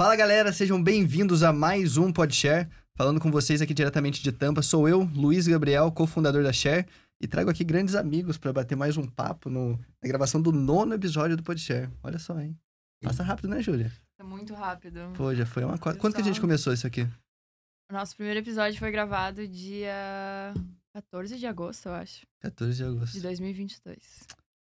Fala galera, sejam bem-vindos a mais um Podshare. Falando com vocês aqui diretamente de Tampa, sou eu, Luiz Gabriel, cofundador da Share, e trago aqui grandes amigos para bater mais um papo no, na gravação do nono episódio do Podshare. Olha só, hein? Passa rápido, né, Júlia? Tá muito rápido. Pô, já foi uma... Quando que a gente começou isso aqui? Nosso primeiro episódio foi gravado dia 14 de agosto, eu acho, 14 de agosto. de 2022.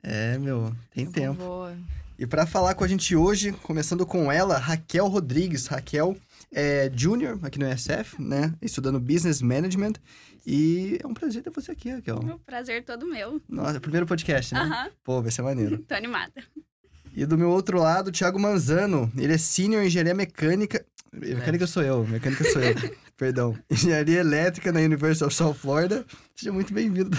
É, meu, tem O tempo. Voa. E para falar com a gente hoje, começando com ela, Raquel Rodrigues. Raquel é júnior aqui no ESF, né? Estudando Business Management. E é um prazer ter você aqui, Raquel. O prazer todo meu. Nossa, primeiro podcast, né? Aham, Pô, vai ser maneiro. tô animada. E do meu outro lado, o Thiago Manzano. Ele é senior em engenharia mecânica. Mecânica sou eu, mecânica sou eu. Perdão. Engenharia elétrica na University of South Florida. Seja muito bem-vindo.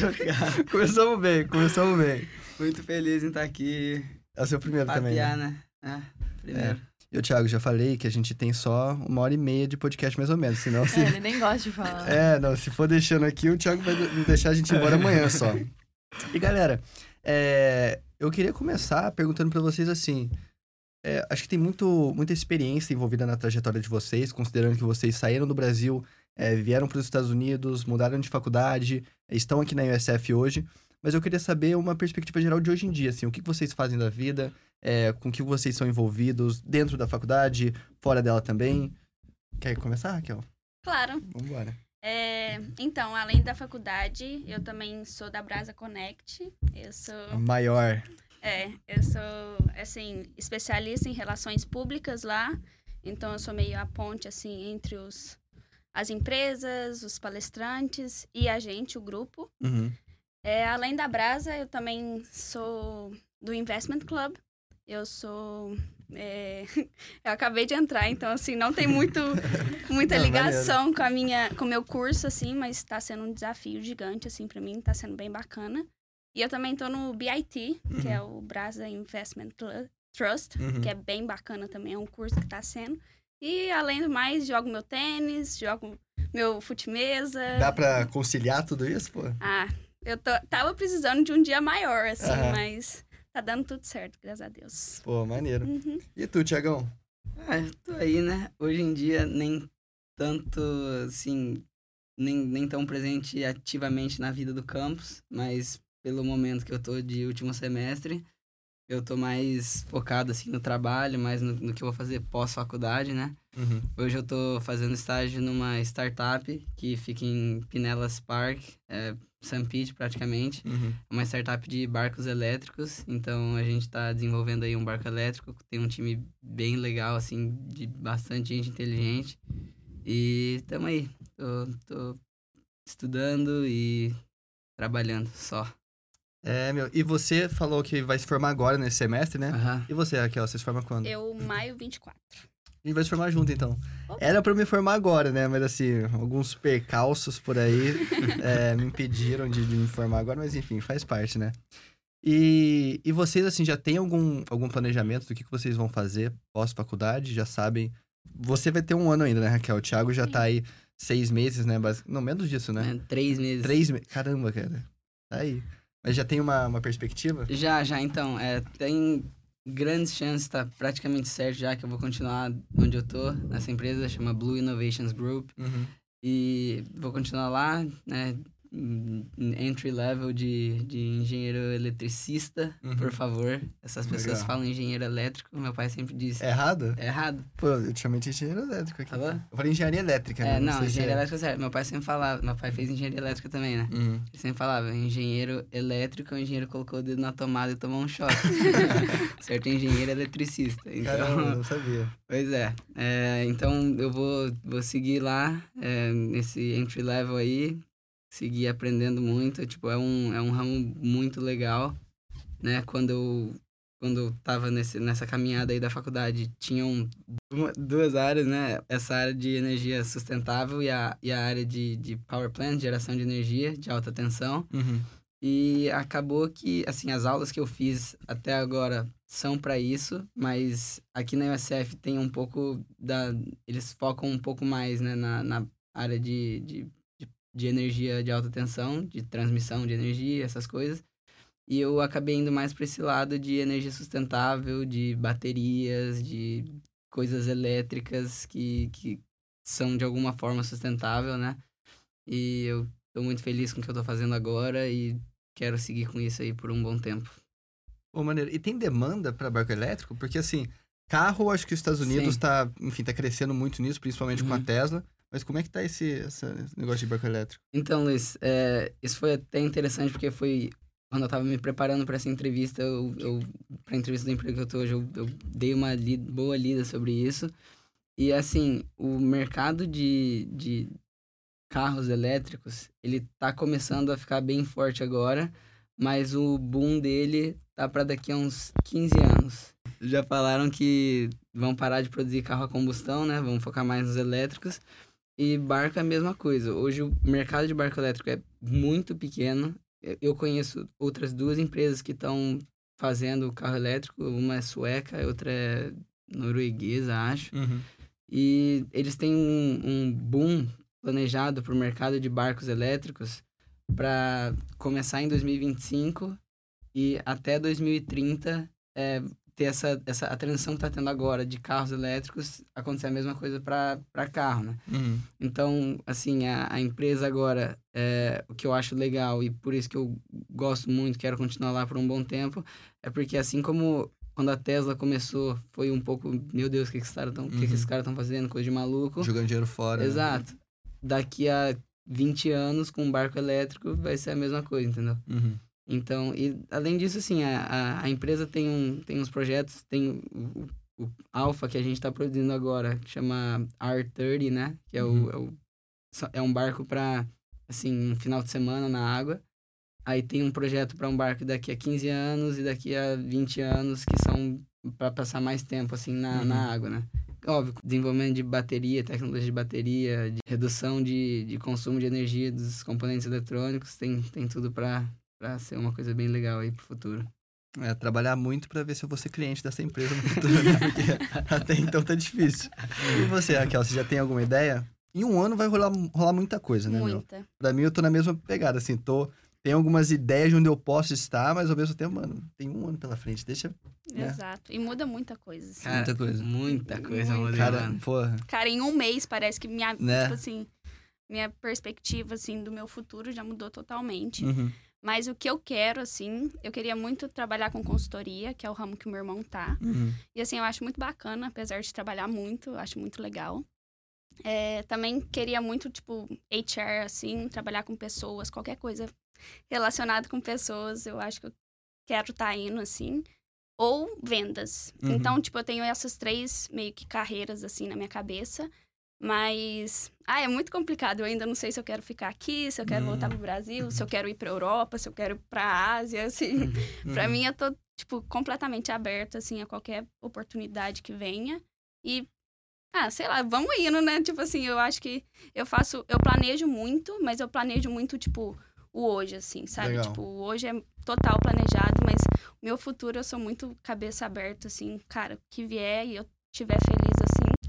Começamos bem, começamos bem. Muito feliz em estar aqui. É o seu primeiro também. né? Papiar, né? É, primeiro. E o Thiago, já falei que a gente tem só uma hora e meia de podcast mais ou menos, senão se... É, ele nem gosta de falar. É, não, se for deixando aqui, o Thiago vai de- deixar a gente ir embora amanhã só. E galera, é, eu queria começar perguntando pra vocês assim. É, acho que tem muito, muita experiência envolvida na trajetória de vocês, considerando que vocês saíram do Brasil, é, vieram para os Estados Unidos, mudaram de faculdade, estão aqui na USF hoje. Mas eu queria saber uma perspectiva geral de hoje em dia, assim, o que vocês fazem da vida, é, com que vocês são envolvidos dentro da faculdade, fora dela também. Quer começar, Raquel? Claro. Vamos embora. É, então, além da faculdade, eu também sou da Brasa Connect. Eu sou, Maior. É, eu sou, assim, especialista em relações públicas lá. Então, eu sou meio a ponte, assim, entre os, as empresas, os palestrantes e a gente, o grupo. Uhum. É, além da Brasa, eu também sou do Investment Club. Eu sou. é, eu acabei de entrar, então, assim, não tem muito, muita Não, ligação com a minha, com o meu curso, assim, mas está sendo um desafio gigante, assim, para mim, está sendo bem bacana. E eu também tô no BIT, que é o Brasa Investment Trust, Uhum. que é bem bacana também, é um curso que está sendo. E, além do mais, jogo meu tênis, jogo meu fute-mesa. Dá pra conciliar tudo isso, pô? Ah, eu tô, tava precisando de um dia maior, assim, Aham. mas tá dando tudo certo, graças a Deus. Pô, maneiro. Uhum. E tu, Tiagão? Ah, eu tô aí, né? Hoje em dia, nem tanto, assim, nem, nem tão presente ativamente na vida do campus, mas pelo momento que eu tô de último semestre, eu tô mais focado, assim, no trabalho, mais no, no que eu vou fazer pós-faculdade, né? Uhum. Hoje eu tô fazendo estágio numa startup que fica em Pinellas Park, é, St. Pete praticamente. Uhum. uma startup de barcos elétricos. Então a gente está desenvolvendo aí um barco elétrico. Tem um time bem legal, assim, de bastante gente inteligente. E estamos aí. Tô, tô estudando e trabalhando só. É, meu. E você falou que vai se formar agora nesse semestre, né? Aham. E você, Raquel, você se forma quando? Eu, maio 24. A gente vai se formar junto, então. Opa. Era pra eu me formar agora, né? Mas assim, alguns percalços por aí é, me impediram de, de me formar agora, mas enfim, faz parte, né? E, e vocês, assim, já tem algum, algum planejamento do que, que vocês vão fazer pós-faculdade? Já sabem? Você vai ter um ano ainda, né, Raquel? O Thiago já Sim. tá aí seis meses, né? Não, menos disso, né? É, três meses. Três meses. Caramba, cara. Tá aí. Mas já tem uma, uma perspectiva? Já, já, então. É, tem grandes chances, tá praticamente certo já que eu vou continuar onde eu tô, nessa empresa, chama Blue Innovations Group. Uhum. E vou continuar lá, né? Entry level de, de engenheiro eletricista, Uhum. por favor. Essas pessoas Legal. falam engenheiro elétrico, meu pai sempre disse. É errado? É errado. Pô, eu te chamei de engenheiro elétrico aqui. Falou? Eu falei engenharia elétrica, né? É, não, se engenheiro é. elétrico é certo. Meu pai sempre falava, meu pai fez engenharia elétrica também, né? Uhum. Ele sempre falava, engenheiro elétrico, o engenheiro colocou o dedo na tomada e tomou um choque. certo, engenheiro eletricista. Então, Caramba, não sabia. Pois é. É, então eu vou, vou seguir lá é, nesse entry level aí, seguir aprendendo muito. Tipo, é um, é um ramo muito legal, né? Quando eu, quando eu tava nesse, nessa caminhada aí da faculdade, tinham duas áreas, né? Essa área de energia sustentável e a, e a área de, de power plant, geração de energia de alta tensão. Uhum. E acabou que, assim, as aulas que eu fiz até agora são para isso, mas aqui na USF tem um pouco da. Eles focam um pouco mais, né, na, na área de, de, de energia de alta tensão, de transmissão de energia, essas coisas. E eu acabei indo mais para esse lado de energia sustentável, de baterias, de coisas elétricas que, que são de alguma forma sustentável, né? E eu tô muito feliz com o que eu tô fazendo agora e quero seguir com isso aí por um bom tempo. Pô, maneiro. E tem demanda para barco elétrico? Porque, assim, carro, acho que os Estados Unidos Sim. tá, enfim, tá crescendo muito nisso, principalmente com a Uhum. Tesla. Mas como é que tá esse, esse negócio de barco elétrico? Então, Luiz, é, isso foi até interessante porque foi quando eu tava me preparando para essa entrevista, eu, eu para entrevista do emprego que eu tô hoje, eu, eu dei uma boa lida sobre isso. E assim, o mercado de, de carros elétricos, ele tá começando a ficar bem forte agora, mas o boom dele tá para daqui a uns 15 anos. Já falaram que vão parar de produzir carro a combustão, né? Vão focar mais nos elétricos. E barco é a mesma coisa. Hoje o mercado de barco elétrico é muito pequeno. Eu- conheço outras duas empresas que estão fazendo carro elétrico. Uma é sueca, outra é norueguesa, acho. E eles têm um, um boom planejado para o mercado de barcos elétricos para começar em 2025 e até 2030 é, ter essa, essa a transição que está tendo agora de carros elétricos acontecer a mesma coisa para carro, né? Uhum. Então, assim, a, a empresa agora, é, o que eu acho legal e por isso que eu gosto muito, quero continuar lá por um bom tempo, é porque assim como quando a Tesla começou, foi um pouco, meu Deus, o que, que esses caras estão que que Uhum. esses caras estão fazendo? Coisa de maluco. Jogando dinheiro fora. né? Exato. Daqui a 20 anos, com um barco elétrico, vai ser a mesma coisa, entendeu? Uhum. Então, e além disso, assim, a, a, a empresa tem, um, tem uns projetos, tem o, o, o Alpha que a gente está produzindo agora, que chama R30, né? Que é, Uhum. o, é, o, é um barco para, assim, um final de semana na água. Aí tem um projeto para um barco daqui a 15 anos e daqui a 20 anos, que são para passar mais tempo, assim, na, Uhum. na água, né? Óbvio, desenvolvimento de bateria, tecnologia de bateria, de redução de, de consumo de energia dos componentes eletrônicos, tem, tem tudo para para ser uma coisa bem legal aí pro futuro. É, trabalhar muito pra ver se eu vou ser cliente dessa empresa no futuro, né? Porque até então tá difícil. E você, Raquel, você já tem alguma ideia? Em um ano vai rolar, rolar muita coisa, né, meu? Muita. Pra mim, eu tô na mesma pegada, assim, tô... Tem algumas ideias de onde eu posso estar, mas ao mesmo tempo, mano, tem um ano pela frente, deixa... É. Exato. E muda muita coisa. assim. Cara, Muita coisa. Muita coisa mudou, Cara, mano. porra, Cara, em um mês parece que minha, Né? tipo assim, minha perspectiva, assim, do meu futuro já mudou totalmente. uhum. Mas o que eu quero, assim, eu queria muito trabalhar com consultoria, que é o ramo que o meu irmão tá. Uhum. E assim, eu acho muito bacana, apesar de trabalhar muito, eu acho muito legal. É, também queria muito, tipo, HR, assim, trabalhar com pessoas, qualquer coisa relacionada com pessoas, eu acho que eu quero estar indo, assim. Ou vendas. Uhum. Então, tipo, eu tenho essas três meio que carreiras, assim, na minha cabeça. Mas, ah, é muito complicado. Eu ainda não sei se eu quero ficar aqui, se eu quero Hum. voltar pro Brasil, se eu quero ir pra Europa, se eu quero ir pra Ásia, assim. Pra Uhum. mim, eu tô, tipo, completamente aberta, assim, a qualquer oportunidade que venha. E, ah, sei lá, vamos indo, né? Tipo assim, eu acho que eu faço, eu planejo muito, mas eu planejo muito, tipo, o hoje, assim, sabe? Legal. Tipo, hoje é total planejado, mas o meu futuro eu sou muito cabeça aberta, assim, cara, que vier e eu estiver feliz,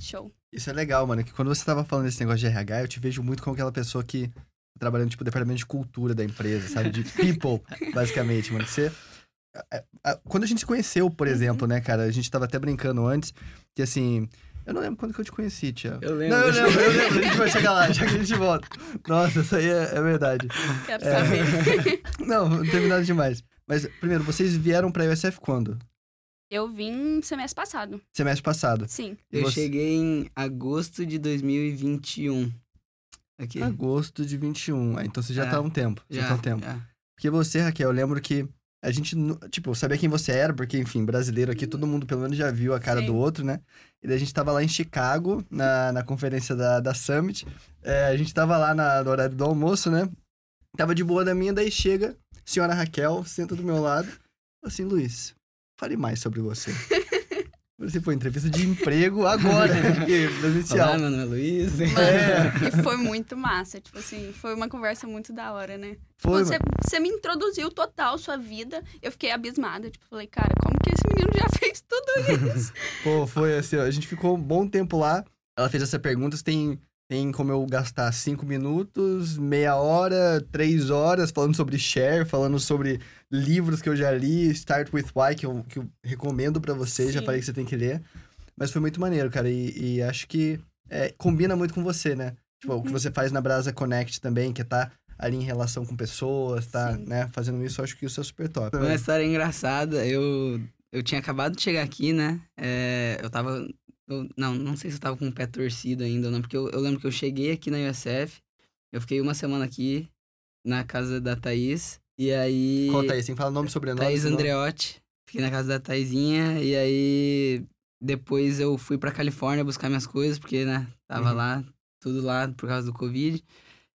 show. Isso é legal, mano, que quando você tava falando desse negócio de RH, eu te vejo muito como aquela pessoa que tá trabalhando, tipo, departamento de cultura da empresa, sabe? De people, basicamente, mano. Você... Quando a gente se conheceu, por exemplo, né, cara? A gente tava até brincando antes, que assim... Eu não lembro quando que eu te conheci, Tia. Eu lembro. Não, eu lembro, eu lembro. A gente vai chegar lá, já que a gente volta. Nossa, isso aí é, é verdade. Quero É. saber. Não, não teve nada demais. Mas, primeiro, vocês vieram pra USF quando? Eu vim semestre passado, Semestre passado. sim. Eu você- cheguei em agosto de 2021. Aqui. Agosto de 21. Ah, então você já É, tá há um tempo. Já, já, tá há um tempo. já. Porque você, Raquel, eu lembro que a gente, tipo, sabia quem você era, porque, enfim, brasileiro aqui, todo mundo pelo menos já viu a cara Sim. do outro, né? E daí a gente tava lá em Chicago, na, na conferência da, da Summit. É, a gente tava lá na, no horário do almoço, né? Tava de boa da minha, daí chega senhora Raquel, senta do meu lado. Assim, Luiz, fale mais sobre você. Você foi entrevista de emprego agora, né? Porque presencial. Olá, meu nome é Luiz. É. E foi muito massa. Tipo assim, foi uma conversa muito da hora, né? Foi, você, você me introduziu total sua vida. Eu fiquei abismada. Tipo, falei, cara, como que esse menino já fez tudo isso? Pô, foi assim, ó, a gente ficou um bom tempo lá. Ela fez essa pergunta, você tem, tem como eu gastar cinco minutos, meia hora, três horas falando sobre share, falando sobre livros que eu já li, Start With Why, que eu, que eu recomendo para vocês, já Sim. falei que você tem que ler. Mas foi muito maneiro, cara, e, e acho que é, combina muito com você, né? Tipo, o que Uhum. você faz na Brasa Connect também, que é tá ali em relação com pessoas, tá, Sim. né, fazendo isso, eu acho que isso é super top. Uma história engraçada, eu, eu tinha acabado de chegar aqui, né? É, eu tava. Eu- não, não sei se eu tava com o pé torcido ainda ou não, porque eu, eu lembro que eu cheguei aqui na USF, eu fiquei uma semana aqui na casa da Thaís, e aí. Qual Thaís? Tem que falar nome e sobrenome. Thaís Andreotti. Fiquei na casa da Thaisinha, e aí. Depois eu fui pra Califórnia buscar minhas coisas, porque, né? Tava Uhum. lá, tudo lá por causa do Covid.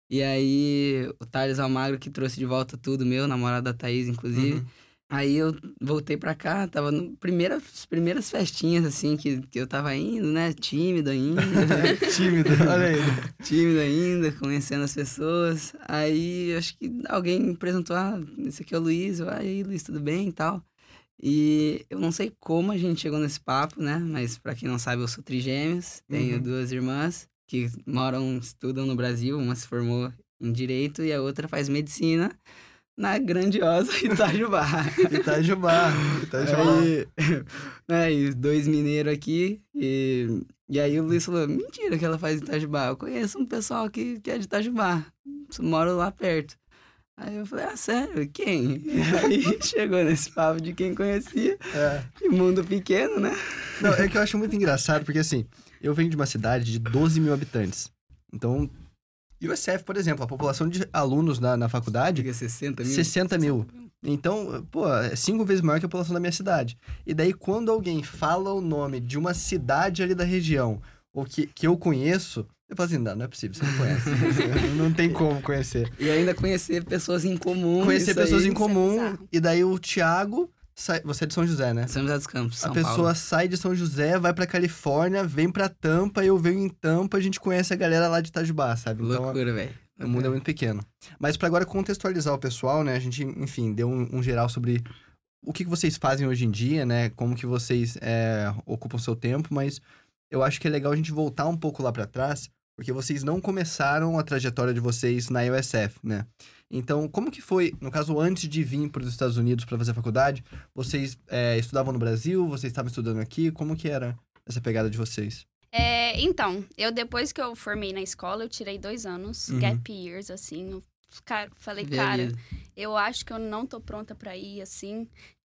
E aí, o Thales Almagro que trouxe de volta tudo meu, namorado da Thaís, inclusive. Uhum. Aí eu voltei pra cá, tava no primeiras, primeiras festinhas, assim, que, que eu tava indo, né? Tímido ainda, Tímido, olha aí. tímido ainda, conhecendo as pessoas. Aí acho que alguém me apresentou, ah, esse aqui é o Luiz, eu, aí, Luiz, tudo bem e tal. E eu não sei como a gente chegou nesse papo, né? Mas pra quem não sabe, eu sou trigêmeos, tenho Uhum. duas irmãs que moram, estudam no Brasil, uma se formou em Direito e a outra faz Medicina na grandiosa Itajubá. Itajubá. Itajubá. Aí, né, e dois mineiros aqui. E, e aí o Luiz falou: mentira que ela faz Itajubá. Eu conheço um pessoal que, que é de Itajubá. Moro lá perto. Aí eu falei, ah, sério? Quem? E aí chegou nesse papo de quem conhecia. É. Mundo pequeno, né? Não, é que eu acho muito engraçado, porque assim, eu venho de uma cidade de 12 mil habitantes. Então, USF, por exemplo, a população de alunos na, na faculdade, Diga 60 mil. 60 mil. Então, pô, é cinco vezes maior que a população da minha cidade. E daí, quando alguém fala o nome de uma cidade ali da região, ou que, que eu conheço, eu falo assim, não, não é possível, você não conhece. não tem como conhecer. E ainda conhecer pessoas em comum. Conhecer pessoas aí. em comum, bizarro. e daí o Thiago, sai... você é de São José, né? São José dos Campos, São a pessoa Paulo. sai de São José, vai pra Califórnia, vem pra Tampa, eu venho em Tampa, a gente conhece a galera lá de Itajubá, sabe? Então, Loucura, velho. o mundo é muito pequeno. Mas pra agora contextualizar o pessoal, né? A gente, enfim, deu um, um geral sobre o que, vocês fazem hoje em dia, né? Como que vocês é, ocupam seu tempo, mas eu acho que é legal a gente voltar um pouco lá pra trás, porque vocês não começaram a trajetória de vocês na USF, né? Então, como que foi, no caso, antes de vir para os Estados Unidos para fazer faculdade, vocês é, estudavam no Brasil, vocês estavam estudando aqui, como que era essa pegada de vocês? É, então, eu depois que eu formei na escola, eu tirei dois anos, Uhum. gap years, assim. Eu, cara, falei, cara, eu acho que eu não tô pronta pra ir, assim.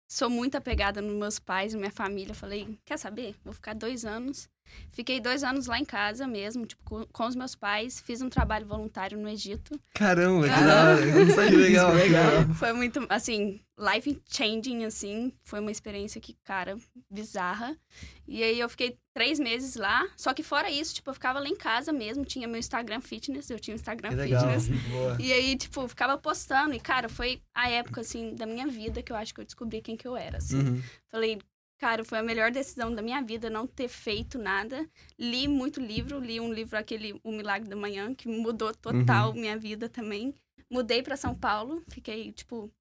Sou muito apegada nos meus pais e minha família. Falei, quer saber? Vou ficar dois anos. Fiquei dois anos lá em casa mesmo, tipo, com, com os meus pais. Fiz um trabalho voluntário no Egito. Caramba, que legal, Isso, legal. legal. Foi muito, assim, life changing, assim. Foi uma experiência que, cara, bizarra. E aí eu fiquei três meses lá. Só que fora isso, tipo, eu ficava lá em casa mesmo. Tinha meu Instagram fitness, eu tinha Instagram Que legal. fitness. Boa. E aí, tipo, ficava postando. E, cara, foi a época, assim, da minha vida que eu acho que eu descobri quem que eu era, assim. Uhum. Falei, cara, foi a melhor decisão da minha vida não ter feito nada. Li muito livro, li um livro, aquele O Milagre da Manhã, que mudou total minha vida também. Mudei pra São Paulo, fiquei, tipo,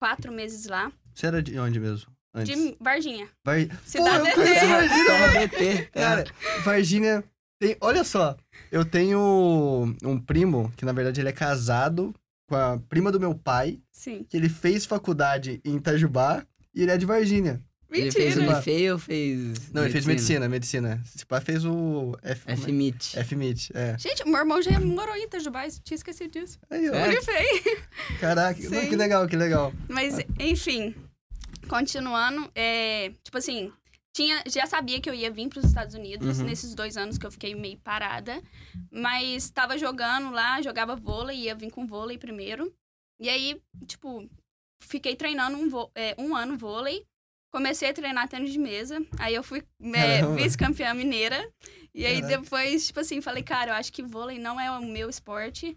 quatro meses lá. Você era de onde mesmo? Antes? De Varginha. Var... Cidade Pô, eu conheci DT. Varginha. BT. Cara, Varginha tem... Olha só, eu tenho um primo que, na verdade, ele é casado com a prima do meu pai, Sim. que ele fez faculdade em Itajubá e ele é de Varginha. Ele fez o Mentira. Ou fez. Não, ele fez medicina, medicina. Esse pai fez o F... como é? FMIT. FMIT, é. Gente, meu irmão já morou em Itajubá, tinha esquecido disso. Aí, ó. Ele fez. Caraca, Sim. que legal, que legal. Mas, Ah. enfim, continuando, é, tipo assim, tinha, já sabia que eu ia vir para os Estados Unidos Uhum. nesses dois anos que eu fiquei meio parada, mas estava jogando lá, jogava vôlei, ia vir com vôlei primeiro. E aí, tipo, fiquei treinando um, é, um ano vôlei. Comecei a treinar tênis de mesa. Aí eu fui é, vice-campeã mineira. E aí Caraca. depois, tipo assim, falei, cara, eu acho que vôlei não é o meu esporte.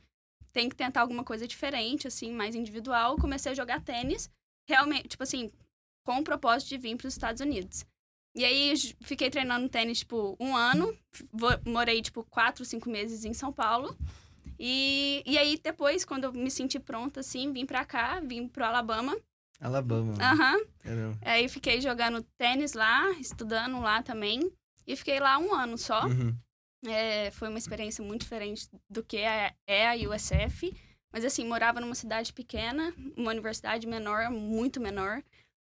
Tem que tentar alguma coisa diferente, assim, mais individual. Comecei a jogar tênis. Realmente, tipo assim, com o propósito de vir para os Estados Unidos. E aí fiquei treinando tênis, tipo, um ano. Morei, tipo, quatro, cinco meses em São Paulo. E, e aí, depois, quando eu me senti pronta, assim, vim pra cá, vim pro Alabama. Alabama. Aham. Caramba. Aí fiquei jogando tênis lá, estudando lá também. E fiquei lá um ano só. Uhum. É, foi uma experiência muito diferente do que é, é a USF. Mas, assim, morava numa cidade pequena, uma universidade menor, muito menor.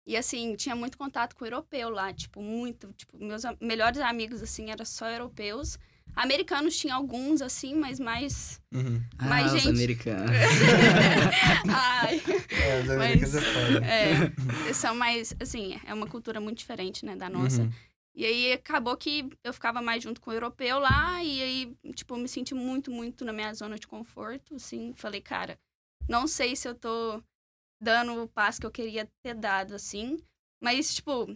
E, assim, tinha muito contato com europeu lá, tipo, muito. Tipo, meus melhores amigos, assim, eram só europeus. Americanos tinha alguns, assim, mas mais... Uhum. Ah, Mas, os gente- americanos. Ai, É, os Mas- americanos é foda. é, são mais, assim, é uma cultura muito diferente, né, da nossa. Uhum. E aí acabou que eu ficava mais junto com o europeu lá, e aí, tipo, me senti muito, muito na minha zona de conforto, assim. Falei, cara, não sei se eu tô dando o passo que eu queria ter dado, assim. Mas, tipo,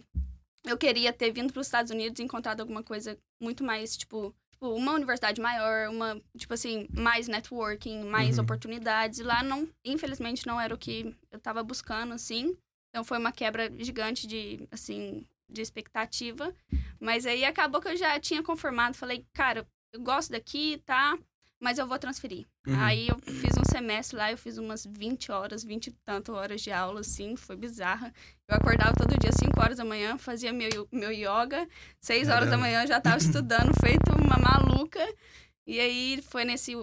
eu queria ter vindo para os Estados Unidos e encontrado alguma coisa muito mais, tipo, tipo, uma universidade maior, uma, tipo assim, mais networking, mais Uhum. oportunidades. E lá, não, infelizmente, não era o que eu tava buscando, assim. Então foi uma quebra gigante de, assim, de expectativa. Mas aí acabou que eu já tinha conformado. Falei, cara, eu gosto daqui, tá? Mas eu vou transferir. Uhum. Aí eu fiz um semestre lá, eu fiz umas 20 horas, 20 e tanto horas de aula, assim, foi bizarra. Eu acordava todo dia 5 horas da manhã, fazia meu, meu yoga, 6 horas da manhã eu já tava estudando, feito uma maluca. E aí foi nesse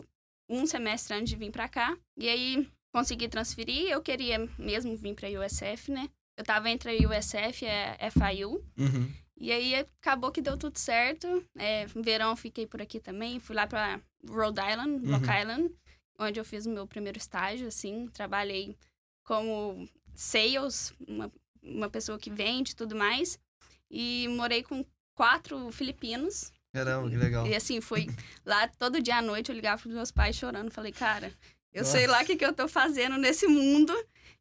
um semestre antes de vir pra cá. E aí consegui transferir, eu queria mesmo vir pra USF, né? Eu tava entre a USF e a FIU. Uhum. E aí acabou que deu tudo certo. É, verão fiquei por aqui também. Fui lá pra Rhode Island, Uhum. Rock Island, onde eu fiz o meu primeiro estágio, assim. Trabalhei como sales, uma, uma pessoa que vende e tudo mais. E morei com quatro filipinos. Caramba, que legal. E assim, foi lá todo dia à noite eu ligava pros meus pais chorando. Falei, cara, eu sei lá o que, que eu tô fazendo nesse mundo.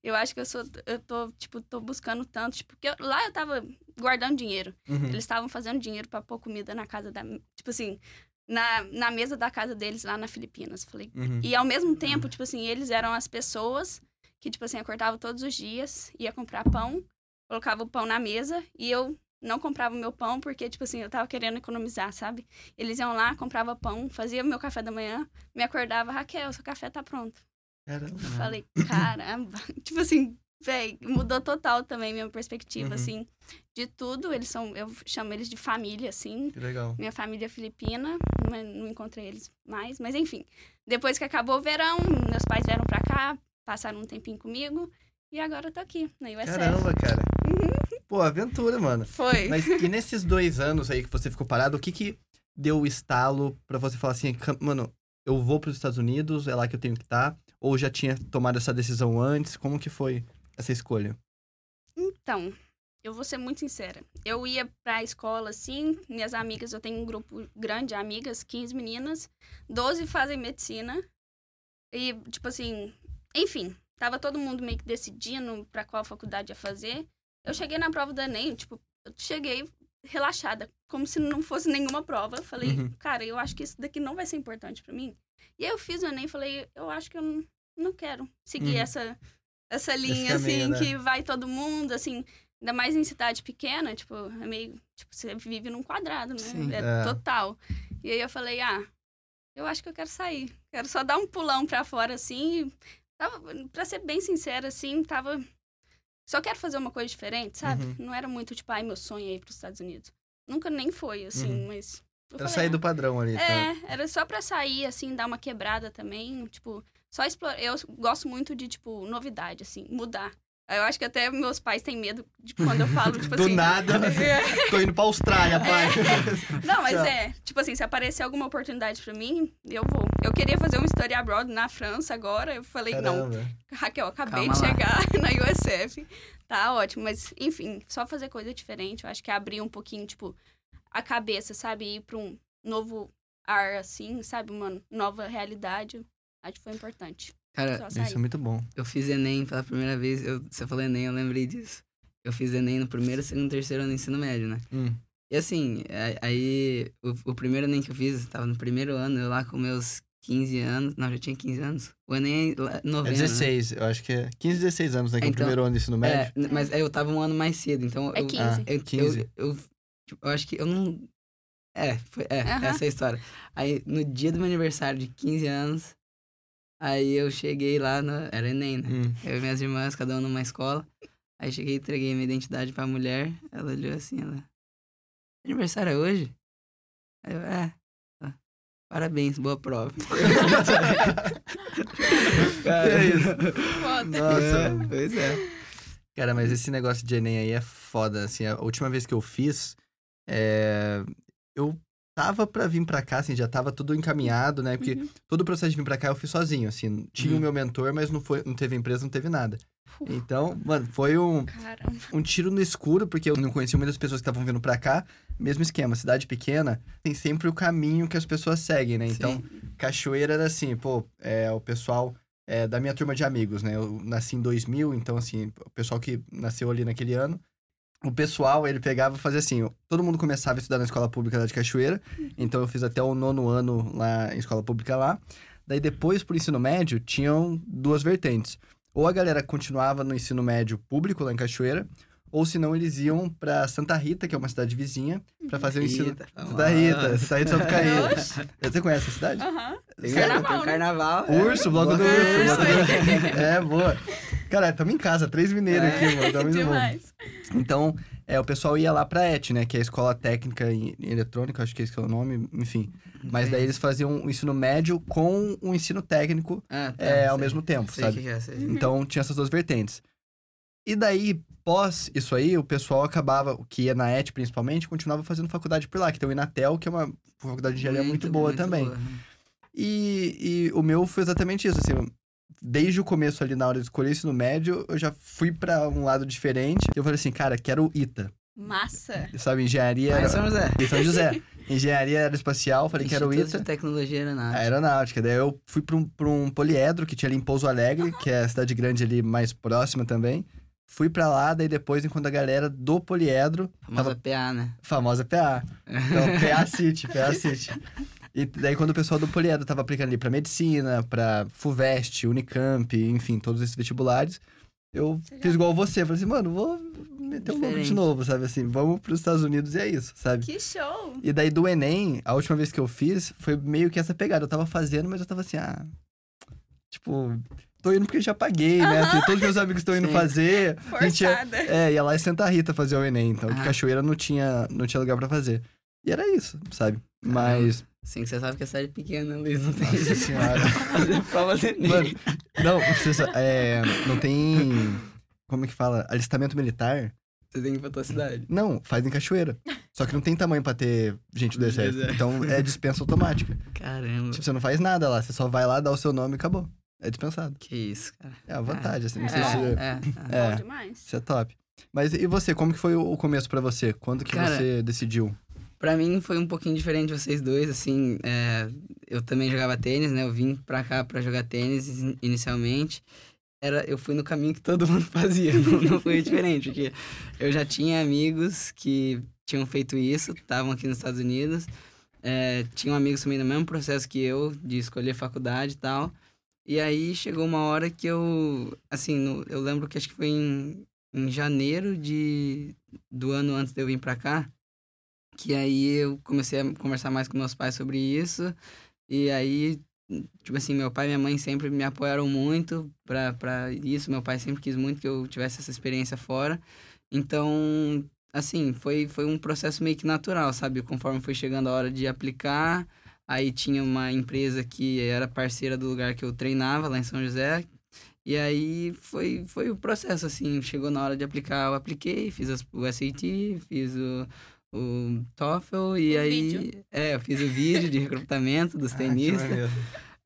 Eu acho que eu sou, eu tô, tipo, tô buscando tanto. Tipo, porque eu- lá eu tava guardando dinheiro. Uhum. Eles estavam fazendo dinheiro pra pôr comida na casa da. Tipo assim, na, na mesa da casa deles lá na Filipinas. Falei. Uhum. E ao mesmo tempo, tipo assim, eles eram as pessoas que, tipo assim, acordavam todos os dias, ia comprar pão, colocava o pão na mesa e eu não comprava o meu pão porque, tipo assim, eu tava querendo economizar, sabe? Eles iam lá, comprava pão, fazia meu café da manhã, me acordava, Raquel, seu café tá pronto. Caramba. Eu Falei, caramba. tipo assim, véi, mudou total também minha perspectiva, Uhum. assim, de tudo. Eles são, eu chamo eles de família, assim. Que legal. Minha família é filipina, mas não encontrei eles mais. Mas enfim, depois que acabou o verão, meus pais vieram pra cá, passaram um tempinho comigo. E agora eu tô aqui, na USF. Caramba, cara. Pô, aventura, mano. Foi. Mas e nesses dois anos aí que você ficou parado, o que que deu o estalo pra você falar assim, "Cam- mano, eu vou pros Estados Unidos, é lá que eu tenho que estar? Ou já tinha tomado essa decisão antes? Como que foi essa escolha? Então, eu vou ser muito sincera. Eu ia pra escola, assim, minhas amigas, eu tenho um grupo grande de amigas, 15 meninas, 12 fazem medicina. E, tipo assim, enfim, tava todo mundo meio que decidindo pra qual faculdade ia fazer. Eu cheguei na prova do Enem, tipo, eu cheguei relaxada, como se não fosse nenhuma prova. Falei, Uhum. cara, eu acho que isso daqui não vai ser importante pra mim. E aí eu fiz o Enem e falei, eu acho que eu não, não quero seguir Uhum. essa, essa linha, caminho, assim, né? que vai todo mundo, assim, ainda mais em cidade pequena, tipo, é meio, tipo, você vive num quadrado, né? Sim. é, É. total. E aí eu falei, ah, eu acho que eu quero sair. Quero só dar um pulão pra fora, assim. Tava, pra ser bem sincera, assim, tava... Só quero fazer uma coisa diferente, sabe? Uhum. Não era muito, tipo, ai, meu sonho é ir pros Estados Unidos. Nunca nem foi, assim, Uhum. mas... falei, sair ah, do padrão ali, tá? é, era só pra sair, assim, dar uma quebrada também, tipo, só explorar. Eu gosto muito de, tipo, novidade, assim, mudar. Eu acho que até meus pais têm medo de quando eu falo, tipo Do assim. nada, É. tô indo pra Austrália, pai. Não, mas Tchau. é, tipo assim, se aparecer alguma oportunidade pra mim, eu vou. Eu queria fazer uma story abroad na França agora, eu falei, não, Caramba. Raquel, acabei Calma de lá. chegar na USF, tá ótimo, mas enfim, só fazer coisa diferente, eu acho que abrir um pouquinho, tipo, a cabeça, sabe, ir pra um novo ar, assim, sabe, uma nova realidade, acho que foi importante. Cara, Isso é muito bom. eu fiz Enem pela primeira vez. Eu, você falou Enem, eu lembrei disso. Eu fiz Enem no primeiro, segundo, terceiro ano do ensino médio, né? Hum. E assim, aí o, o primeiro Enem que eu fiz, tava no primeiro ano, eu lá com meus 15 anos. Não, já tinha 15 anos. O Enem é lá- É novembro. 16, eu acho que é 15, 16 anos, né? Que é o Então, primeiro ano do ensino Né? médio. É, mas aí eu tava um ano mais cedo, então É eu, 15. Ah, eu, 15. eu, eu, tipo, eu acho que eu não. É, foi, é, Aham. essa é a história. Aí, no dia do meu aniversário de 15 anos, aí eu cheguei lá, no, era Enem, né? Hum. Eu e minhas irmãs, cada um numa escola. Aí cheguei e entreguei minha identidade pra mulher. Ela olhou assim, ela. Aniversário é hoje? Aí eu, é. Parabéns, boa prova. É isso. Foda. Nossa. É, pois é. Cara, mas esse negócio de Enem aí é foda, assim, a última vez que eu fiz, é... eu tava pra vir pra cá, assim, já tava tudo encaminhado, né, porque Uhum. todo o processo de vir pra cá eu fiz sozinho, assim, tinha Uhum. o meu mentor, mas não, foi, não teve empresa, não teve nada. Então, mano, foi um, Caramba. um tiro no escuro, porque eu não conhecia muitas pessoas que estavam vindo pra cá, mesmo esquema, cidade pequena, tem sempre o caminho que as pessoas seguem, né, então... Cachoeira era assim, pô, é o pessoal é, da minha turma de amigos, né? Eu nasci em 2000, então assim, o pessoal que nasceu ali naquele ano, o pessoal, ele pegava e fazia assim, todo mundo começava a estudar na escola pública lá de Cachoeira, então eu fiz até o nono ano lá em escola pública lá. Daí depois, pro ensino médio, tinham duas vertentes. Ou a galera continuava no ensino médio público lá em Cachoeira, ou senão eles iam pra Santa Rita, que é uma cidade vizinha, pra fazer o ensino... Rita, Santa Rita. Santa Rita Sapucaí. Você conhece a cidade? Aham. Tem, Carnaval, tem né? carnaval. é. Urso, bloco do urso. Do- É, boa. Cara, tamo em casa, três mineiros É. aqui, mano. Tá muito bom. Demais. Então, é, o pessoal ia lá pra ET, né? Que é a Escola Técnica em Eletrônica, acho que esse que é o nome, enfim. Mas daí eles faziam o ensino médio com o ensino técnico Ah, tá, é, ao mesmo tempo, Sei sabe? que que é, sei. Então, tinha essas duas vertentes. E daí, pós isso aí, o pessoal acabava, que ia na ET principalmente, continuava fazendo faculdade por lá, que tem o Inatel, que é uma faculdade de engenharia muito, boa também. boa. E, e o meu foi exatamente isso, assim, desde o começo ali na hora de escolher isso no médio, eu já fui pra um lado diferente. Eu falei assim, cara, quero ITA, Massa. sabe, engenharia... Em São José. em São José. Engenharia aeroespacial, falei, quero Instituto ITA. de Tecnologia Aeronáutica. Aeronáutica. Daí eu fui pra um, pra um poliedro que tinha ali em Pouso Alegre, que é a cidade grande ali mais próxima também. Fui pra lá, daí depois, enquanto a galera do poliedro, Famosa PA, né? famosa PA. Então, PA City, PA City. E daí, quando o pessoal do Poliedro tava aplicando ali pra medicina, pra FUVEST, Unicamp, enfim, todos esses vestibulares, eu fiz igual você. Falei assim, mano, vou meter um louco de novo, sabe? Assim, vamos pros Estados Unidos e é isso, sabe? Que show. E daí, do Enem, a última vez que eu fiz, foi meio que essa pegada. Eu tava fazendo, mas eu tava assim, ah... Tipo, tô indo porque já paguei, né? Assim, todos meus amigos estão indo Sim. fazer. A gente ia- Forçada. é, ia lá em Santa Rita fazer o Enem, então, que Ah. Cachoeira não tinha, não tinha lugar pra fazer. E era isso, sabe? Mas. Que você sabe que a cidade pequena, Luiz, não tem Nossa senhora. fazer prova Enem. Mano, não, você sa- é, não tem. Como é que fala? Alistamento militar? Você tem que ir pra tua cidade. Não, faz em Cachoeira. Só que não tem tamanho pra ter gente do exército. exército. Então é dispensa automática. Caramba. Tipo, você não faz nada lá, você só vai lá, dá o seu nome e acabou. É dispensado. Que isso, cara. É a vantagem, assim. Não É. sei se. é, é. É. Bom demais. Isso é top. Mas e você, como que foi o começo pra você? Quando que Cara, você decidiu? Pra mim foi um pouquinho diferente de vocês dois, assim, é, eu também jogava tênis, né? Eu vim pra cá pra jogar tênis in- inicialmente. Era, eu fui no caminho que todo mundo fazia, não, não foi diferente, porque eu já tinha amigos que tinham feito isso, estavam aqui nos Estados Unidos, é, tinham amigos também no mesmo processo que eu, de escolher faculdade e tal. E aí chegou uma hora que eu, assim, no- eu lembro que acho que foi em, em janeiro de, do ano antes de eu vir pra cá, que aí eu comecei a conversar mais com meus pais sobre isso. E aí, tipo assim, meu pai e minha mãe sempre me apoiaram muito pra isso. Meu pai sempre quis muito que eu tivesse essa experiência fora. Então, assim, foi, foi um processo meio que natural, sabe? Conforme foi chegando a hora de aplicar, aí tinha uma empresa que era parceira do lugar que eu treinava, lá em São José. E aí foi, foi o processo, assim, chegou na hora de aplicar, eu apliquei, fiz as- o SAT, fiz o, o TOEFL e O aí... vídeo. É, eu fiz o vídeo de recrutamento dos Ah, tenistas.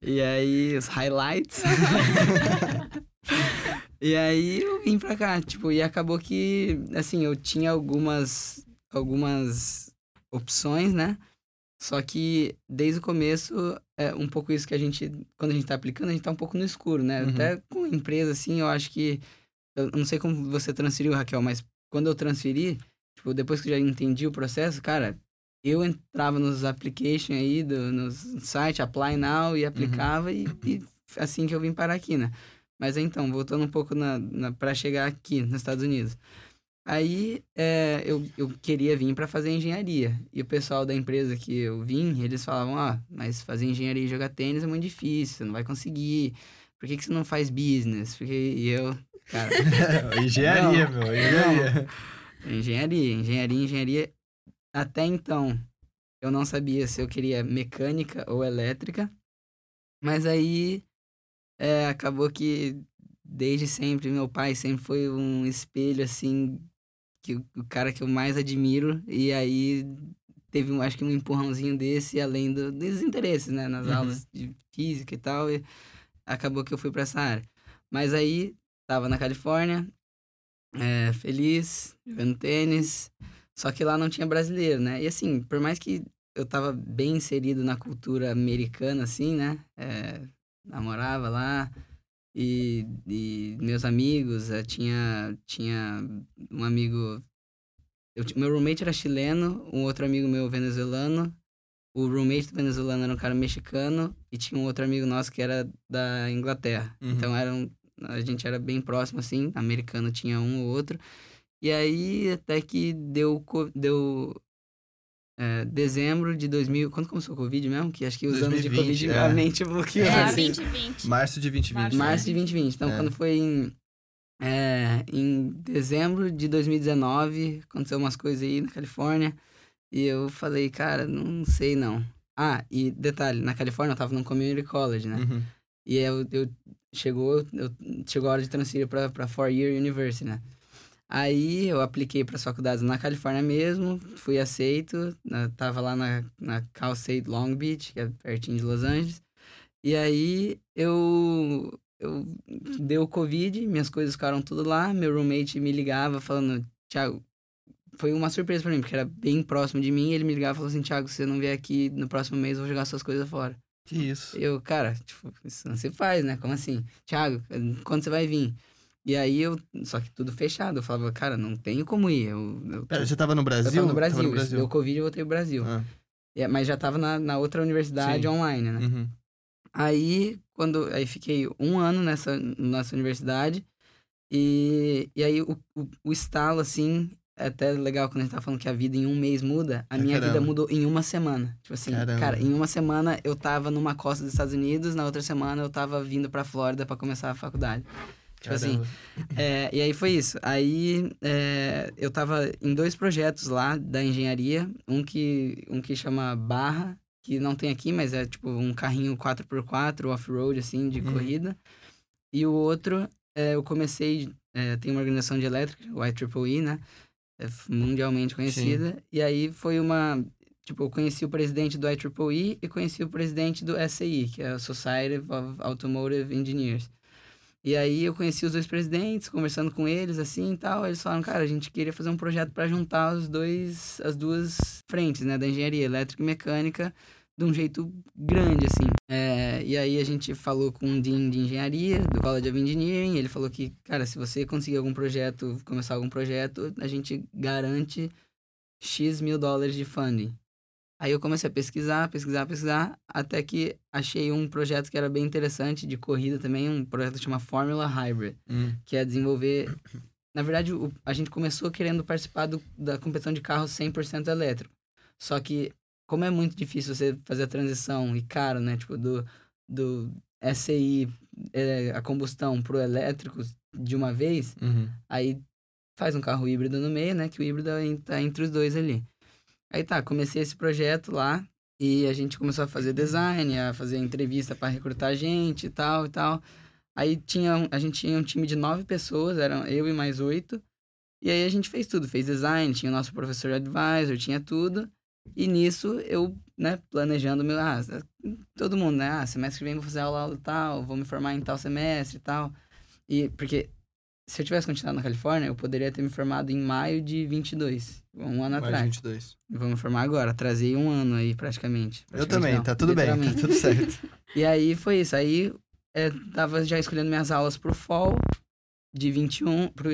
E aí, os highlights. e aí, eu vim pra cá, tipo, e acabou que, assim, eu tinha algumas, algumas opções, né? Só que, desde o começo, é um pouco isso que a gente, quando a gente tá aplicando, a gente tá um pouco no escuro, né? Uhum. Até com empresa, assim, eu acho que, eu não sei como você transferiu, Raquel, mas quando eu transferi, tipo, depois que eu já entendi o processo, cara, eu entrava nos applications aí, do, nos site, apply now, e aplicava, e, e assim que eu vim parar aqui, né? Mas então, voltando um pouco na, na, para chegar aqui nos Estados Unidos. Aí é, eu, eu queria vir para fazer engenharia. E o pessoal da empresa que eu vim, eles falavam: Ah, mas fazer engenharia e jogar tênis é muito difícil, você não vai conseguir. Por que, que você não faz business? Porque e eu, cara, engenharia, Não. meu, engenharia. Engenharia, engenharia, engenharia. Até então, eu não sabia se eu queria mecânica ou elétrica. Mas aí é, acabou que desde sempre meu pai sempre foi um espelho assim que o cara que eu mais admiro e aí teve acho que um empurrãozinho desse além do, dos interesses né nas uhum. aulas de física e tal e acabou que eu fui para essa área mas aí tava na Califórnia é, feliz jogando tênis só que lá não tinha brasileiro né e assim por mais que eu tava bem inserido na cultura americana assim né é, namorava lá e, e meus amigos, eu tinha, tinha um amigo. Eu, meu roommate era chileno, um outro amigo meu venezuelano. O roommate do venezuelano era um cara mexicano e tinha um outro amigo nosso que era da Inglaterra. Uhum. Então era um, a gente era bem próximo, assim. Americano tinha um ou outro. E aí até que deu, deu é, dezembro de 2000. Quando começou o Covid mesmo? Que acho que os 2020, anos de Covid é. a mente bloqueou. É, assim. 2020. Março de 2020. Março de 2020. Então, é. quando foi em, é, em dezembro de 2019, aconteceu umas coisas aí na Califórnia. E eu falei, cara, não sei não. Ah, e detalhe, na Califórnia eu tava num community college, né? Uhum. E eu, eu, chegou, eu, chegou a hora de transferir pra, pra Four Year University, né? Aí eu apliquei para as faculdades na Califórnia mesmo, fui aceito, na, tava lá na, na Cal State Long Beach, que é pertinho de Los Angeles. E aí eu, eu deu Covid, minhas coisas ficaram tudo lá, meu roommate me ligava falando, Thiago, foi uma surpresa para mim, porque era bem próximo de mim, ele me ligava e falou assim, Thiago, se você não vier aqui no próximo mês, eu vou jogar suas coisas fora. Que isso? Eu, cara, tipo, isso não se faz, né? Como assim? Thiago, quando você vai vir? E aí eu. Só que tudo fechado. Eu falava, cara, não tenho como ir. Eu, eu Pera, você tava no Brasil? Eu tava no Brasil. Tava no Brasil. Deu Covid e voltei pro Brasil. Ah. É, mas já tava na, na outra universidade Sim. online, né? Uhum. Aí, quando. Aí fiquei um ano nessa, nessa universidade. E, e aí o, o, o estalo, assim, é até legal quando a gente tá falando que a vida em um mês muda. A minha Caramba. vida mudou em uma semana. Tipo assim, Caramba. cara, em uma semana eu tava numa costa dos Estados Unidos, na outra semana eu tava vindo pra Flórida para começar a faculdade. Tipo assim, Caramba. assim. É, e aí foi isso. Aí é, eu tava em dois projetos lá da engenharia. Um que, um que chama Barra, que não tem aqui, mas é tipo um carrinho 4x4 off-road, assim, de uhum. corrida. E o outro, é, eu comecei. É, tem uma organização de elétrica, o IEEE, né? É mundialmente conhecida. Sim. E aí foi uma. Tipo, eu conheci o presidente do IEEE e conheci o presidente do SAE, que é a Society of Automotive Engineers. E aí eu conheci os dois presidentes, conversando com eles assim e tal. Eles falaram, cara, a gente queria fazer um projeto para juntar os dois, as duas frentes, né, da engenharia elétrica e mecânica de um jeito grande, assim. É, e aí a gente falou com um Dean de engenharia, do College of Engineering, ele falou que, cara, se você conseguir algum projeto, começar algum projeto, a gente garante X mil dólares de funding. Aí eu comecei a pesquisar, pesquisar, pesquisar, até que achei um projeto que era bem interessante, de corrida também, um projeto que chama Fórmula Hybrid, hum. que é desenvolver... Na verdade, o, a gente começou querendo participar do, da competição de carros 100% elétrico. Só que, como é muito difícil você fazer a transição e caro, né? Tipo, do, do SI, é, a combustão, pro elétrico de uma vez, uhum. aí faz um carro híbrido no meio, né? Que o híbrido tá entre os dois ali. Aí tá, comecei esse projeto lá e a gente começou a fazer design, a fazer entrevista para recrutar gente e tal e tal. Aí tinha, a gente tinha um time de nove pessoas, eram eu e mais oito. E aí a gente fez tudo, fez design, tinha o nosso professor advisor, tinha tudo. E nisso eu, né, planejando meu, ah, todo mundo, né, ah, semestre que vem vou fazer aula, aula tal, vou me formar em tal semestre e tal. E porque se eu tivesse continuado na Califórnia, eu poderia ter me formado em maio de 22, um ano atrás. Maio de 22. Vou me formar agora, atrasei um ano aí praticamente. praticamente eu também, não, tá tudo bem, tá tudo certo. e aí foi isso, aí é, tava já escolhendo minhas aulas pro fall de 21, pro,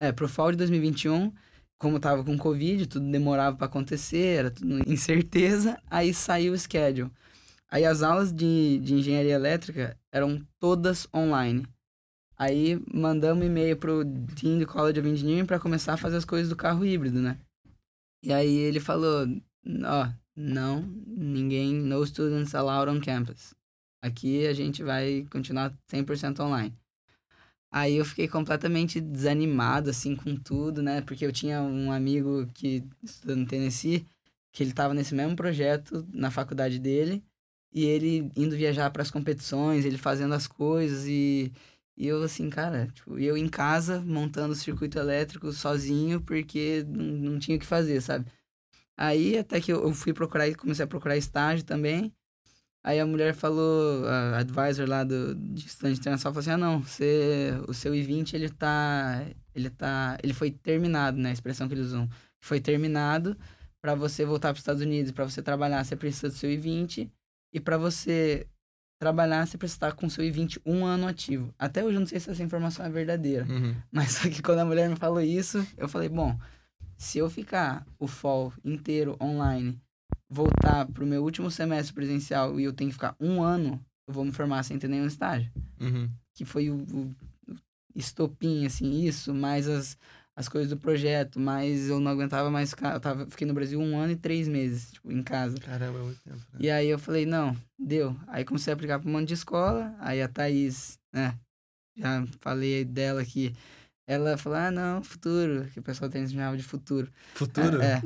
é, pro fall de 2021, como tava com Covid, tudo demorava para acontecer, era tudo incerteza, aí saiu o schedule. Aí as aulas de, de engenharia elétrica eram todas online. Aí mandamos e-mail pro Dean do College of Engineering para começar a fazer as coisas do carro híbrido, né? E aí ele falou, ó, oh, não, ninguém, no students allowed on campus. Aqui a gente vai continuar 100% online. Aí eu fiquei completamente desanimado, assim, com tudo, né? Porque eu tinha um amigo que estuda no Tennessee, que ele tava nesse mesmo projeto na faculdade dele e ele indo viajar para as competições, ele fazendo as coisas e, e eu assim, cara, tipo, eu em casa montando circuito elétrico sozinho porque não, não tinha o que fazer, sabe? Aí até que eu fui procurar e comecei a procurar estágio também. Aí a mulher falou, a advisor lá do de estudante internacional falou assim: "Ah, não, você, o seu I20 ele tá ele tá, ele foi terminado, né, a expressão que eles usam. Foi terminado para você voltar para os Estados Unidos, para você trabalhar, você precisa do seu I20 e para você trabalhar, você precisa estar com seu I20 um ano ativo. Até hoje eu não sei se essa informação é verdadeira. Uhum. Mas só que quando a mulher me falou isso, eu falei, bom, se eu ficar o fall inteiro online, voltar pro meu último semestre presencial e eu tenho que ficar um ano, eu vou me formar sem ter nenhum estágio. Uhum. Que foi o, o estopim, assim, isso, mais as, as coisas do projeto, mas eu não aguentava mais ficar. Eu tava, fiquei no Brasil um ano e três meses, tipo, em casa. Caramba, é muito tempo. Né? E aí eu falei, não, deu. Aí comecei a aplicar para um monte de escola, aí a Thaís, né, já falei dela aqui. Ela falou, ah, não, futuro, que o pessoal tem chamava de futuro. Futuro? É.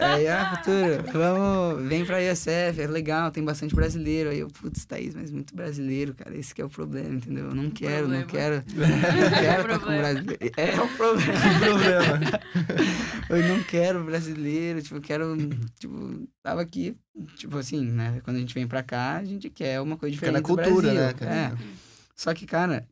é. aí, ah, futuro, vamos, vem pra ISF, é legal, tem bastante brasileiro. Aí eu, putz, Thaís, mas muito brasileiro, cara, esse que é o problema, entendeu? Eu não quero, não quero, não quero estar com brasileiro. É o problema. Que problema. eu não quero brasileiro, tipo, eu quero, tipo, tava aqui, tipo assim, né, quando a gente vem pra cá, a gente quer uma coisa diferente Fica na cultura, Brasil. né, cara? É. Só que, cara,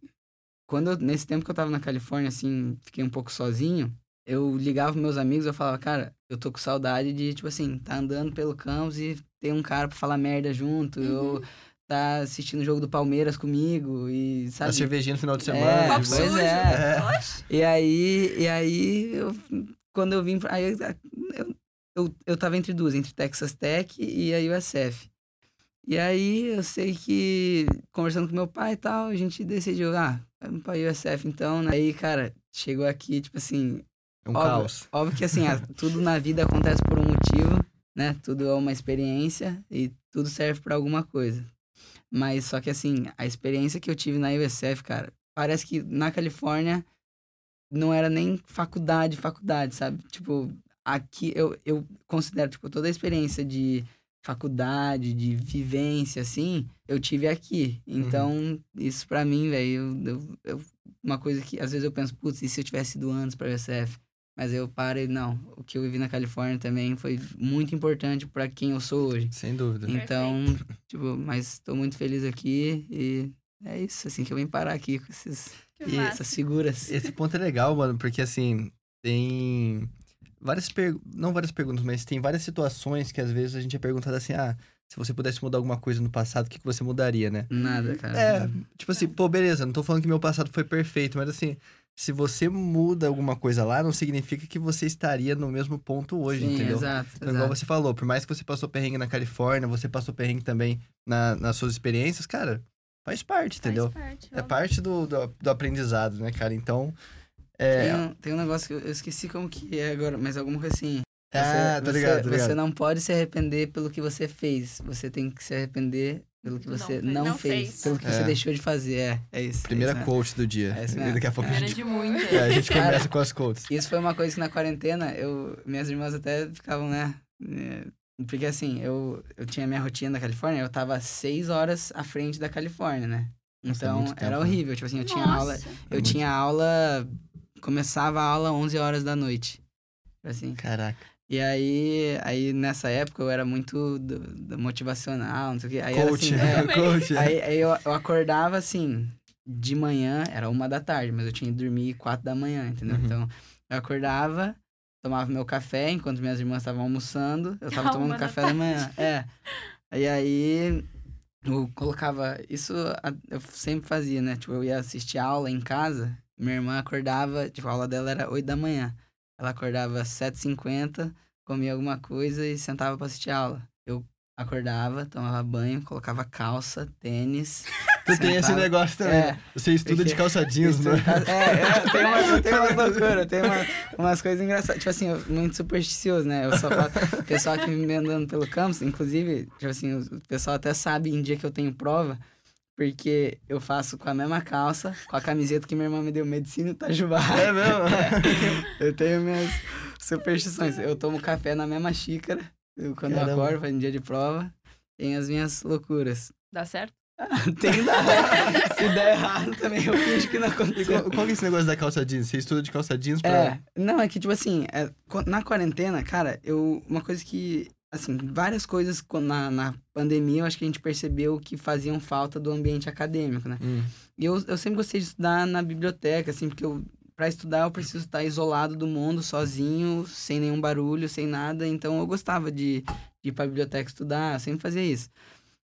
quando eu, nesse tempo que eu tava na Califórnia, assim, fiquei um pouco sozinho, eu ligava pros meus amigos, eu falava, cara, eu tô com saudade de, tipo assim, tá andando pelo campus e ter um cara pra falar merda junto, Uhum. eu tá assistindo o jogo do Palmeiras comigo e, A sabe? cervejinha no final de semana. É, Copo de pois boa. sujo. é. Oxe. E aí, e aí eu, quando eu vim, pra- aí eu, eu, eu, eu tava entre duas, entre Texas Tech e a USF. E aí eu sei que, conversando com meu pai e tal, a gente decidiu, ah, vamos pra USF então, né? Aí, cara, chegou aqui, tipo assim, É um Óbvio. caos. Óbvio que assim, a- tudo na vida acontece por um motivo, né? Tudo é uma experiência e tudo serve pra alguma coisa. Mas só que assim, a experiência que eu tive na USF, cara, parece que na Califórnia não era nem faculdade, faculdade, sabe? Tipo, aqui eu, eu considero, tipo, toda a experiência de faculdade, de vivência, assim, eu tive aqui. Então, isso pra mim, velho, eu, eu, eu- uma coisa que às vezes eu penso, putz, e se eu tivesse ido antes pra USF? Mas eu paro e não, o que eu vivi na Califórnia também foi muito importante pra quem eu sou hoje. Sem dúvida. Então, tipo, mas tô muito feliz aqui e é isso, assim, que eu vim parar aqui com esses, essas figuras. Esse ponto é legal, mano, porque assim, tem várias perguntas, não várias perguntas, mas tem várias situações que às vezes a gente é perguntado assim, ah, se você pudesse mudar alguma coisa no passado, o que, que você mudaria, né? Nada, cara. É, tipo assim, pô, beleza, não tô falando que meu passado foi perfeito, mas assim, se você muda alguma coisa lá, não significa que você estaria no mesmo ponto hoje, Sim, entendeu? exato, Então, igual exato. você falou, por mais que você passou perrengue na Califórnia, você passou perrengue também na, nas suas experiências, cara, faz parte, entendeu? Faz parte, É óbvio. parte do, do, do aprendizado, né, cara? Então, é... Tem, um, tem um negócio que eu, eu esqueci como que é agora, mas alguma coisa assim. Você, ah, tô você- ligado, tô ligado. Você não pode se arrepender pelo que você fez. Você tem que se arrepender pelo que você não, Não fez, fez. Pelo que É. você deixou de fazer. É, é isso. é Primeira isso, né? do dia. É isso mesmo. daqui a pouco a gente, de muitas. é, a gente Cara, começa com as quotes. Isso foi uma coisa que na quarentena, eu, minhas irmãs até ficavam, né? é, Porque assim, eu, eu tinha minha rotina da Califórnia, eu tava seis horas à frente da Califórnia, né? Nossa, é Então, muito tempo, era né? horrível. Tipo assim, eu tinha aula. Nossa. Eu muito- tinha aula. Começava a aula 11 horas da noite. Assim. Caraca. E aí, aí nessa época eu era muito do, do motivacional, não sei o quê. Aí era Coach, assim, é, coach. aí, aí eu, eu acordava assim, de manhã, era uma da tarde, mas eu tinha que dormir quatro da manhã, entendeu? Uhum. Então, eu acordava, tomava meu café enquanto minhas irmãs estavam almoçando, eu tava tomando café da manhã. É. E aí eu colocava. Isso a- eu sempre fazia, né? Tipo, eu ia assistir aula em casa, minha irmã acordava, tipo, a aula dela era 8 da manhã. Ela acordava às 7h50, comia alguma coisa e sentava pra assistir aula. Eu acordava, tomava banho, colocava calça, tênis. Tu tem esse sentava- negócio também. É. Você estuda de Porque- calça jeans, né? É, é, tem umas, eu tenho umas loucuras, tem uma, umas coisas engraçadas. Tipo assim, eu, muito supersticioso, né? Eu só falo, o pessoal que me andando pelo campus, inclusive, tipo assim, o pessoal até sabe em dia que eu tenho prova, porque eu faço com a mesma calça, com a camiseta que minha irmã me deu medicina e Itajubá. É mesmo? Eu tenho minhas superstições. Eu tomo café na mesma xícara. Eu, quando Caramba. eu acordo, faz um dia de prova, tem as minhas loucuras. Dá certo? tem que dar. Se der errado também, eu finge que não aconteceu. qual, qual que é esse negócio da calça jeans? Você estuda de calça jeans pra... É, não, é que, tipo assim, é, na quarentena, cara, eu. Uma coisa que. Assim, várias coisas co- na, na pandemia eu acho que a gente percebeu que faziam falta do ambiente acadêmico, né? Hum, E eu, eu sempre gostei de estudar na biblioteca, assim, porque eu, pra estudar eu preciso estar isolado do mundo, sozinho, sem nenhum barulho, sem nada. Então eu gostava de, de ir pra biblioteca estudar, eu sempre fazia isso.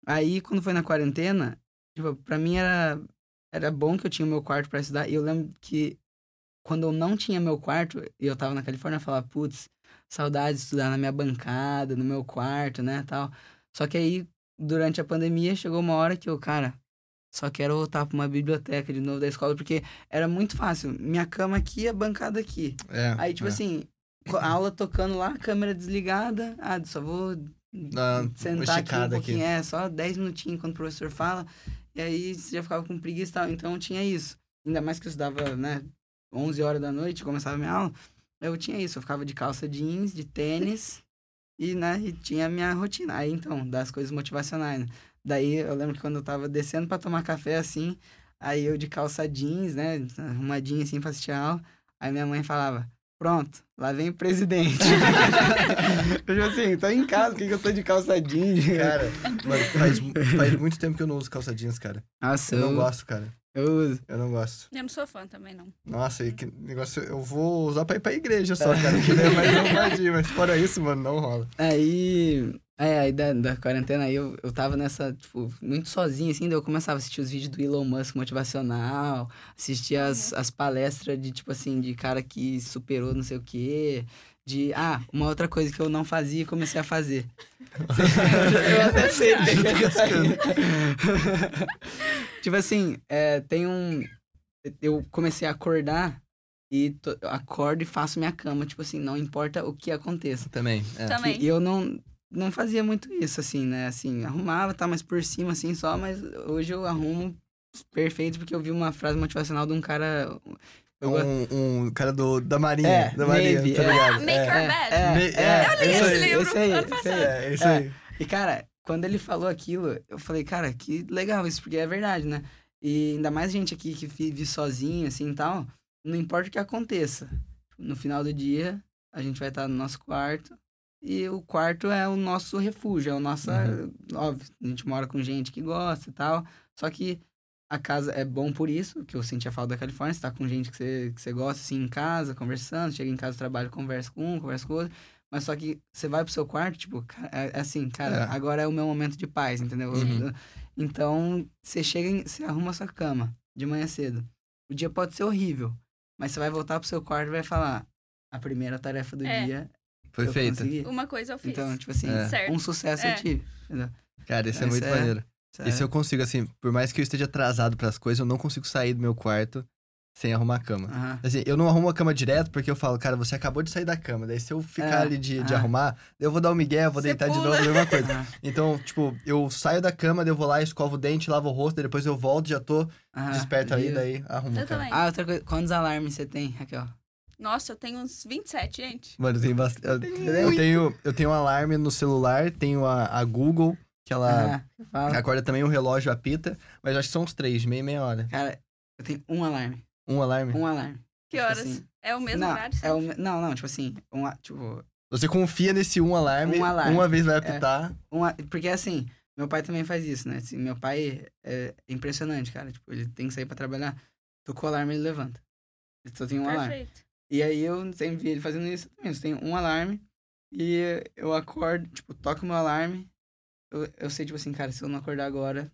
Aí, quando foi na quarentena, tipo, pra mim era, era bom que eu tinha o meu quarto pra estudar. E eu lembro que quando eu não tinha meu quarto, e eu tava na Califórnia, eu falava, putz, saudade de estudar na minha bancada, no meu quarto, né, tal. Só que aí, durante a pandemia, chegou uma hora que eu, cara, só quero voltar pra uma biblioteca de novo da escola, porque era muito fácil. Minha cama aqui, a bancada aqui. é, Aí, tipo é. assim, a aula tocando lá, câmera desligada. Ah, só vou Dá sentar aqui um pouquinho. É, só 10 minutinhos quando o professor fala. E aí você já ficava com preguiça e tal. Então tinha isso. Ainda mais que eu estudava, né, 11 horas da noite, começava a minha aula. Eu tinha isso. Eu ficava de calça jeans, de tênis. E, né, e tinha a minha rotina. Aí, então, das coisas motivacionais, né? Daí, eu lembro que quando eu tava descendo pra tomar café, assim, aí eu de calça jeans, né, arrumadinho, assim, pra assistir a aula, aí minha mãe falava, pronto, lá vem o presidente. eu, tipo assim, tô em casa, por que, que eu tô de calça jeans? Cara, mano, faz, faz muito tempo que eu não uso calça jeans, cara. Nossa, eu, não gosto, cara. Eu uso. Eu não gosto. Eu não sou fã também, não. Nossa, e que negócio... Eu vou usar pra ir pra igreja só, cara. Que é mais arrumadinho. Mas fora isso, mano, não rola. Aí, é, aí da, da quarentena aí eu, eu tava nessa, tipo, muito sozinho, assim, daí eu começava a assistir os vídeos do Elon Musk motivacional, assistir as, as palestras de, tipo assim, de cara que superou não sei o quê, de, ah, uma outra coisa que eu não fazia e comecei a fazer. eu até sei. Tipo assim, é, tem um, eu comecei a acordar e to- eu acordo e faço minha cama, tipo assim, não importa o que aconteça. Também. É. Também. E eu não, não fazia muito isso, assim, né? Assim, arrumava, tá, mas por cima, assim, só. Mas hoje eu arrumo perfeito porque eu vi uma frase motivacional de um cara... Um, um cara do, da Marinha. É, da Marinha, Navy, tá é. ligado? Make é. her bad. é, Me- é, é, Eu li isso esse aí, livro esse aí, ano esse aí. É, é isso É. aí. E, cara, quando ele falou aquilo, eu falei, cara, que legal isso, porque é verdade, né? E ainda mais gente aqui que vive sozinho, assim, e tal, não importa o que aconteça. No final do dia, a gente vai estar no nosso quarto, e o quarto é o nosso refúgio, é o nosso... Óbvio, a gente mora com gente que gosta e tal, só que a casa é bom por isso, que eu senti a falta da Califórnia, você tá com gente que você, que você gosta, assim, em casa, conversando, chega em casa do trabalho, conversa com um, conversa com o outro, mas só que você vai pro seu quarto, tipo, é é assim, cara, É. agora é o meu momento de paz, entendeu? Uhum. Então, você chega, em- você arruma a sua cama de manhã cedo. O dia pode ser horrível, mas você vai voltar pro seu quarto e vai falar: a primeira tarefa do É. dia Foi feita. consegui. Uma coisa eu fiz. Então, tipo assim, É. Um sucesso É. eu tive. Entendeu? Cara, isso é Essa muito é- maneiro. Isso Isso é- eu consigo, assim, por mais que eu esteja atrasado pras coisas, eu não consigo sair do meu quarto sem arrumar a cama. Aham. Assim, eu não arrumo a cama direto porque eu falo, cara, você acabou de sair da cama. Daí se eu ficar É, ali de, de ah. arrumar, eu vou dar um migué, eu vou Você deitar de pula. novo, mesma coisa. Então, tipo, eu saio da cama, daí eu vou lá, escovo o dente, lavo o rosto, daí depois eu volto, já tô desperto ali, E- daí arrumo, Eu cara. também. Ah, outra coisa, quantos alarmes você tem, Raquel? Nossa, eu tenho uns 27, gente. Mano, tem bastante. Eu, eu tenho, eu tenho um alarme no celular, tenho a, a Google, que ela. Fala. acorda também, o relógio apita, mas acho que são uns três, meia e meia hora. Cara, eu tenho um alarme. Um alarme. Um alarme. Que Tipo horas? assim, É o mesmo não, horário? é o, não, não, tipo assim, um, a- tipo, Você confia nesse um alarme, Um alarme. uma vez vai apitar. Uma, porque assim, meu pai também faz isso, né? Assim, meu pai é impressionante, cara. Tipo, ele tem que sair pra trabalhar, tocou o alarme, ele levanta. Ele só tem um alarme. Perfeito. E aí eu sempre vi ele fazendo isso também. Tenho um alarme e eu acordo, tipo, toco o meu alarme. Eu, eu sei, tipo assim, cara, se eu não acordar agora,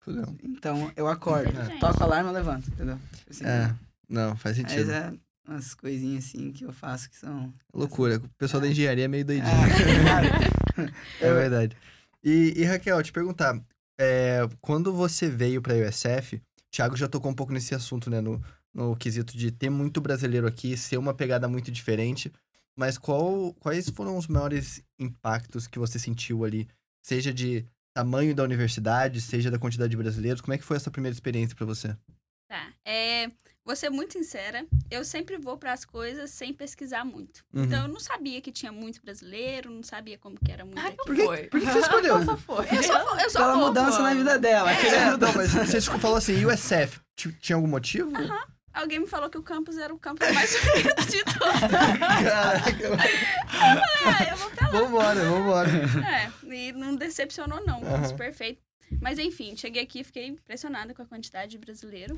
Fudeu. então eu acordo. Inteligente. Toco o alarme, eu levanto, entendeu? Assim, É, não, faz Mas sentido. é umas coisinhas assim que eu faço que são. Loucura. O pessoal da engenharia é meio doidinho. Ah, cara, É verdade. E, e, Raquel, te perguntar, é, quando você veio pra USF, o Thiago já tocou um pouco nesse assunto, né? No, no quesito de ter muito brasileiro aqui, ser uma pegada muito diferente. Mas qual, quais foram os maiores impactos que você sentiu ali? Seja de tamanho da universidade, seja da quantidade de brasileiros. Como é que foi essa primeira experiência pra você? Tá. É, vou ser muito sincera, eu sempre vou para as coisas sem pesquisar muito. Uhum. Então eu não sabia que tinha muito brasileiro, não sabia como que era muito Ai, aqui. Por que- foi. por que você escolheu? Só foi. Eu só, eu só Pela vou, mudança pô. na vida dela. É. É, não, mas você falou assim, USF, ti- tinha algum motivo? Alguém me falou que o campus era o campus mais bonito de todos. Caraca, Ah, eu vou pra lá. vambora, vambora. É, e não decepcionou não, campus perfeito. Mas enfim, cheguei aqui e fiquei impressionada com a quantidade de brasileiro.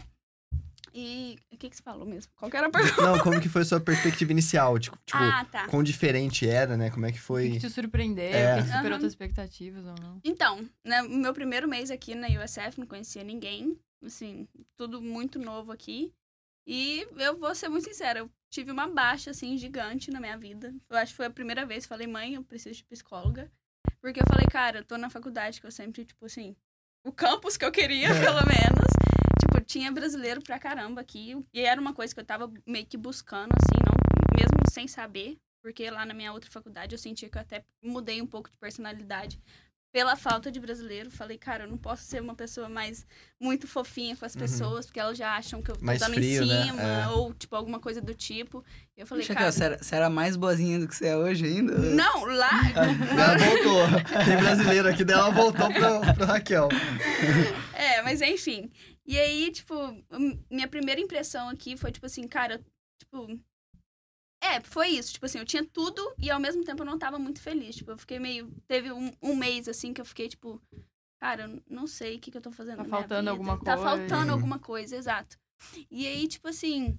E o que que você falou mesmo? Qual que era a pergunta? Não, como que foi a sua perspectiva inicial? Tipo, tipo ah, tá. quão diferente era, né? Como é que O que foi? que te surpreendeu? É. O que que superou Aham. tuas expectativas ou não? Então, né, o meu primeiro mês aqui na USF, não conhecia ninguém. Assim, tudo muito novo aqui. E eu vou ser muito sincera, eu tive uma baixa, assim, gigante na minha vida. Eu acho que foi a primeira vez que falei, mãe, eu preciso de psicóloga. Porque eu falei, cara, eu tô na faculdade que eu sempre, tipo assim, o campus que eu queria, pelo menos. Tipo, tinha brasileiro pra caramba aqui. E era uma coisa que eu tava meio que buscando, assim, não, mesmo sem saber. Porque lá na minha outra faculdade eu sentia que eu até mudei um pouco de personalidade pela falta de brasileiro. Falei, cara, eu não posso ser uma pessoa mais muito fofinha com as Uhum. pessoas, porque elas já acham que eu tô Mais dando frio, em né? cima, É. ou tipo, alguma coisa do tipo. E eu falei, Deixa cara. aqui, ó, você era, você era mais boazinha do que você é hoje ainda? Não, lá. Ela voltou. Tem brasileiro aqui, daí ela voltou pro, pro Raquel. É, mas enfim. E aí, tipo, minha primeira impressão aqui foi, tipo assim, cara, tipo. É, foi isso. Tipo assim, eu tinha tudo e ao mesmo tempo eu não tava muito feliz. Tipo, eu fiquei meio. Teve um, um mês, assim, que eu fiquei, tipo. Cara, eu não sei o que, que eu tô fazendo. Tá na minha faltando vida. alguma Tá coisa. faltando Uhum. alguma coisa, exato. E aí, tipo assim.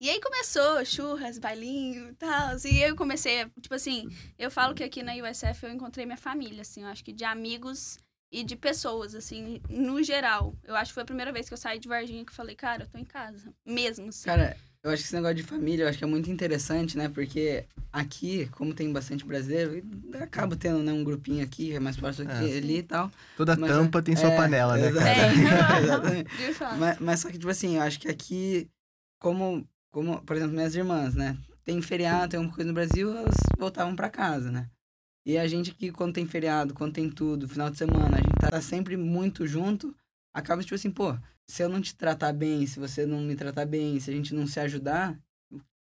E aí começou churras, bailinho e tal. assim, E eu comecei, a- tipo assim, eu falo que aqui na USF eu encontrei minha família, assim, eu acho que de amigos e de pessoas, assim, no geral. Eu acho que foi a primeira vez que eu saí de Varginha que eu falei, cara, eu tô em casa. Mesmo, assim. Cara, eu acho que esse negócio de família, eu acho que é muito interessante, né? Porque aqui, como tem bastante brasileiro, acaba tendo né, um grupinho aqui, é mais próximo aqui, É. ali e tal. Toda Mas tampa tem sua é, panela, né, cara? É. Exatamente. Mas, mas só que, tipo assim, eu acho que aqui, como, como, por exemplo, minhas irmãs, né? Tem feriado, tem alguma coisa no Brasil, elas voltavam pra casa, né? E a gente aqui, quando tem feriado, quando tem tudo, final de semana, a gente tá sempre muito junto, acaba, tipo assim, pô, se eu não te tratar bem, se você não me tratar bem, se a gente não se ajudar,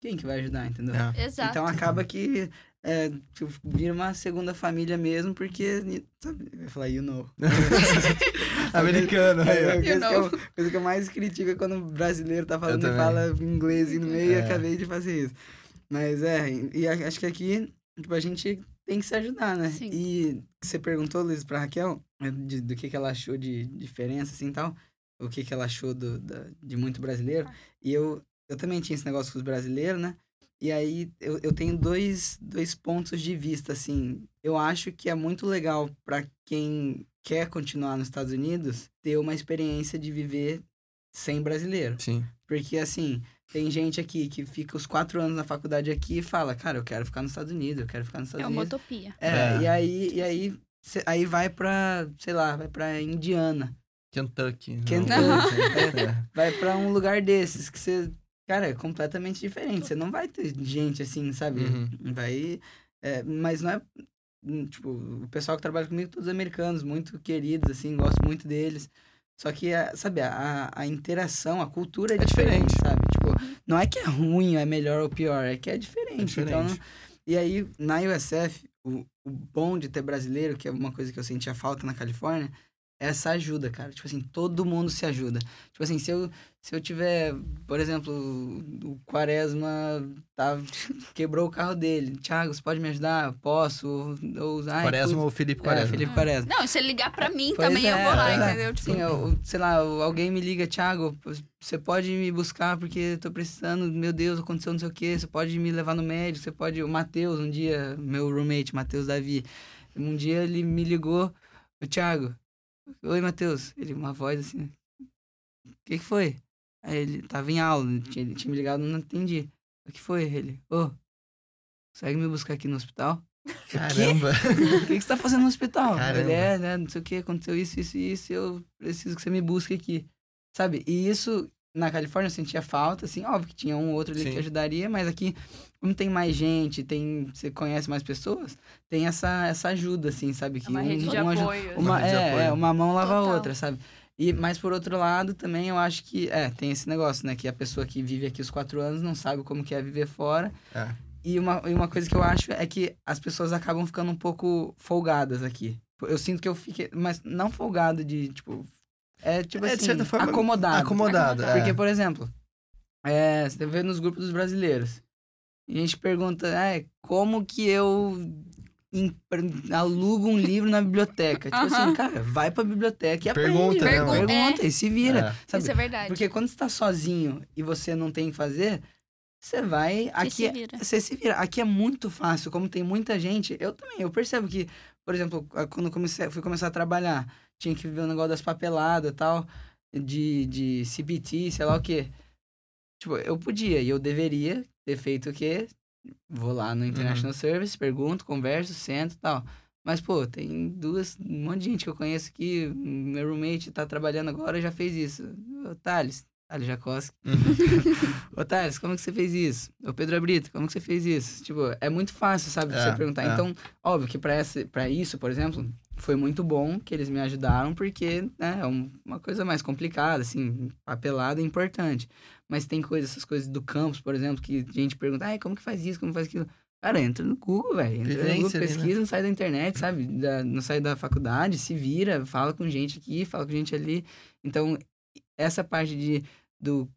quem que vai ajudar, entendeu? É. Exato. Então acaba que é, tipo, vira uma segunda família mesmo, porque, sabe, eu ia falar, you know. Americano. É, a coisa, You que know. eu, coisa que eu mais critico é quando o brasileiro tá falando e fala inglês e no meio e É. acabei de fazer isso. Mas é, e e acho que aqui, tipo, a gente tem que se ajudar, né? Sim. E você perguntou, Luiz, pra Raquel, né, de- do que, que ela achou de diferença, assim, tal, o que, que ela achou do, da- de muito brasileiro. E eu, eu também tinha esse negócio com os brasileiros, né? E aí eu, eu tenho dois, dois pontos de vista, assim. Eu acho que é muito legal para quem quer continuar nos Estados Unidos ter uma experiência de viver sem brasileiro. Sim. Porque, assim, tem gente aqui que fica os quatro anos na faculdade aqui e fala, cara, eu quero ficar nos Estados Unidos, eu quero ficar nos Estados É uma Unidos. utopia. É, É. e aí, e aí, aí vai pra, sei lá, vai pra Indiana, Kentucky. não. Kentucky, É. vai pra um lugar desses que você, cara, é completamente diferente. Você não vai ter gente assim, sabe? Uhum. Vai, é, mas não é, hum, tipo, o pessoal que trabalha comigo, todos americanos, muito queridos, assim, gosto muito deles. Só que, a- sabe, a, a interação, a cultura é, É diferente, diferente. sabe? Tipo, não é que é ruim, é melhor ou pior, é que é diferente. É diferente. Então, não- e aí, na USF, o, o bom de ter brasileiro, que é uma coisa que eu sentia falta na Califórnia, essa ajuda, cara. Tipo assim, todo mundo se ajuda. Tipo assim, se eu, se eu tiver, por exemplo, o Quaresma tá, quebrou o carro dele. Thiago, você pode me ajudar? Eu Posso. Ou, ai, Quaresma putz, ou Felipe é, Quaresma? Felipe Quaresma. Não, se ele ligar pra mim Pois também, eu é, vou lá, é. entendeu? Tipo, Sim, eu, sei lá, alguém me liga, Thiago, você pode me buscar porque eu tô precisando, meu Deus, aconteceu não sei o quê, você pode me levar no médico, você pode... O Matheus, um dia, meu roommate, Matheus Davi, um dia ele me ligou, Thiago, oi, Matheus, ele, uma voz assim, o que que foi? Aí ele tava em aula, ele tinha, ele tinha me ligado, não entendi. O que foi? Ele, ô, consegue me buscar aqui no hospital? Caramba. O que, que você tá fazendo no hospital? Caramba. Ele é, né? Não sei o que, aconteceu isso, isso e isso, eu preciso que você me busque aqui. Sabe? E isso, na Califórnia, eu sentia falta, assim, óbvio que tinha um ou outro ali Sim. que ajudaria, mas aqui, como tem mais gente, tem, você conhece mais pessoas, tem essa, essa ajuda, assim, sabe? É uma rede de um apoio. uma, Uma rede de é, apoio. é, uma mão lava a outra, sabe? E, mas por outro lado, também eu acho que, é, tem esse negócio, né? Que a pessoa que vive aqui os quatro anos não sabe como que é viver fora. É. E uma, e uma coisa que eu acho é que as pessoas acabam ficando um pouco folgadas aqui. Eu sinto que eu fiquei, mas não folgado de, tipo, é tipo É, de assim, certa forma, acomodado. Acomodado, é. Porque, por exemplo, é, você vê nos grupos dos brasileiros. E a gente pergunta, é, como que eu alugo um livro na biblioteca? Tipo assim, Aham. cara, vai pra biblioteca e aprende. Pergunta, né? Pergunta e se vira. É. Sabe? Isso é verdade. Porque quando você tá sozinho e você não tem o que fazer, você vai. Você Aqui, se é- vira. você se vira. Aqui é muito fácil, como tem muita gente. Eu também, eu percebo que, por exemplo, quando eu comecei, fui começar a trabalhar, tinha que ver o negócio das papeladas e tal, de, de CBT, sei lá o quê. Tipo, eu podia e eu deveria ter feito o quê? Vou lá no International Service, pergunto, converso, sento e tal. Mas, pô, tem duas, um monte de gente que eu conheço que meu roommate tá trabalhando agora já fez isso. Ô, Thales, Thales Jacoski. Ô, Thales, como que você fez isso? Ô, Pedro Abrito, como que você fez isso? Tipo, é muito fácil, sabe, de É, você perguntar. é. Então, óbvio que pra, essa, pra isso, por exemplo, foi muito bom que eles me ajudaram, porque né, é um- uma coisa mais complicada, assim, papelada é importante. Mas tem coisas, essas coisas do campus, por exemplo, que a gente pergunta, ai, como que faz isso, como faz aquilo? Cara, entra no Google, velho. Entra no Google, Vivência ali, né? pesquisa, não sai da internet, sabe? Da- não sai da faculdade, se vira, fala com gente aqui, fala com gente ali. Então, essa parte de, do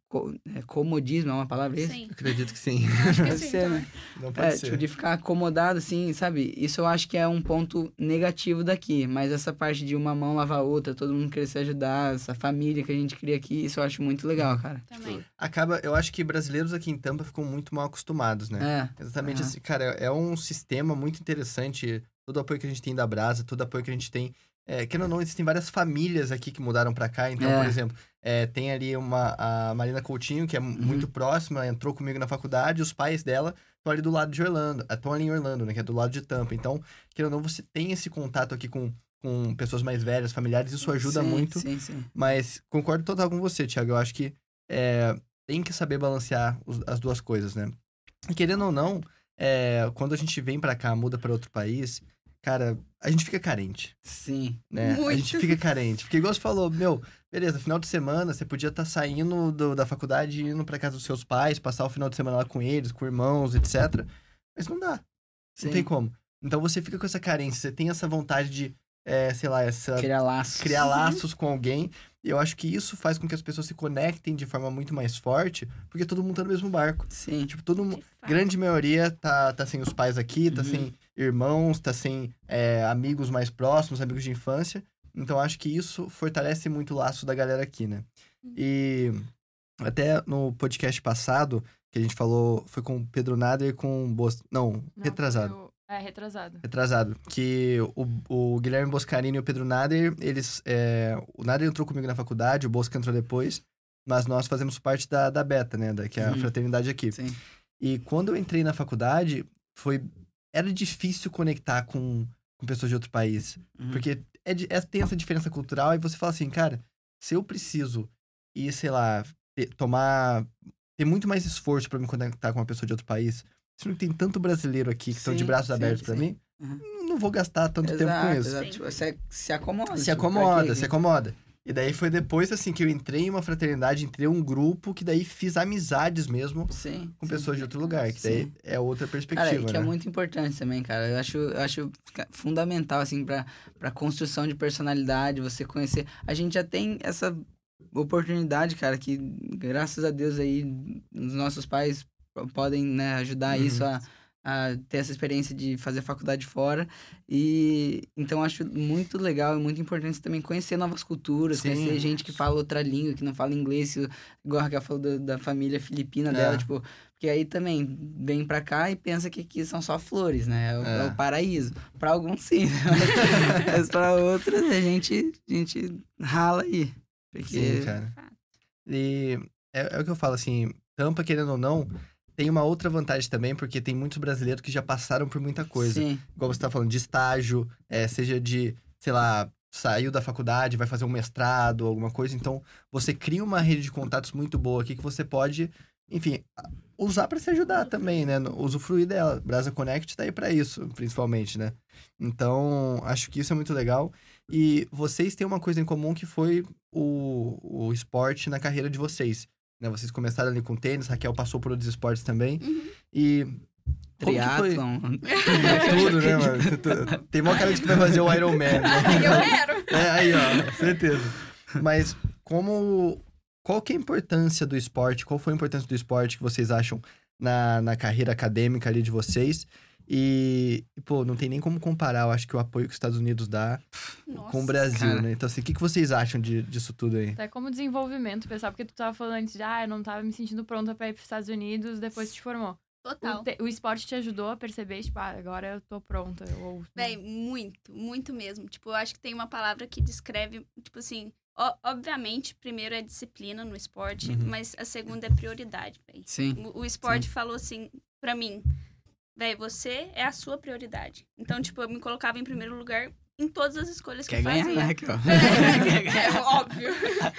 é, comodismo, é uma palavra isso? Sim. Acredito que sim. Acho que sim. ser, né? Não pode É, ser. tipo, de ficar acomodado, assim, sabe? Isso eu acho que é um ponto negativo daqui. Mas essa parte de uma mão lavar a outra, todo mundo querer se ajudar, essa família que a gente cria aqui, isso eu acho muito legal, cara. Também. Acaba, eu acho que brasileiros aqui em Tampa ficam muito mal acostumados, né? É. Exatamente Aham. assim, cara, é um sistema muito interessante. Todo o apoio que a gente tem da Brasa, todo o apoio que a gente tem. É, que não, não, existem várias famílias aqui que mudaram pra cá. Então, É. por exemplo, é, tem ali uma, a Marina Coutinho, que é Uhum. muito próxima, entrou comigo na faculdade, os pais dela estão ali do lado de Orlando, estão ali em Orlando, né, que é do lado de Tampa. Então, querendo ou não, você tem esse contato aqui com, com pessoas mais velhas, familiares, isso ajuda Sim, muito. Sim, sim. Mas concordo total com você, Thiago. Eu acho que é, tem que saber balancear os- as duas coisas, né? E querendo ou não, é, quando a gente vem pra cá, muda pra outro país, cara, a gente fica carente, Sim. né? A Muito. gente fica carente. Porque igual você falou, meu, beleza, final de semana você podia estar saindo do- da faculdade e indo pra casa dos seus pais, passar o final de semana lá com eles, com irmãos, etc. Mas não dá. sim. Não tem como. Então você fica com essa carência, você tem essa vontade de, é, sei lá, essa Criar laços. criar laços com alguém. E eu acho que isso faz com que as pessoas se conectem de forma muito mais forte, porque todo mundo tá no mesmo barco. Sim. Tipo, todo mundo. Grande maioria tá, tá sem os pais aqui, tá Uhum. sem irmãos, tá sem é, amigos mais próximos, amigos de infância. Então acho que isso fortalece muito o laço da galera aqui, né? E até no podcast passado, que a gente falou, foi com o Pedro Nader e com o. Não, Não, retrasado. É, retrasado. Retrasado. Que o, o Guilherme Boscarini e o Pedro Nader, eles. é, o Nader entrou comigo na faculdade, o Bosca entrou depois. Mas nós fazemos parte da, da Beta, né? Da, que é a Uhum. fraternidade aqui. Sim. E quando eu entrei na faculdade, foi. Era difícil conectar com, com pessoas de outro país. Uhum. Porque é, é- tem essa diferença cultural e você fala assim, cara, se eu preciso ir, sei lá, ter- tomar. ter muito mais esforço pra me conectar com uma pessoa de outro país, se não tem tanto brasileiro aqui que estão de braços sim, abertos pra sim. mim, Uhum. não vou gastar tanto tempo com Exato, isso. exato. Tipo, se, se acomoda. Se tipo, acomoda, quê? se acomoda. E daí foi depois, assim, que eu entrei em uma fraternidade, entrei em um grupo, que daí fiz amizades mesmo Sim. com sim. pessoas de outro lugar, que daí é outra perspectiva, Cara, que né? é muito importante também, cara. Eu acho, eu acho fundamental, assim, pra, pra construção de personalidade, você conhecer. A gente já tem essa oportunidade, cara, que graças a Deus aí, os nossos pais podem, né, ajudar Uhum. isso a, a ter essa experiência de fazer faculdade fora. E então acho muito legal e muito importante também conhecer novas culturas, Sim. conhecer gente que fala outra língua, que não fala inglês, igual a Raquel falou da, da família filipina dela, É. tipo, porque aí também vem pra cá e pensa que aqui são só flores, né? É o, É. é o paraíso. Pra alguns sim, né? mas pra outros a gente, a gente rala aí. Porque... Sim, cara. E é, é o que eu falo, assim, Tampa, querendo ou não, tem uma outra vantagem também, porque tem muitos brasileiros que já passaram por muita coisa. Sim, Igual você tá falando, de estágio, é, seja de, sei lá, saiu da faculdade, vai fazer um mestrado, alguma coisa. Então, você cria uma rede de contatos muito boa aqui que você pode, enfim, usar para se ajudar também, né? Usufruir dela. Brasa Connect tá aí para isso, principalmente, né? Então, acho que isso é muito legal. E vocês têm uma coisa em comum que foi o, o esporte na carreira de vocês. Né? Vocês começaram ali com tênis, Raquel passou por outros esportes também. Uhum. E. Triatlon. Tudo, né, mano? Tu- Tem uma cara de que vai fazer o Iron Man. Né? Eu quero. É, aí, ó, certeza. Mas como. Qual que é a importância do esporte? Qual foi a importância do esporte que vocês acham na, na carreira acadêmica ali de vocês? E, e, pô, não tem nem como comparar, eu acho que o apoio que os Estados Unidos dá Nossa. com o Brasil, cara. né? Então, assim, o que, que vocês acham de, disso tudo aí? Até como desenvolvimento, pessoal, porque tu tava falando antes de, ah, eu não tava me sentindo pronta pra ir pros Estados Unidos depois te formou. Total. O, te- o esporte te ajudou a perceber, tipo, ah, agora eu tô pronta. Ou, Véi, muito, muito mesmo. Tipo, eu acho que tem uma palavra que descreve, tipo assim, ó- obviamente, primeiro é disciplina no esporte, Uhum. mas a segunda é prioridade, véi. Sim. O, o esporte falou assim pra mim, véi, você é a sua prioridade. Então, tipo, eu me colocava em primeiro lugar em todas as escolhas que Quer eu ganhar, fazia. né, Raquel? é óbvio.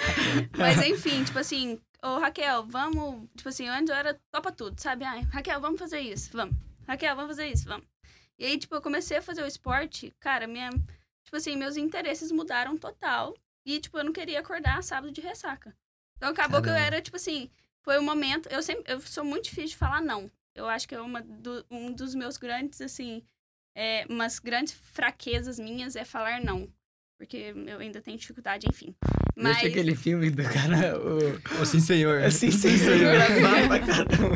Mas enfim, tipo assim, ô Raquel, vamos. Tipo assim, antes eu era topa tudo, sabe? Ai, Raquel, vamos fazer isso, vamos. Raquel, vamos fazer isso, vamos. E aí, tipo, eu comecei a fazer o esporte, cara, minha. Tipo assim, meus interesses mudaram total. E, tipo, eu não queria acordar sábado de ressaca. Então acabou que eu Caramba. era, tipo assim, foi um momento. Eu sempre. Eu sou muito difícil de falar não. Eu acho que é uma do- um dos meus grandes, assim. É, umas grandes fraquezas minhas é falar não. Porque eu ainda tenho dificuldade, enfim. Mas. Deixa aquele filme do cara. O... Ô, sim, senhor. Assim, sim, senhor. Pra caramba.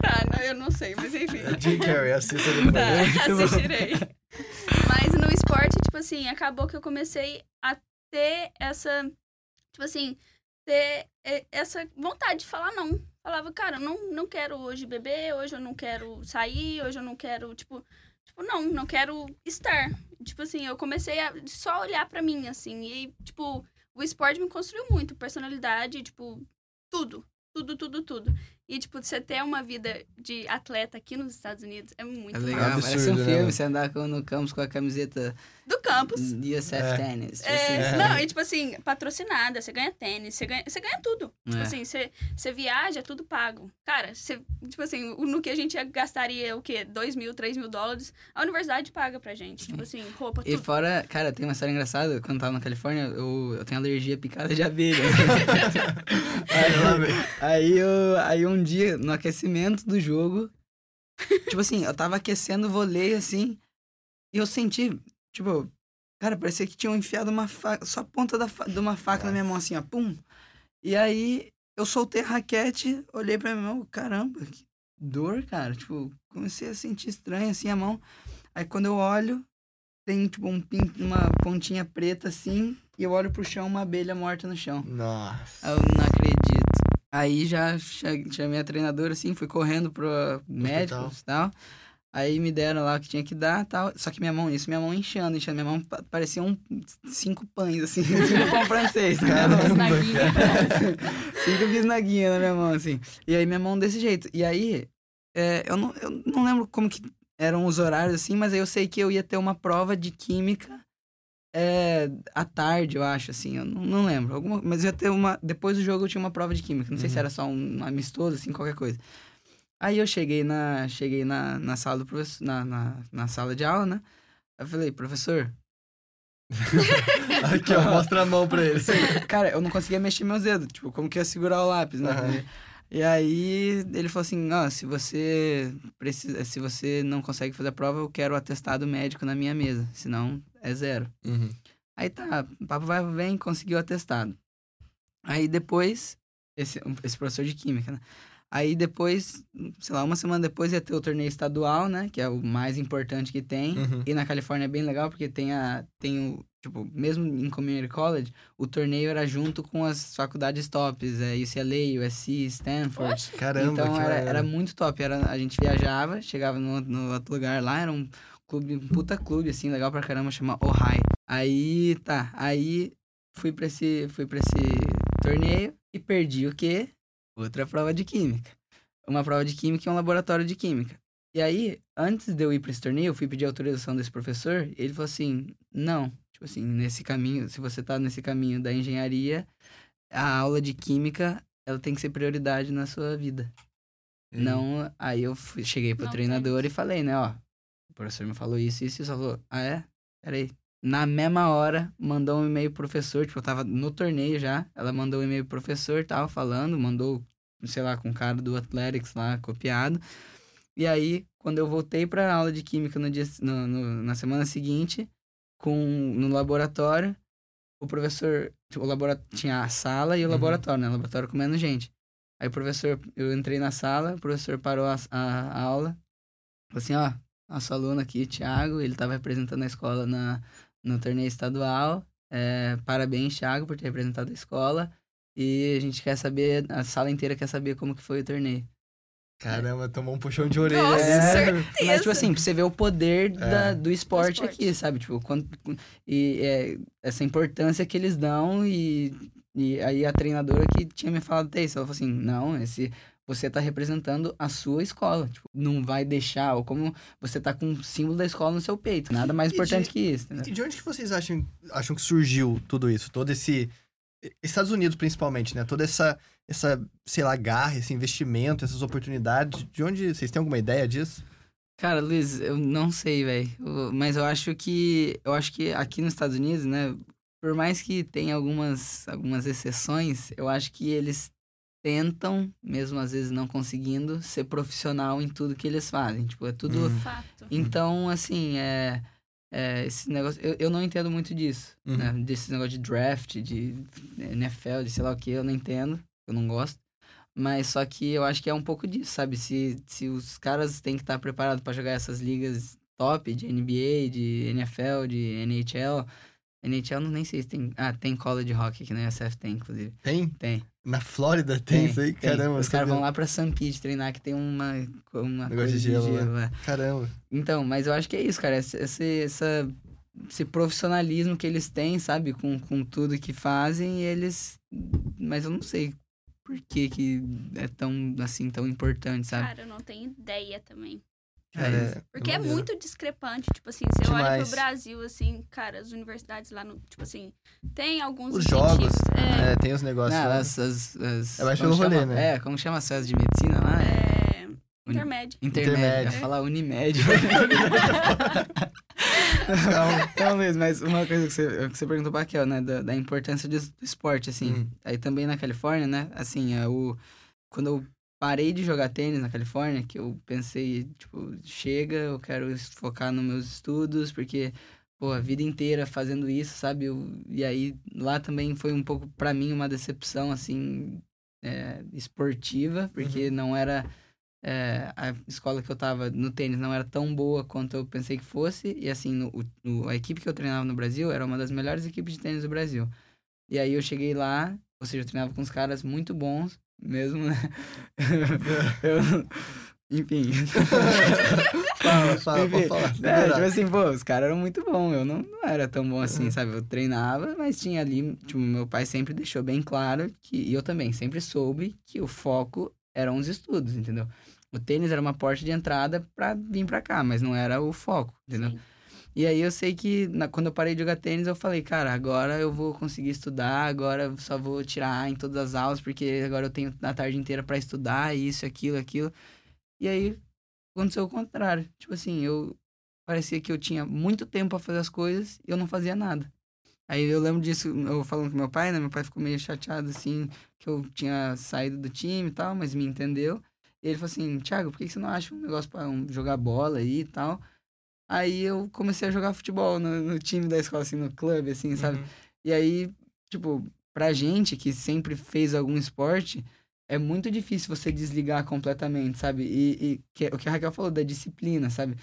Tá, não, eu não sei, mas enfim. Jim Carrey, assista depois. Tá, assistirei. Mas no esporte, tipo assim, acabou que eu comecei a ter essa. Tipo assim, ter eh, essa vontade de falar não. Falava, cara, eu não, não quero hoje beber, hoje eu não quero sair, hoje eu não quero, tipo. Tipo, não, não quero estar. Tipo assim, eu comecei a só olhar pra mim, assim. E, tipo, o esporte me construiu muito. Personalidade, tipo, tudo. Tudo, tudo, tudo. E, tipo, você ter uma vida de atleta aqui nos Estados Unidos é muito É legal, Absurdo, parece um né, filme, mano? você andar no campus com a camiseta Do campus. USF É. Tennis. tipo É. Não, e tipo assim, patrocinada, você ganha tênis, você ganha, você ganha tudo. Tipo É. assim, você, você viaja, é tudo pago. Cara, você, tipo assim, no que a gente gastaria o quê? 2 mil, 3 mil dólares, a universidade paga pra gente. Tipo assim, roupa, E tudo. fora, cara, tem uma história engraçada. Quando eu tava na Califórnia, eu, eu tenho alergia picada de abelha. Aí, aí, eu, aí um dia, no aquecimento do jogo, tipo assim, eu tava aquecendo o vôlei, assim, e eu senti, tipo, cara, parecia que tinham enfiado uma faca, só a ponta da de uma faca na minha mão, assim, ó, pum. E aí, eu soltei a raquete, olhei pra minha mão, caramba, que dor, cara. Tipo, comecei a sentir estranho, assim, a mão. Aí, quando eu olho, tem, tipo, um pin, uma pontinha preta, assim, e eu olho pro chão, uma abelha morta no chão. Nossa. Eu não acredito. Aí já cha- chamei a treinadora, assim, fui correndo pro médico e tal. Aí me deram lá o que tinha que dar tal. Só que minha mão, isso, minha mão inchando, inchando. Minha mão pa- parecia um cinco pães, assim, cinco pão francês. né? Cinco bisnaguinhas na minha mão, assim. E aí minha mão desse jeito. E aí, é, eu, não, eu não lembro como que eram os horários, assim, mas aí eu sei que eu ia ter uma prova de química é, à tarde, eu acho, assim, eu não, não lembro. Alguma, mas ia ter uma. Depois do jogo eu tinha uma prova de química. Não sei se Uhum. era só um amistoso, assim, qualquer coisa. Aí eu cheguei na, cheguei na, na sala do professor, na, na, na sala de aula, né? Eu falei, professor, Aqui, ó, mostra a mão pra eles. Cara, eu não conseguia mexer meus dedos, tipo, como que ia segurar o lápis, né? Aham. E aí ele falou assim, ó, se você precisa, se você não consegue fazer a prova, eu quero o atestado médico na minha mesa, senão é zero. Uhum. Aí tá, o papo vai vem, conseguiu o atestado. Aí depois, esse, esse professor de química, né? Aí depois, sei lá, uma semana depois ia ter o torneio estadual, né? Que é o mais importante que tem. Uhum. E na Califórnia é bem legal porque tem a. Tem o. Tipo, mesmo em community college, o torneio era junto com as faculdades tops, é UCLA, USC, Stanford. Oxe, Caramba, então era, era muito top. Era, a gente viajava, chegava no, no outro lugar lá, era um clube, um puta clube, assim, legal pra caramba, chama Ohio. Aí, tá, aí fui pra esse, fui pra esse torneio e perdi o quê? Outra prova de química. Uma prova de química e um laboratório de química. E aí, antes de eu ir pra esse torneio, eu fui pedir autorização desse professor, e ele falou assim, não, tipo assim, nesse caminho, se você tá nesse caminho da engenharia, a aula de química, ela tem que ser prioridade na sua vida. E- Não, aí eu fui- cheguei pro Não treinador e falei, né, ó, o professor me falou isso, isso, e só falou, ah, é? Peraí, na mesma hora, mandou um e-mail pro professor, tipo, eu tava no torneio já, ela mandou um e-mail pro professor, tava falando, mandou, sei lá, com o cara do Athletics lá, copiado. E aí, quando eu voltei pra aula de química no dia, no, no, na semana seguinte, com, no laboratório, o professor, tipo, o laboratório, tinha a sala e o Uhum. laboratório, né? O laboratório com menos gente. Aí o professor, eu entrei na sala, o professor parou a, a, a aula, falou assim, ó, nosso aluno aqui, Thiago, ele tava representando a escola na, no torneio estadual. É, parabéns, Thiago, por ter representado a escola. E a gente quer saber, a sala inteira quer saber como que foi o torneio. Caramba, tomou um puxão de orelha. Nossa, É. Mas, tipo assim, pra você ver o poder da- É. do, esporte esporte. aqui, sabe? Tipo, quando, e é, essa importância que eles dão e, e aí a treinadora que tinha me falado até isso, ela falou assim, não, esse... Você tá representando a sua escola. Tipo, não vai deixar, ou como você tá com o símbolo da escola no seu peito. Nada mais importante de- que isso. entendeu? E de onde que vocês acham, acham que surgiu tudo isso? Todo esse... Estados Unidos, principalmente, né? Toda essa, essa, sei lá, garra, esse investimento, essas oportunidades. De onde... Vocês têm alguma ideia disso? Cara, Luiz, eu não sei, velho. Mas eu acho que. Eu acho que aqui nos Estados Unidos, né? Por mais que tenha algumas, algumas exceções, eu acho que eles tentam, mesmo às vezes não conseguindo, ser profissional em tudo que eles fazem. Tipo, é tudo. Uhum. Fato. Então, assim, é. é, esse negócio. Eu, eu não entendo muito disso. Uhum. Né? Desse negócio de draft, de NFL, de sei lá o que, eu não entendo. Eu não gosto. Mas só que eu acho que é um pouco disso, sabe? Se, se os caras têm que estar preparados para jogar essas ligas top de NBA, de NFL, de NHL. NHL não nem sei se tem. Ah, tem college hockey que na USF tem, inclusive. Tem? Tem. Na Flórida tem, isso aí? tem. Caramba. Os caras vão lá pra. Pete treinar, que tem uma, uma Negócio coisa de de gelo, gelo, né? lá. Caramba. Então, mas eu acho que é isso, cara. Esse, esse, essa, esse profissionalismo que eles têm, sabe? Com, com tudo que fazem, e eles. Mas eu não sei por que, que é tão, assim, tão importante, sabe? Cara, eu não tenho ideia também. Cara, É, Porque é, maneiro. muito discrepante. Tipo assim, você olha Demais. pro Brasil, assim, cara, as universidades lá no. Tipo assim, tem alguns Os jogos, incentivos. É, é, tem os negócios. Não, lá. as, as, as- É mais como pelo rolê, chama? né? É, como chama as festas de medicina lá? É. intermédio. Intermédio. Intermédio. Eu ia falar Unimed. Não. Então, Luiz, mas uma coisa que você, que você perguntou pra Kel, né? Da, da importância do, do esporte, assim. Hum. Aí também na Califórnia, né? Assim, é o, quando eu parei de jogar tênis na Califórnia, que eu pensei, tipo, chega, eu quero focar nos meus estudos, porque, pô, a vida inteira fazendo isso, sabe? Eu, e aí lá também foi um pouco, pra mim, uma decepção, assim, é, esportiva, porque não era. é, a escola que eu tava no tênis não era tão boa quanto eu pensei que fosse. E assim, no, no- a equipe que eu treinava no Brasil era uma das melhores equipes de tênis do Brasil. E aí eu cheguei lá, ou seja, eu treinava com uns caras muito bons, mesmo, né? eu, enfim. Fala, fala, Enfim, falar. É, tipo assim, pô, os caras eram muito bons. Eu não, não era tão bom assim, sabe? Eu treinava, mas tinha ali, tipo, meu pai sempre deixou bem claro que, e eu também sempre soube que o foco eram os estudos, entendeu? O tênis era uma porta de entrada pra vir pra cá, mas não era o foco, entendeu? Sim. E aí eu sei que na- quando eu parei de jogar tênis, eu falei, cara, agora eu vou conseguir estudar, agora eu só vou tirar em todas as aulas, porque agora eu tenho a tarde inteira pra estudar, isso, aquilo, aquilo. E aí aconteceu o contrário. Tipo assim, eu parecia que eu tinha muito tempo pra fazer as coisas e eu não fazia nada. Aí eu lembro disso, eu falando com meu pai, né? Meu pai ficou meio chateado, assim, que eu tinha saído do time e tal, mas me entendeu. E ele falou assim, Thiago, por que você não acha um negócio pra jogar bola aí e tal? Aí eu comecei a jogar futebol no, no time da escola, assim, no clube, assim, sabe? Uhum. E aí, tipo, pra gente que sempre fez algum esporte, é muito difícil você desligar completamente, sabe? E, e que- o que a Raquel falou da disciplina, sabe?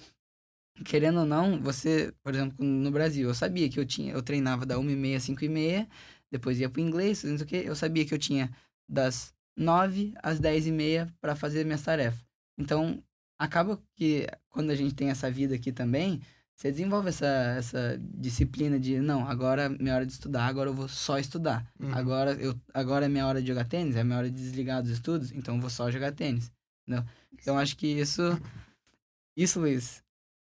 Querendo ou não, você, por exemplo, no Brasil, eu sabia que eu tinha, eu treinava da 1h30 às 5h30, depois ia pro inglês, não sei o quê, eu sabia que eu tinha das 9 às 10h30 para fazer minhas tarefas. Então, acaba que quando a gente tem essa vida aqui também, você desenvolve essa, essa disciplina de, não, agora é minha hora de estudar, agora eu vou só estudar. Uhum. Agora, eu, agora é minha hora de jogar tênis, é minha hora de desligar dos estudos, então eu vou só jogar tênis. Entendeu? Então acho que isso. Isso, Luiz,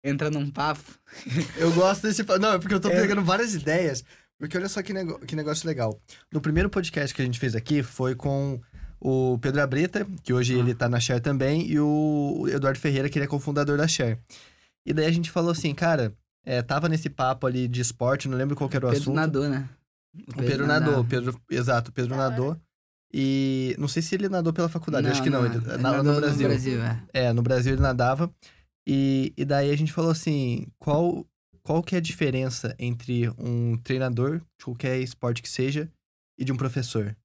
entra num papo. Eu gosto desse. pa- Não, é porque eu tô É. pegando várias ideias. Porque olha só que, nego... que negócio legal. No primeiro podcast que a gente fez aqui foi com o Pedro Abreta, que hoje Ah. ele tá na Share também, e o Eduardo Ferreira, que ele é cofundador da Share. E daí a gente falou assim, cara, é, tava nesse papo ali de esporte, não lembro qual que era o Pedro assunto. nadou, né? O Pedro nadou, Pedro, exato, o Pedro Da hora. nadou. E não sei se ele nadou pela faculdade, acho que não, ele, ele na- nadou no Brasil. No Brasil, é. É, no Brasil ele nadava. E, e daí a gente falou assim, qual, qual que é a diferença entre um treinador de qualquer esporte que seja e de um professor?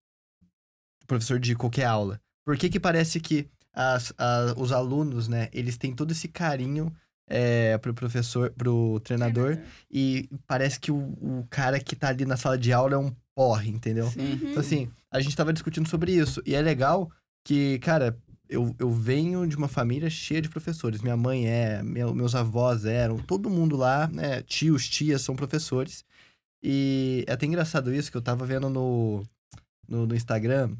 Professor de qualquer aula. Por que que parece que as, a- os alunos, né, eles têm todo esse carinho é, pro professor, pro treinador, e parece que o, o cara que tá ali na sala de aula é um porre, entendeu? Sim. Uhum. Então, assim, a gente tava discutindo sobre isso. E é legal que, cara, eu, eu venho de uma família cheia de professores. Minha mãe é, meu- meus avós eram, todo mundo lá, né? Tios, tias são professores. E é até engraçado isso que eu tava vendo no, no, no Instagram.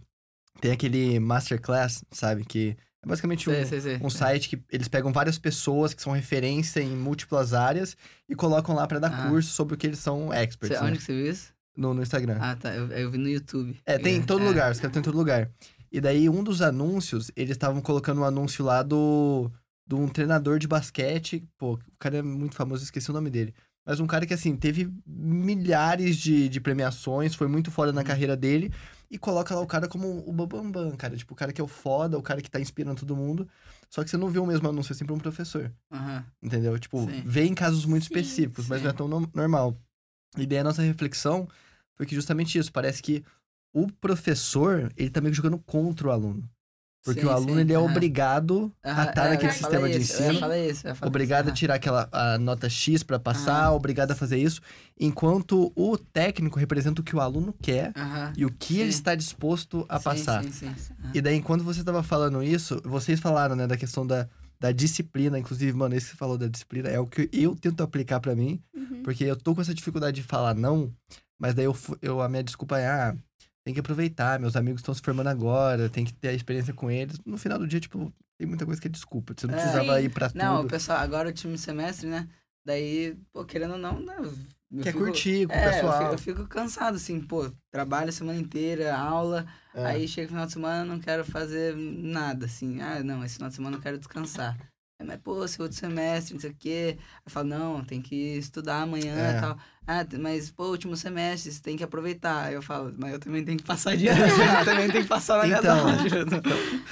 Tem aquele Masterclass, sabe? Que é basicamente um, Sei, sei, sei. um site que eles pegam várias pessoas que são referência em múltiplas áreas e colocam lá pra dar Ah. curso sobre o que eles são experts Você- né? onde que você viu isso? no, no Instagram. Ah, tá. Eu, eu vi no YouTube. É, tem em todo É. lugar, os caras estão em todo lugar. E daí, um dos anúncios, eles estavam colocando um anúncio lá do. de um treinador de basquete. Pô, o cara é muito famoso, esqueci o nome dele. Mas um cara que, assim, teve milhares de, de premiações, foi muito foda na carreira dele. E coloca lá o cara como o bambambam, cara. Tipo, o cara que é o foda, o cara que tá inspirando todo mundo. Só que você não vê o mesmo anúncio assim pra um professor. Aham. Entendeu? Tipo, Sim. vê em casos muito Sim, específicos, mas sim. não é tão no- normal. E daí a nossa reflexão foi que justamente isso. Parece que o professor, ele tá meio que jogando contra o aluno. Porque Sim, o aluno, sim. ele é obrigado a estar é, naquele sistema de isso, Eu ensino. falar isso, falar Obrigado a isso, tirar aquela a nota X pra passar, Aham. obrigado a fazer isso. Enquanto o técnico representa o que o aluno quer e o que ele Sim. está disposto a passar. Sim, sim. Aham. E daí, enquanto você tava falando isso, vocês falaram, né, da questão da, da disciplina. Inclusive, mano, esse que você falou da disciplina é o que eu tento aplicar pra mim. Uhum. Porque eu tô com essa dificuldade de falar não, mas daí eu, eu a minha desculpa é, ah, tem que aproveitar, meus amigos estão se formando agora, tem que ter a experiência com eles. No final do dia, tipo, tem muita coisa que é desculpa. Você não É. precisava Sim. ir pra Não, o tudo. pessoal, agora o time semestre, né? Daí, pô, querendo ou não, né, eu Quer fico- curtir com o É, eu pessoal. fico, eu fico cansado, assim, pô, trabalho a semana inteira, aula, É. aí chega o final de semana não quero fazer nada, assim, ah, não, esse final de semana eu quero descansar. Aí, mas, pô, esse outro semestre, não sei o quê. Aí eu falo, não, tem que estudar amanhã É. e tal. Ah, mas, pô, último semestre, você tem que aproveitar. Aí eu falo, mas eu também tenho que passar de ano, eu também tenho que passar na minha Então.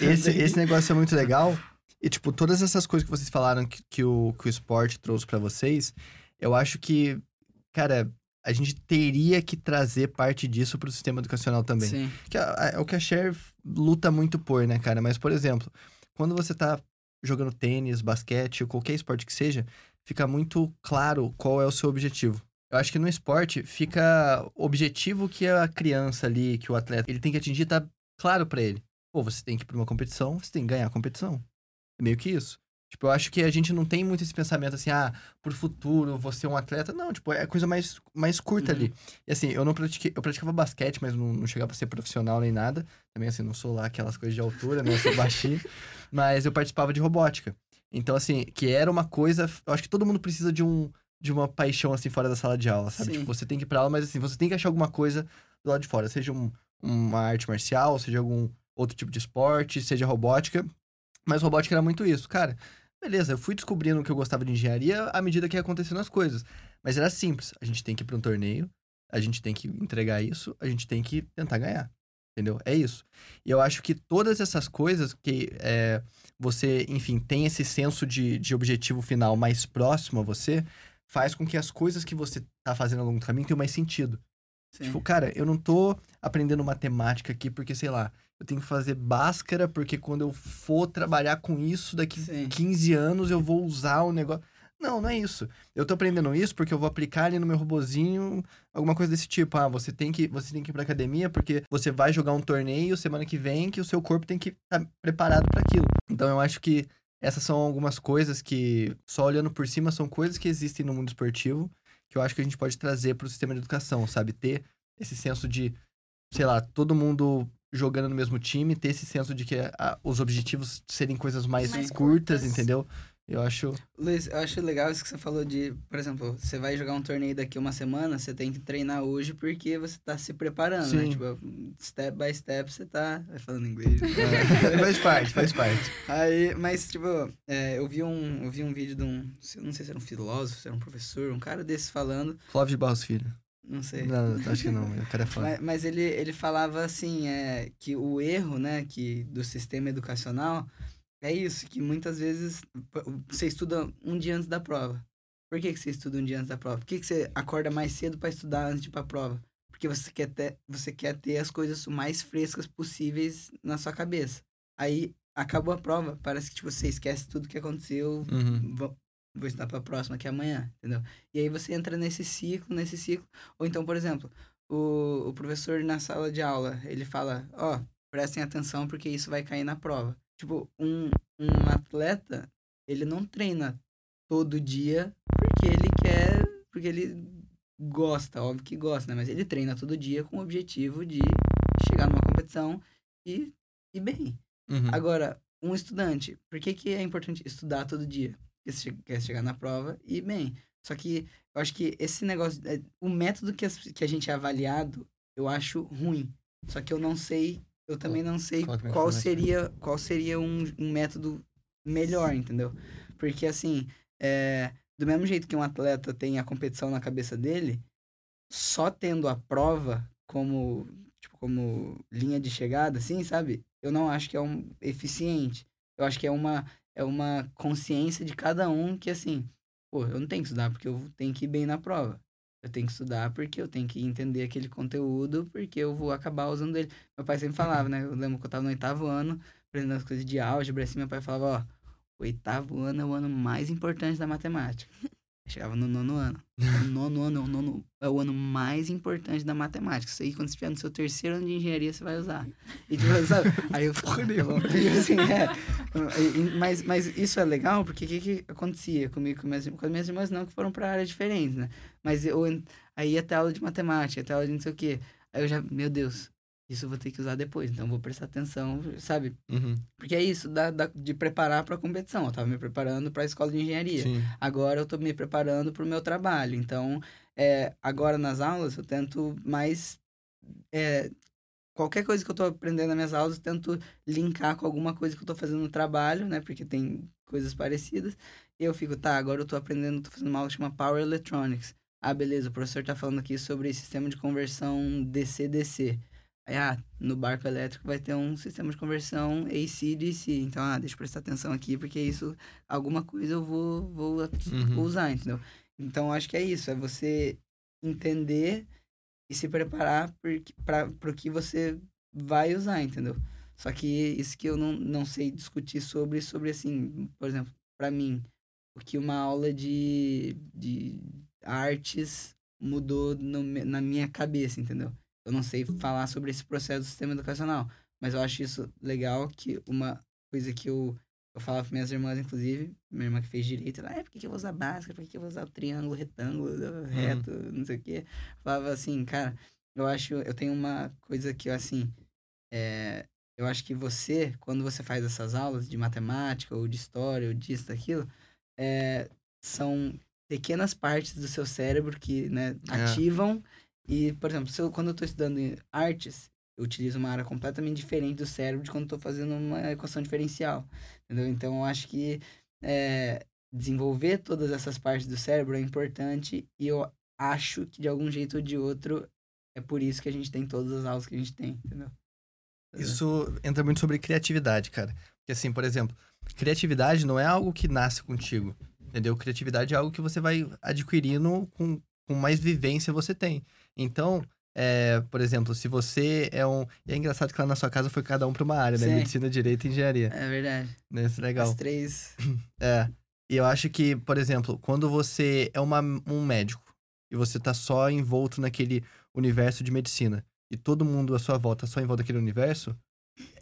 Esse, esse negócio é muito legal. E, tipo, todas essas coisas que vocês falaram que, que, o, que o esporte trouxe pra vocês, eu acho que, cara, a gente teria que trazer parte disso pro sistema educacional também. Sim, Que é, é o que a Cher luta muito por, né, cara? Mas, por exemplo, quando você tá jogando tênis, basquete, qualquer esporte que seja, fica muito claro qual é o seu objetivo. Eu acho que no esporte fica o objetivo que a criança ali, que o atleta, ele tem que atingir, tá claro pra ele. Pô, você tem que ir pra uma competição, você tem que ganhar a competição. É meio que isso. Tipo, eu acho que a gente não tem muito esse pensamento assim, ah, por futuro, vou ser um atleta. Não, tipo, é coisa mais, mais curta Uhum. ali. E assim, eu não pratiquei, eu praticava basquete, mas não, não chegava a ser profissional nem nada. Também assim, não sou lá aquelas coisas de altura, né? Eu sou baixinho. mas eu participava de robótica. Então, assim, que era uma coisa. Eu acho que todo mundo precisa de um de uma paixão assim fora da sala de aula, sabe? Sim. Tipo, você tem que ir pra aula, mas assim, você tem que achar alguma coisa do lado de fora, seja um, uma arte marcial, seja algum outro tipo de esporte, seja robótica. Mas robótica era muito isso, cara. Beleza, eu fui descobrindo que eu gostava de engenharia à medida que ia acontecendo as coisas. Mas era simples. A gente tem que ir pra um torneio, a gente tem que entregar isso, a gente tem que tentar ganhar. Entendeu? É isso. E eu acho que todas essas coisas que é, você, enfim, tem esse senso de, de objetivo final mais próximo a você, faz com que as coisas que você tá fazendo ao longo do caminho tenham mais sentido. sim. Tipo, cara, eu não tô aprendendo matemática aqui porque, sei lá, eu tenho que fazer Bhaskara porque quando eu for trabalhar com isso daqui Sim. 15 anos eu vou usar o negócio. Não, não é isso. Eu tô aprendendo isso porque eu vou aplicar ali no meu robozinho alguma coisa desse tipo. Ah, você tem que, você tem que ir pra academia porque você vai jogar um torneio semana que vem que o seu corpo tem que estar preparado para aquilo. Então eu acho que essas são algumas coisas que, só olhando por cima, são coisas que existem no mundo esportivo que eu acho que a gente pode trazer pro sistema de educação, sabe? Ter esse senso de, sei lá, todo mundo jogando no mesmo time, ter esse senso de que ah, os objetivos serem coisas mais, Mais curtas, curtas. entendeu? Eu acho. Luiz, eu acho legal isso que você falou de, por exemplo, você vai jogar um torneio daqui uma semana, você tem que treinar hoje porque você tá se preparando, né? Sim. Tipo, step by step você tá. Vai falando inglês. É, faz parte, faz parte. Aí, mas, tipo, é, eu, vi um, eu vi um vídeo de um. Não sei se era um filósofo, se era um professor, um cara desses falando. Flávio de Barros Filho. Não sei. Não, acho que não, o cara é foda. Mas, mas ele, ele falava assim, é, que o erro, né, que do sistema educacional é isso, que muitas vezes você estuda um dia antes da prova. Por que, que você estuda um dia antes da prova? Por que, que você acorda mais cedo para estudar antes de ir pra prova? Porque você quer, ter, você quer ter as coisas mais frescas possíveis na sua cabeça. Aí acabou a prova, parece que tipo, você esquece tudo que aconteceu, Uhum. Vou, estudar pra próxima que é amanhã, entendeu? E aí você entra nesse ciclo, nesse ciclo. Ou então, por exemplo, o, o professor na sala de aula, ele fala, ó, prestem atenção porque isso vai cair na prova. Tipo, um, um atleta, ele não treina todo dia porque ele quer, porque ele gosta, óbvio que gosta, né? Mas ele treina todo dia com o objetivo de chegar numa competição e ir bem. Uhum. Agora, um estudante, por que, que é importante estudar todo dia? Che- quer chegar na prova e bem. Só que eu acho que esse negócio, é, o método que, as- que a gente é avaliado, eu acho ruim. Só que eu não sei, eu também não sei qual microfone aqui. seria, qual seria um, um método melhor, entendeu? Porque assim, é, do mesmo jeito que um atleta tem a competição na cabeça dele, só tendo a prova como, tipo, como linha de chegada, assim, sabe? Eu não acho que é um eficiente. Eu acho que é uma, é uma consciência de cada um que, assim, pô, eu não tenho que estudar porque eu tenho que ir bem na prova. Eu tenho que estudar porque eu tenho que entender aquele conteúdo, porque eu vou acabar usando ele. Meu pai sempre falava, né? Eu lembro que eu tava no oitavo ano, aprendendo as coisas de álgebra, assim, meu pai falava, ó, oitavo ano é o ano mais importante da matemática. Chegava no nono ano. O nono ano é o, nono, é o ano mais importante da matemática. Isso aí, quando você estiver no seu terceiro ano de engenharia, você vai usar. E tipo, sabe? Aí eu Porra falava, nenhuma. assim, é. Mas, mas isso é legal, porque o que, que acontecia comigo, com, minhas, com as minhas irmãs, não, que foram para áreas diferentes, né? Mas eu, aí ia ter aula de matemática, ia ter aula de não sei o quê. Aí eu já, meu Deus, isso eu vou ter que usar depois, então vou prestar atenção, sabe? Uhum. Porque é isso, da, da- de preparar para a competição. Eu tava me preparando para a escola de engenharia. Sim. Agora eu tô me preparando para o meu trabalho. Então, é, agora nas aulas eu tento mais. é, qualquer coisa que eu tô aprendendo nas minhas aulas, eu tento linkar com alguma coisa que eu tô fazendo no trabalho, né? Porque tem coisas parecidas. E eu fico, tá, agora eu tô aprendendo, tô fazendo uma aula que chama Power Electronics. Ah, beleza, o professor tá falando aqui sobre sistema de conversão DC-DC. Aí, ah, no barco elétrico vai ter um sistema de conversão AC-DC. Então, ah, deixa eu prestar atenção aqui, porque isso, alguma coisa eu vou, vou, Uhum. vou usar, entendeu? Então, acho que é isso, é você entender e se preparar para o que você vai usar, entendeu? Só que isso que eu não, não sei discutir sobre, sobre assim, por exemplo, para mim, o que uma aula de, de artes mudou no na minha cabeça, entendeu? Eu não sei falar sobre esse processo do sistema educacional, mas eu acho isso legal que uma coisa que eu, eu falava para minhas irmãs, inclusive, minha irmã que fez direito, ela, é, por que, que eu vou usar básica? Por que, que eu vou usar o triângulo, retângulo, reto, não sei o quê? Falava assim, cara, eu acho, eu tenho uma coisa que eu, assim, é, eu acho que você, quando você faz essas aulas de matemática, ou de história, ou disso, daquilo, é, são pequenas partes do seu cérebro que, né, É. E, por exemplo, eu, quando eu estou estudando artes, eu utilizo uma área completamente diferente do cérebro de quando estou fazendo uma equação diferencial. Entendeu? Então, eu acho que é, desenvolver todas essas partes do cérebro é importante e eu acho que de algum jeito ou de outro é por isso que a gente tem todas as aulas que a gente tem, entendeu? Isso entra muito sobre criatividade, cara. Porque assim, por exemplo, criatividade não é algo que nasce contigo, entendeu? Criatividade é algo que você vai adquirindo com, com mais vivência você tem. Então, é, por exemplo, se você é um... E é engraçado que lá na sua casa foi cada um para uma área, né? Sim. Medicina, Direito e Engenharia. É verdade. Né? Isso é legal. As três. É. E eu acho que, por exemplo, quando você é uma, um médico e você tá só envolto naquele universo de medicina e todo mundo à sua volta só em volta daquele universo,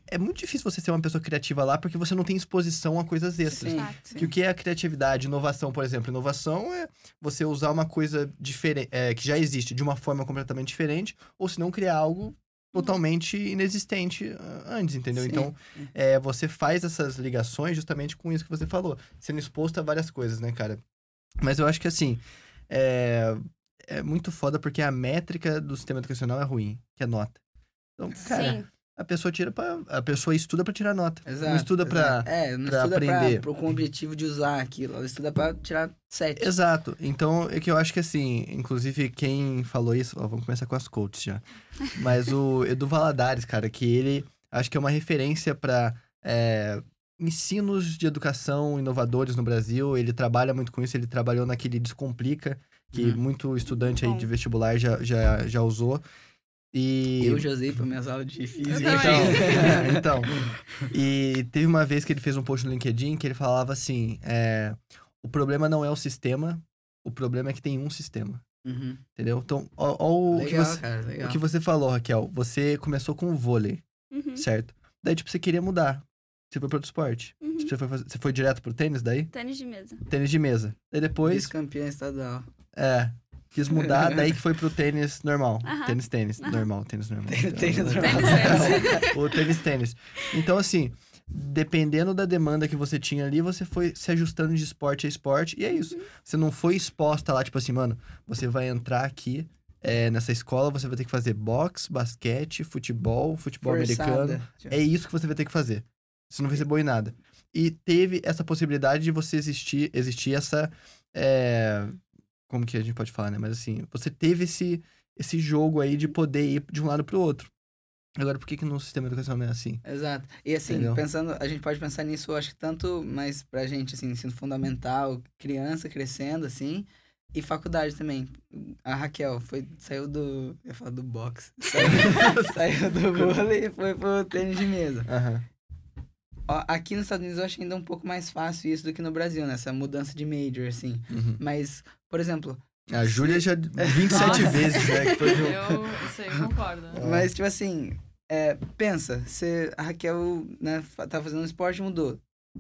é muito difícil você ser uma pessoa criativa lá porque você não tem exposição a coisas extras. Sim, sim. Que o que é a criatividade, inovação, por exemplo? Inovação é você usar uma coisa diferente, que já existe de uma forma completamente diferente, ou se não criar algo totalmente inexistente ah, antes, entendeu? Sim. Então, é, você faz essas ligações justamente com isso que você falou, sendo exposto a várias coisas, né, cara? Mas eu acho que assim, é, é muito foda porque a métrica do sistema educacional é ruim, que é nota. Então, cara, Sim. A pessoa tira para a pessoa estuda pra tirar nota. Exato. não estuda pra exato. É, não pra estuda aprender. Pra, pra, com o objetivo de usar aquilo. Ela estuda pra tirar sete. Exato. Então, é que eu acho que assim, inclusive quem falou isso, ó, vamos começar com as coaches já. Mas o Edu Valadares, cara, que ele acho que é uma referência para ensinos de educação inovadores no Brasil. Ele trabalha muito com isso, ele trabalhou naquele Descomplica, que Uhum. muito estudante aí de vestibular já, já, já usou. E Eu já usei pra minhas aulas de física. Então, então. E teve uma vez que ele fez um post no LinkedIn que ele falava assim: é, o problema não é o sistema, o problema é que tem um sistema. Uhum. Entendeu? Então, ó, ó o, que Legal, você, cara, legal. o que você falou, Raquel. Você começou com o vôlei, Uhum, certo? Daí, tipo, você queria mudar. Você foi para outro esporte. uhum. Você foi, fazer- você foi direto pro tênis daí? Tênis de mesa. Tênis de mesa. Daí depois, Vice-campeão estadual. é, quis mudar, daí que foi pro tênis normal. Aham. Tênis, tênis. Aham. Normal, tênis normal. Tênis normal. Tênis, o tênis, tênis. Então, assim, dependendo da demanda que você tinha ali, você foi se ajustando de esporte a esporte. E é isso. Você não foi exposta lá, tipo assim, mano, você vai entrar aqui é, nessa escola, você vai ter que fazer boxe, basquete, futebol, futebol americano. Forçada. É isso que você vai ter que fazer. Você não vai ser boa em nada. E teve essa possibilidade de você existir, existir essa. é, Como que a gente pode falar, né? Mas assim, você teve esse, esse jogo aí de poder ir de um lado pro outro. Agora, por que, que no sistema educacional não é assim? Exato. E assim, Entendeu? pensando, a gente pode pensar nisso, acho que tanto mais pra gente, assim, ensino fundamental, criança crescendo, assim, e faculdade também. A Raquel foi, saiu do. Eu ia falar do boxe. Saiu, saiu do vôlei e foi pro tênis de mesa. Ó, aqui nos Estados Unidos eu acho ainda um pouco mais fácil isso do que no Brasil, né? Essa mudança de major, assim. Uhum. Mas, por exemplo, A Júlia já 27 Nossa. vezes, né? Que foi de Eu, isso aí, eu concordo. É. Mas, tipo assim, é, pensa, você, a Raquel, né, tá fazendo esporte e mudou.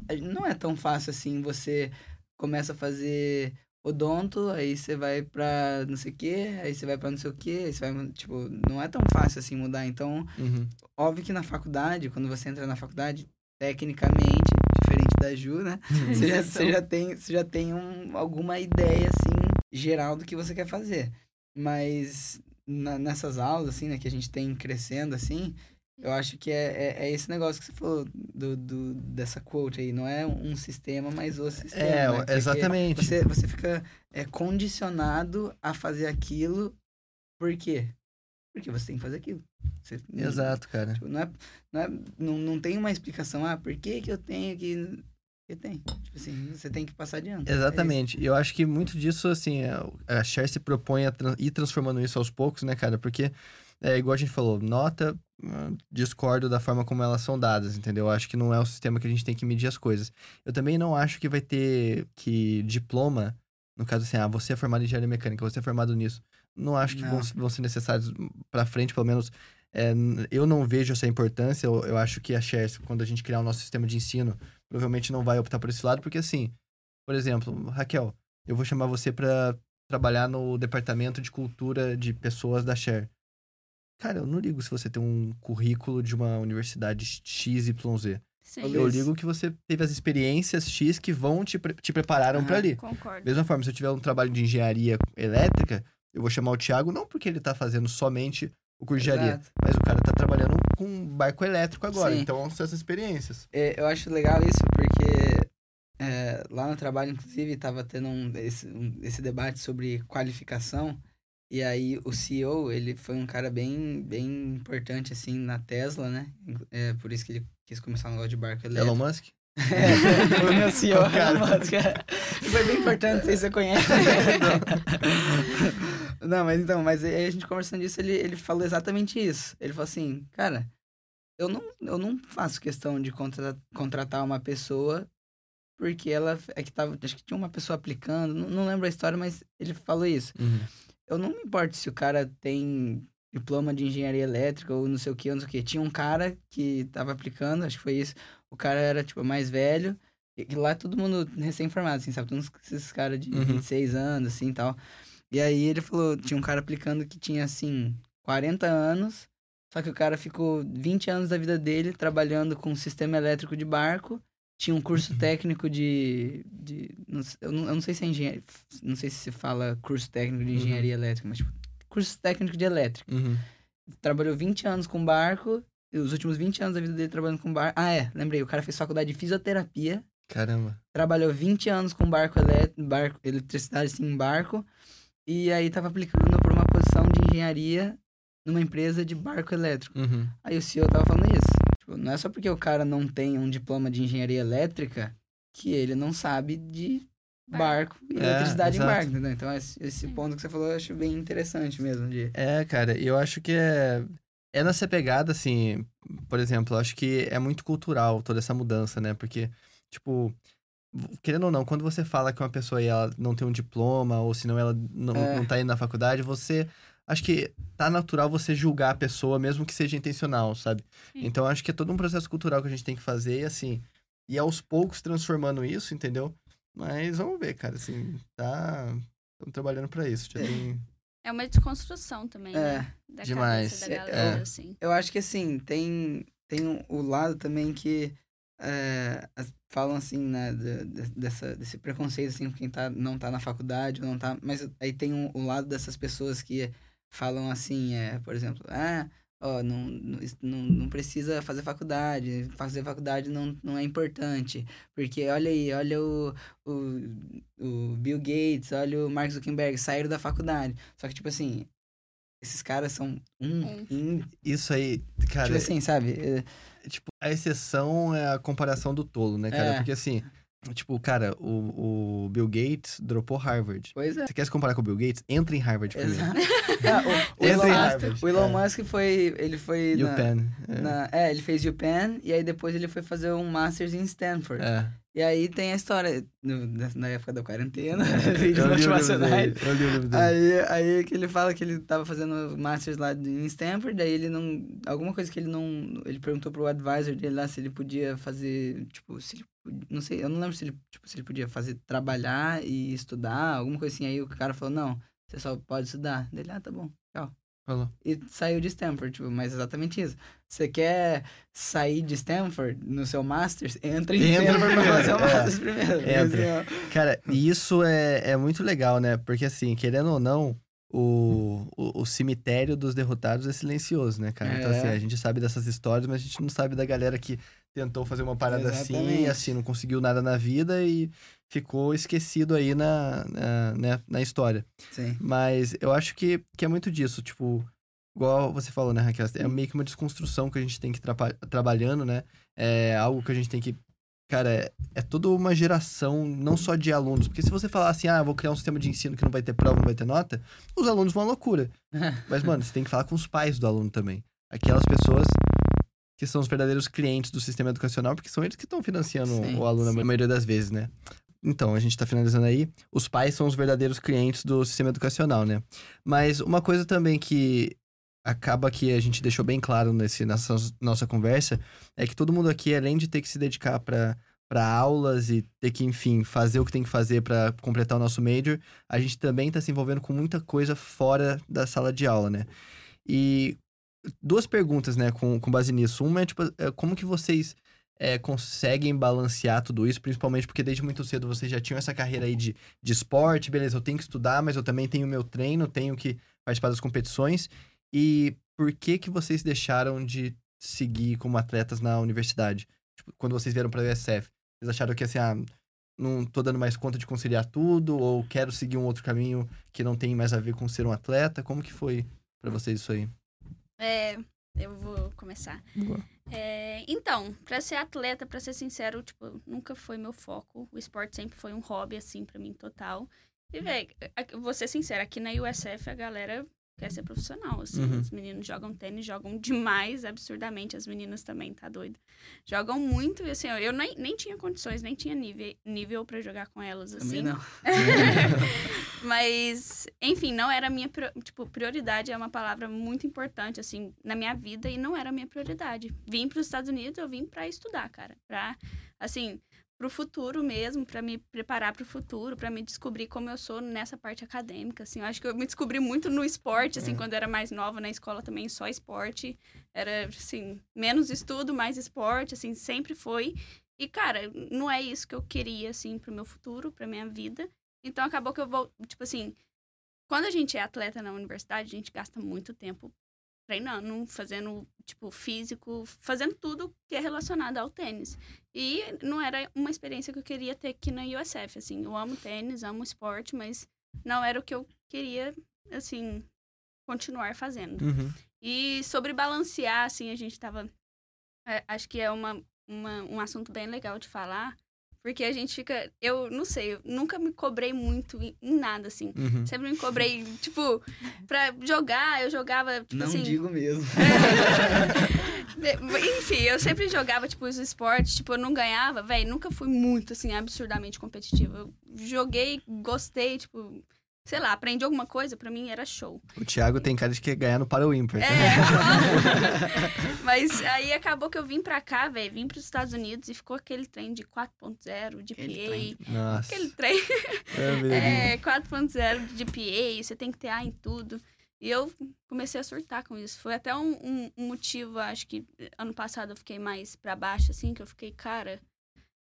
A- Não é tão fácil assim, você começa a fazer odonto, aí você vai pra não sei o que, aí você vai pra não sei o que, aí você vai, tipo, não é tão fácil assim mudar. Então, Uhum. óbvio que na faculdade, quando você entra na faculdade, tecnicamente, da Ju, né, você já, você já tem, você já tem um, alguma ideia, assim, geral do que você quer fazer. Mas na- nessas aulas, assim, né, que a gente tem crescendo, assim, eu acho que é, é, é esse negócio que você falou do, do, dessa quote aí. Não é um sistema, mas o sistema. É, né? Exatamente. Você, você fica é, condicionado a fazer aquilo. Por quê? Porque você tem que fazer aquilo. Você, Exato, cara. Tipo, não, é, não, é, não, não tem uma explicação, ah, por que, que eu tenho que. Porque tem. Tipo assim, você tem que passar adiante. É Exatamente. E eu acho que muito disso, assim, é, a Cher se propõe a ir transformando isso aos poucos, né, cara? Porque, é igual a gente falou, nota, ah, discordo da forma como elas são dadas, entendeu? Eu acho que não é o sistema que a gente tem que medir as coisas. Eu também não acho que vai ter que diploma, no caso assim, ah, você é formado em engenharia mecânica, você é formado nisso. Não acho que vão, Não. vão ser necessários pra frente, pelo menos. é, eu não vejo essa importância. Eu, eu acho que a Cher, quando a gente criar o nosso sistema de ensino, provavelmente não vai optar por esse lado, porque assim, por exemplo, Raquel, eu vou chamar você pra trabalhar no departamento de cultura de pessoas da Share. Cara, eu não ligo se você tem um currículo de uma universidade XYZ. Sim. Eu ligo que você teve as experiências X que vão te, pre- te prepararam pra Aham. ali. Concordo. Mesma forma, se eu tiver um trabalho de engenharia elétrica, eu vou chamar o Thiago não porque ele tá fazendo somente o curso de engenharia, mas o cara tá trabalhando com um barco elétrico agora. Sim. Então são essas experiências. É, eu acho legal isso porque é, lá no trabalho, inclusive, estava tendo um, esse, um- esse debate sobre qualificação. E aí o CEO, ele foi um cara bem, bem importante, assim, na Tesla, né? É por isso que ele quis começar um negócio de barco elétrico. Elon Musk? É, o meu CEO, Qual cara? Elon Musk. Foi bem importante, não sei se você conhece. não, mas então, mas aí a gente conversando disso, ele, ele falou exatamente isso. Ele falou assim, cara, eu não, eu não faço questão de contra, contratar uma pessoa porque ela é que tava, acho que tinha uma pessoa aplicando, não, não lembro a história, mas ele falou isso. Uhum. Eu não me importo se o cara tem diploma de engenharia elétrica ou não sei o que, não sei o que. Tinha um cara que tava aplicando, acho que foi isso. O cara era, tipo, mais velho. E lá todo mundo recém-formado, assim, sabe? Todos esses caras de Uhum. 26 anos, assim, tal. E aí ele falou, tinha um cara aplicando que tinha, assim, 40 anos, Só que o cara ficou 20 anos da vida dele trabalhando com sistema elétrico de barco. Tinha um curso Uhum. técnico de. de não eu, não, eu não sei se é engenharia. Não sei se se fala curso técnico de Uhum. engenharia elétrica, mas tipo, curso técnico de elétrica. Uhum. Trabalhou 20 anos com barco. Os últimos 20 anos da vida dele trabalhando com barco. Ah, é, lembrei. O cara fez faculdade de fisioterapia Caramba. trabalhou 20 anos com barco, elé- barco eletricidade assim, em barco, e aí tava aplicando por uma posição de engenharia numa empresa de barco elétrico. Uhum. Aí o CEO tava falando isso. Tipo, não é só porque o cara não tem um diploma de engenharia elétrica que ele não sabe de barco e É, eletricidade em exato. barco, entendeu? Então esse, esse Sim. ponto que você falou eu acho bem interessante mesmo. De... É, cara, e eu acho que é, é nessa pegada, assim, por exemplo, eu acho que é muito cultural toda essa mudança, né? Porque, tipo, querendo ou não, quando você fala que uma pessoa ela não tem um diploma, ou senão ela não, É. não tá indo na faculdade, você. Acho que tá natural você julgar a pessoa, mesmo que seja intencional, sabe? Sim. Então, acho que é todo um processo cultural que a gente tem que fazer, e assim, e aos poucos transformando isso, entendeu? Mas vamos ver, cara, assim, tá. Estamos trabalhando pra isso. Já tem. É uma desconstrução também, É, né? Da demais. cabeça da É, galera, é. assim. Eu acho que assim, tem, tem um- o lado também que é, falam assim, né, de- de- dessa, desse preconceito, assim, quem tá, não tá na faculdade, não tá. Mas aí tem um- o lado dessas pessoas que falam assim, é, por exemplo, ah, ó, não, não, não precisa fazer faculdade, fazer faculdade não, não é importante, porque olha aí, olha o, o, o Bill Gates, olha o Mark Zuckerberg, saíram da faculdade. Só que, tipo assim, esses caras são um, Um. em Isso aí, cara. Tipo assim, sabe? É, Tipo, a exceção é a comparação do tolo, né, cara? É. Porque assim, tipo, cara, o, o Bill Gates dropou Harvard. Pois é. Você quer se comparar com o Bill Gates? Entra em Harvard primeiro. Exato. Ah, o, o Elon, em Musk, Harvard, o Elon é. Musk foi. Ele foi. O na. É. na- é, ele fez UPenn e aí depois ele foi fazer um Masters em Stanford. É. E aí tem a história, no- na- época da quarentena, Eu vídeos motivacionais. dele, Eu li o livro dele. Aí, aí que ele fala que ele tava fazendo Masters lá em Stanford, daí ele não. Alguma coisa que ele não. Ele perguntou pro advisor dele lá se ele podia fazer. Tipo, se ele. Não sei, eu não lembro se ele, tipo, se ele podia fazer trabalhar e estudar, alguma coisa assim. Aí o cara falou, não, você só pode estudar. Dele, ah, tá bom, tchau. Falou. E saiu de Stanford, tipo, mas exatamente isso. Você quer sair de Stanford no seu Masters? Entra em Entra Stanford pra fazer o é. Masters primeiro. Entra. Assim. Cara, isso é, é muito legal, né? Porque assim, querendo ou não, o, o, o cemitério dos derrotados é silencioso, né, cara? Então, É. assim, a gente sabe dessas histórias, mas a gente não sabe da galera que tentou fazer uma parada assim, Exatamente. assim, não conseguiu nada na vida e ficou esquecido aí na, na, né, na história. Sim. Mas eu acho que, que é muito disso, tipo, igual você falou, né, Raquel? É meio que uma desconstrução que a gente tem que trapa- trabalhando, né? É algo que a gente tem que. Cara, é, é toda uma geração, não só de alunos. Porque se você falar assim, ah, vou criar um sistema de ensino que não vai ter prova, não vai ter nota, os alunos vão à loucura. Mas, mano, você tem que falar com os pais do aluno também. Aquelas pessoas que são os verdadeiros clientes do sistema educacional, porque são eles que estão financiando Sim, o aluno sim. a maioria das vezes, né? Então, a gente tá finalizando aí. Os pais são os verdadeiros clientes do sistema educacional, né? Mas uma coisa também que acaba que a gente deixou bem claro nesse, nessa nossa conversa é que todo mundo aqui, além de ter que se dedicar para para aulas e ter que, enfim, fazer o que tem que fazer para completar o nosso major, a gente também está se envolvendo com muita coisa fora da sala de aula, né? E duas perguntas, né, com, com base nisso. Uma é, tipo, é, como que vocês é, conseguem balancear tudo isso, principalmente porque desde muito cedo vocês já tinham essa carreira aí de, de esporte, beleza, eu tenho que estudar, mas eu também tenho meu treino, tenho que participar das competições. E por que que vocês deixaram de seguir como atletas na universidade? Tipo, quando vocês vieram para a USF, vocês acharam que assim, ah, não tô dando mais conta de conciliar tudo ou quero seguir um outro caminho que não tem mais a ver com ser um atleta? Como que foi para vocês isso aí? É, eu vou começar. É, então, pra ser atleta, pra ser sincero, tipo, nunca foi meu foco. O esporte sempre foi um hobby, assim, pra mim, total. E, velho, vou ser sincera, aqui na USF a galera quer ser profissional, assim. Uhum. Os meninos jogam tênis, jogam demais, absurdamente. As meninas também, tá doido? Jogam muito, e assim, eu nem, nem tinha condições, nem tinha nível, nível para jogar com elas, assim. Também não. Mas, enfim, não era a minha, tipo, prioridade é uma palavra muito importante, assim, na minha vida e não era a minha prioridade. Vim para os Estados Unidos, eu vim para estudar, cara. Pra, assim, pro futuro mesmo, para me preparar pro futuro, para me descobrir como eu sou nessa parte acadêmica, assim. Eu acho que eu me descobri muito no esporte, assim, É. quando eu era mais nova na escola também, só esporte. Era, assim, menos estudo, mais esporte, assim, sempre foi. E, cara, não é isso que eu queria, assim, pro meu futuro, pra minha vida. Então, acabou que eu vou, tipo assim, quando a gente é atleta na universidade, a gente gasta muito tempo treinando, fazendo, tipo, físico, fazendo tudo que é relacionado ao tênis. E não era uma experiência que eu queria ter aqui na USF, assim. Eu amo tênis, amo esporte, mas não era o que eu queria, assim, continuar fazendo. Uhum. E sobre balancear, assim, a gente tava. é, acho que é uma, uma, um assunto bem legal de falar. Porque a gente fica. Eu não sei, eu nunca me cobrei muito em, nada, assim. Uhum. Sempre me cobrei, tipo, pra jogar, eu jogava, tipo Não assim. digo mesmo. É, Enfim, eu sempre jogava, tipo, os esportes, tipo, eu não ganhava, velho, nunca fui muito, assim, absurdamente competitiva. Eu joguei, gostei, tipo, sei lá, aprendi alguma coisa, pra mim era show. O Thiago tem cara de que ganhar no para o ímpar. É, mas aí acabou que eu vim pra cá, velho, vim pros Estados Unidos e ficou aquele trem de 4.0, de Aquele PA. trem. Nossa. Aquele trem. É. É, 4.0 de PA, você tem que ter A em tudo. E eu comecei a surtar com isso. Foi até um, um- um motivo, acho que ano passado eu fiquei mais pra baixo, assim, que eu fiquei, cara,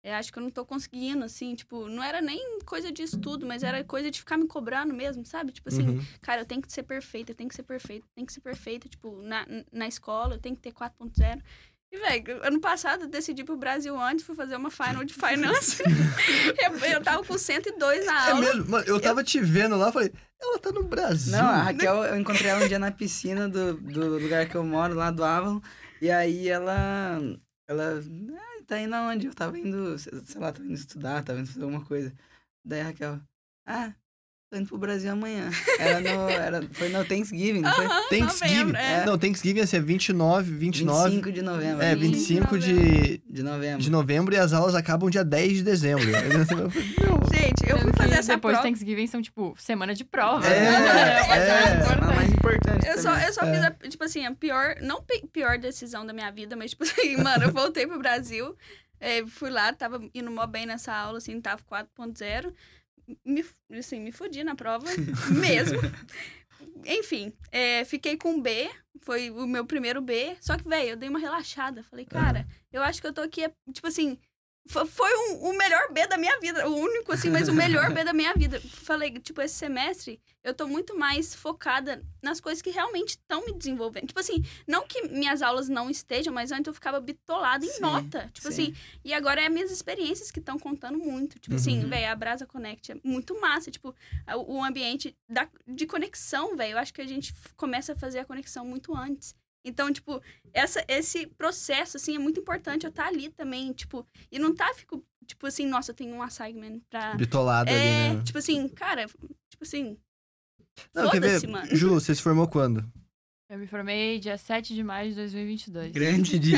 eu acho que eu não tô conseguindo, assim, tipo, não era nem coisa de estudo, mas era coisa de ficar me cobrando mesmo, sabe? Tipo assim, Uhum. cara, eu tenho que ser perfeita, eu tenho que ser perfeita, eu tenho que ser perfeita, tipo, na, na escola eu tenho que ter 4.0. E, velho, ano passado eu decidi pro Brasil antes, fui fazer uma final de finance. eu, eu tava com 102 na É aula. mesmo? Mano, eu tava te vendo lá, falei, ela tá no Brasil. Não, a Raquel, eu encontrei ela um dia na piscina do, do lugar que eu moro, lá do Avalon. E aí ela. Ela. Tá indo aonde? Eu tava indo, sei lá, tava indo estudar, tava indo fazer alguma coisa. Daí a Raquel. Ah, tô indo pro Brasil amanhã. Era no. Era, foi no Thanksgiving, não foi? Aham, Thanksgiving. novembro, é. Não, Thanksgiving ia ser 29, 29. 25 de novembro. É, 25 de, de novembro. de novembro e as aulas acabam dia 10 de dezembro. Gente, eu fui fazer essa depois prova. Thanksgiving são, tipo, semana de prova. É, né? Uma é. Eu só, só fiz, a, tipo assim, a pior, não pi- pior decisão da minha vida, mas, tipo assim, mano, eu voltei pro Brasil, eh, fui lá, tava indo mó bem nessa aula, assim, tava 4.0, me, assim, me fudi na prova, mesmo. Enfim, eh, fiquei com B, foi o meu primeiro B, só que, velho, eu dei uma relaxada, falei, cara, eu acho que eu tô aqui, é, tipo assim, foi um- o melhor B da minha vida, o único, assim, mas o melhor B da minha vida. Falei, tipo, esse semestre eu tô muito mais focada nas coisas que realmente estão me desenvolvendo. Tipo assim, não que minhas aulas não estejam, mas antes eu ficava bitolada em Sim, nota. Tipo sim. assim, e agora é minhas experiências que estão contando muito. Tipo assim, Uhum. velho, a Brasa Connect é muito massa. Tipo, o ambiente da, de conexão, velho, eu acho que a gente começa a fazer a conexão muito antes. Então, tipo, essa, esse processo, assim, é muito importante eu estar ali também, tipo, e não tá, fico, tipo assim, nossa, eu tenho um assignment pra. Bitolado É, ali, né? tipo assim, cara, tipo assim. Não, quer ver? Foda-se, mano. Ju, você se formou quando? Eu me formei dia 7 de maio de 2022. Grande dia.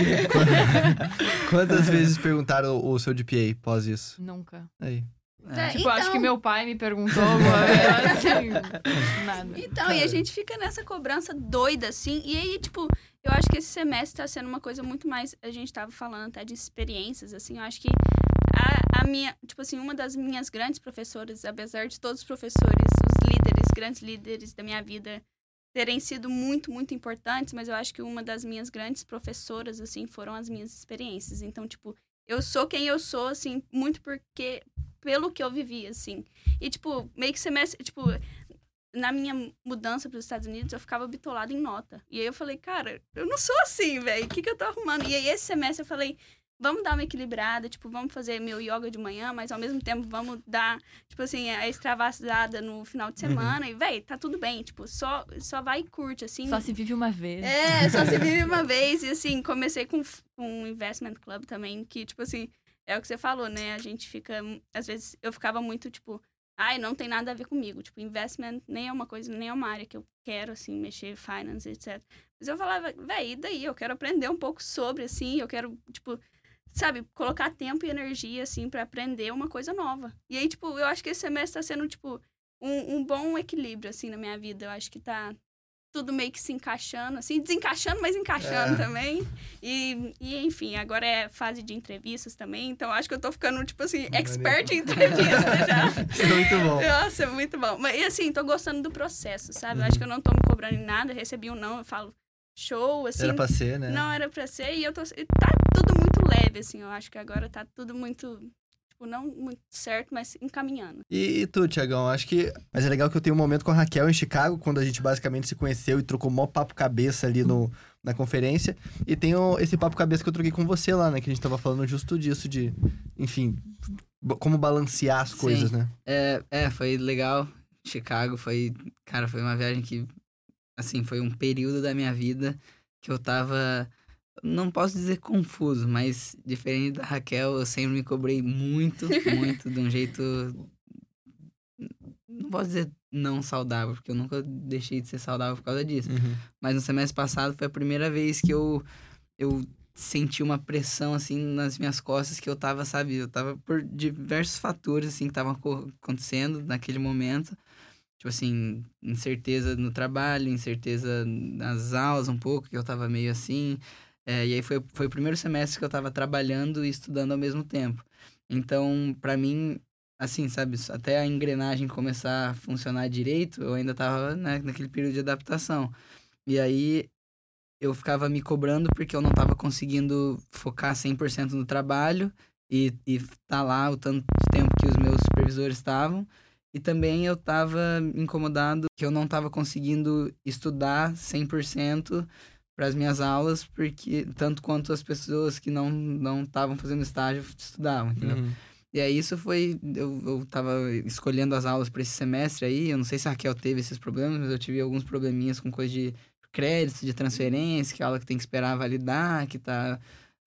Quantas vezes perguntaram o seu GPA pós isso? Nunca. Aí. É, Tipo, acho que então- meu pai me perguntou alguma vez, assim, nada. Então, e a gente fica nessa cobrança doida, assim. E aí, tipo, eu acho que esse semestre tá sendo uma coisa muito mais. A gente tava falando até de experiências, assim. Eu acho que a, a minha. Tipo assim, uma das minhas grandes professoras, apesar de todos os professores, os líderes, grandes líderes da minha vida terem sido muito, muito importantes, mas eu acho que uma das minhas grandes professoras, assim, foram as minhas experiências. Então, tipo, eu sou quem eu sou, assim, muito porque. Pelo que eu vivi, assim. E, tipo, meio que semestre. Tipo, na minha mudança para os Estados Unidos, eu ficava bitolada em nota. E aí eu falei, cara, eu não sou assim, velho. O que, que eu tô arrumando? E aí esse semestre eu falei, vamos dar uma equilibrada, tipo, vamos fazer meu yoga de manhã, mas ao mesmo tempo vamos dar, tipo assim, a extravasada no final de semana. E, velho, tá tudo bem. Tipo, só, só vai e curte, assim. Só se vive uma vez. É, só se vive uma vez. E assim, comecei com com um investment club também, que, tipo assim, é o que você falou, né? A gente fica. Às vezes eu ficava muito, tipo, ai, não tem nada a ver comigo. Tipo, investment nem é uma coisa, nem é uma área que eu quero, assim, mexer, finance, etc. Mas eu falava, véi, e daí? Eu quero aprender um pouco sobre, assim, eu quero, tipo, sabe, colocar tempo e energia, assim, pra aprender uma coisa nova. E aí, tipo, eu acho que esse semestre tá sendo, tipo, um, um bom equilíbrio, assim, na minha vida. Eu acho que tá tudo meio que se encaixando, assim, desencaixando, mas encaixando É. também. E, e, enfim, agora é fase de entrevistas também, então acho que eu tô ficando, tipo assim, expert em entrevista já. É muito bom. Nossa, é muito bom. Mas, e assim, tô gostando do processo, sabe? Uhum. acho que eu não tô me cobrando em nada, recebi um não, eu falo, show, assim. Era pra ser, né? Não era pra ser, e eu tô. Tá tudo muito leve, assim, eu acho que agora tá tudo muito. Tipo, não muito certo, mas encaminhando. E, e tu, Tiagão, acho que. Mas é legal que eu tenho um momento com a Raquel em Chicago, quando a gente basicamente se conheceu e trocou mó papo cabeça ali no, na conferência. E tenho esse papo cabeça que eu troquei com você lá, né? Que a gente tava falando justo disso, de, enfim, como balancear as Sim. coisas, né? É, é, foi legal. Chicago foi, cara, foi uma viagem que, assim, foi um período da minha vida que eu tava, não posso dizer confuso, mas diferente da Raquel, eu sempre me cobrei muito, muito, de um jeito, não posso dizer não saudável, porque eu nunca deixei de ser saudável por causa disso. Mas no semestre passado foi a primeira vez que eu, eu senti uma pressão, assim, nas minhas costas que eu tava, sabe? Eu tava por diversos fatores, assim, que estavam aco- acontecendo naquele momento. Tipo assim, incerteza no trabalho, incerteza nas aulas um pouco, que eu tava meio assim. É, e aí foi, foi o primeiro semestre que eu tava trabalhando e estudando ao mesmo tempo. Então, pra mim, assim, sabe, até a engrenagem começar a funcionar direito, eu ainda tava né, naquele período de adaptação. E aí eu ficava me cobrando porque eu não tava conseguindo focar 100% no trabalho e, e tá lá o tanto tempo que os meus supervisores estavam. E também eu tava incomodado que eu não tava conseguindo estudar 100% para as minhas aulas, porque tanto quanto as pessoas que não não estavam fazendo estágio estudavam, entendeu? Uhum. E aí isso foi. Eu, eu tava escolhendo as aulas para esse semestre aí. Eu não sei se a Raquel teve esses problemas, mas eu tive alguns probleminhas com coisa de créditos, de transferência, que é aula que tem que esperar validar, que tá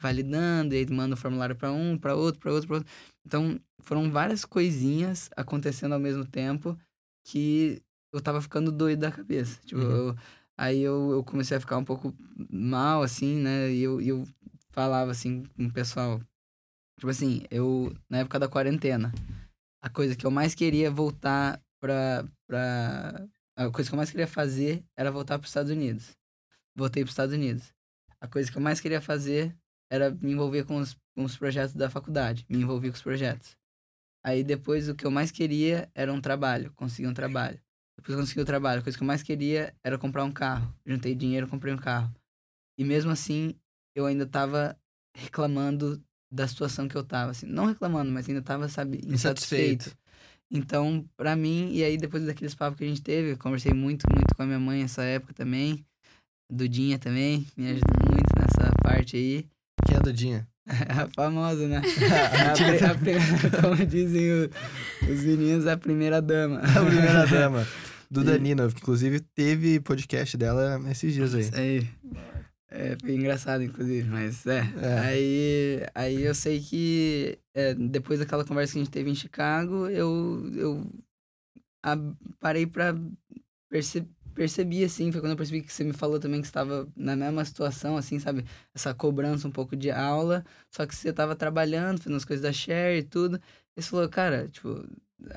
validando, e aí manda o formulário para um, para outro, para outro, para outro. Então, foram várias coisinhas acontecendo ao mesmo tempo que eu tava ficando doido da cabeça. Tipo, Uhum. eu- aí eu, eu comecei a ficar um pouco mal, assim, né? E eu, eu falava assim com o pessoal. Tipo assim, eu, na época da quarentena, a coisa que eu mais queria voltar pra. pra a coisa que eu mais queria fazer era voltar para os Estados Unidos. Voltei para os Estados Unidos. A coisa que eu mais queria fazer era me envolver com os, com os projetos da faculdade. Me envolvi com os projetos. Aí depois o que eu mais queria era um trabalho, conseguir um trabalho. Depois eu consegui o trabalho, a coisa que eu mais queria era comprar um carro. Juntei dinheiro, comprei um carro. E mesmo assim, eu ainda tava reclamando da situação que eu tava, assim, não reclamando, mas ainda tava, sabe, Insatisfeito. insatisfeito. Então, pra mim, e aí depois daqueles papos que a gente teve, eu conversei muito, muito com a minha mãe nessa época também. Dudinha também, me ajudou muito nessa parte aí. Quem é a Dudinha? A famosa, né? A, a pri- como dizem os meninos, a primeira dama. a primeira dama. Nina, que inclusive teve podcast dela esses dias aí. Isso aí. É, foi engraçado, inclusive, mas é. É. Aí, aí eu sei que é, depois daquela conversa que a gente teve em Chicago, eu, eu a- parei pra perce, perceber, assim, foi quando eu percebi que você me falou também que estava na mesma situação, assim, sabe? Essa cobrança um pouco de aula, só que você tava trabalhando, fazendo as coisas da Share e tudo. E você falou, cara, tipo,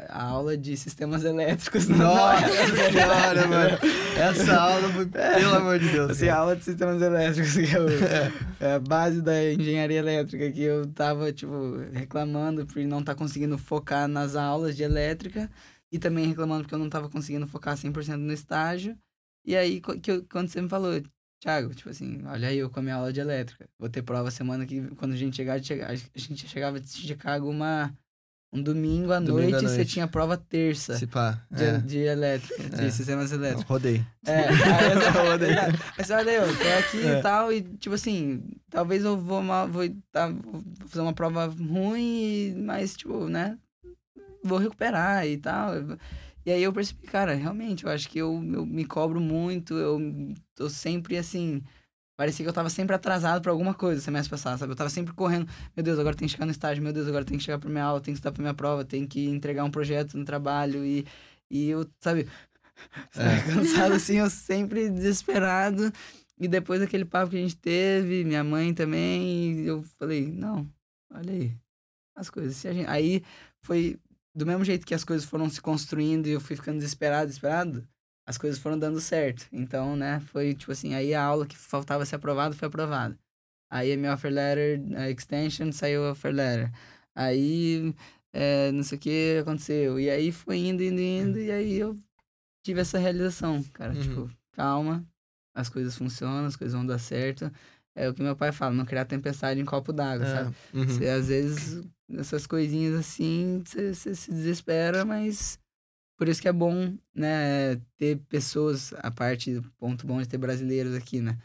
a aula de sistemas elétricos não Nossa é senhora, mano. Essa aula foi, pelo amor de Deus. Assim, a aula de sistemas elétricos, que é, é a base da engenharia elétrica, que eu tava, tipo, reclamando por não estar conseguindo focar nas aulas de elétrica e também reclamando porque eu não tava conseguindo focar 100% no estágio. E aí, que eu- quando você me falou, Thiago, tipo assim, olha aí eu com a minha aula de elétrica. Vou ter prova semana que, quando a gente chegar- a gente chegava de Chicago uma, um domingo à Domingo à noite, você tinha prova terça Se pá. de, É. de elétrica, de É. sistemas elétricos. Rodei. É, aí essa aí você olha eu, tô aqui É. e tal, e tipo assim, talvez eu vou, vou, tá, vou fazer uma prova ruim, mas tipo, né, vou recuperar e tal. E aí eu percebi, cara, realmente, eu acho que eu, eu me cobro muito, eu tô sempre assim, parecia que eu tava sempre atrasado pra alguma coisa semestre passado, sabe? Eu tava sempre correndo, meu Deus, agora tem que chegar no estágio, meu Deus, agora tem que chegar pra minha aula, tem que estudar pra minha prova, tem que entregar um projeto no trabalho e, e eu, sabe, É. cansado assim, eu sempre desesperado. E depois daquele papo que a gente teve, minha mãe também, eu falei, não, olha aí, as coisas. Gente... Aí foi do mesmo jeito que as coisas foram se construindo e eu fui ficando desesperado, desesperado, as coisas foram dando certo. Então, né, foi tipo assim, aí a aula que faltava ser aprovada foi aprovada. Aí a minha offer letter, a extension, saiu a offer letter. Aí, é, não sei o que aconteceu. E aí foi indo, indo, indo, e aí eu tive essa realização, cara. Uhum. Tipo, calma, as coisas funcionam, as coisas vão dar certo. É o que meu pai fala, não criar tempestade em copo d'água, É, sabe? uhum. Você, às vezes, essas coisinhas assim, você se desespera, mas por isso que é bom, né, ter pessoas, a parte do ponto bom de ter brasileiros aqui, né?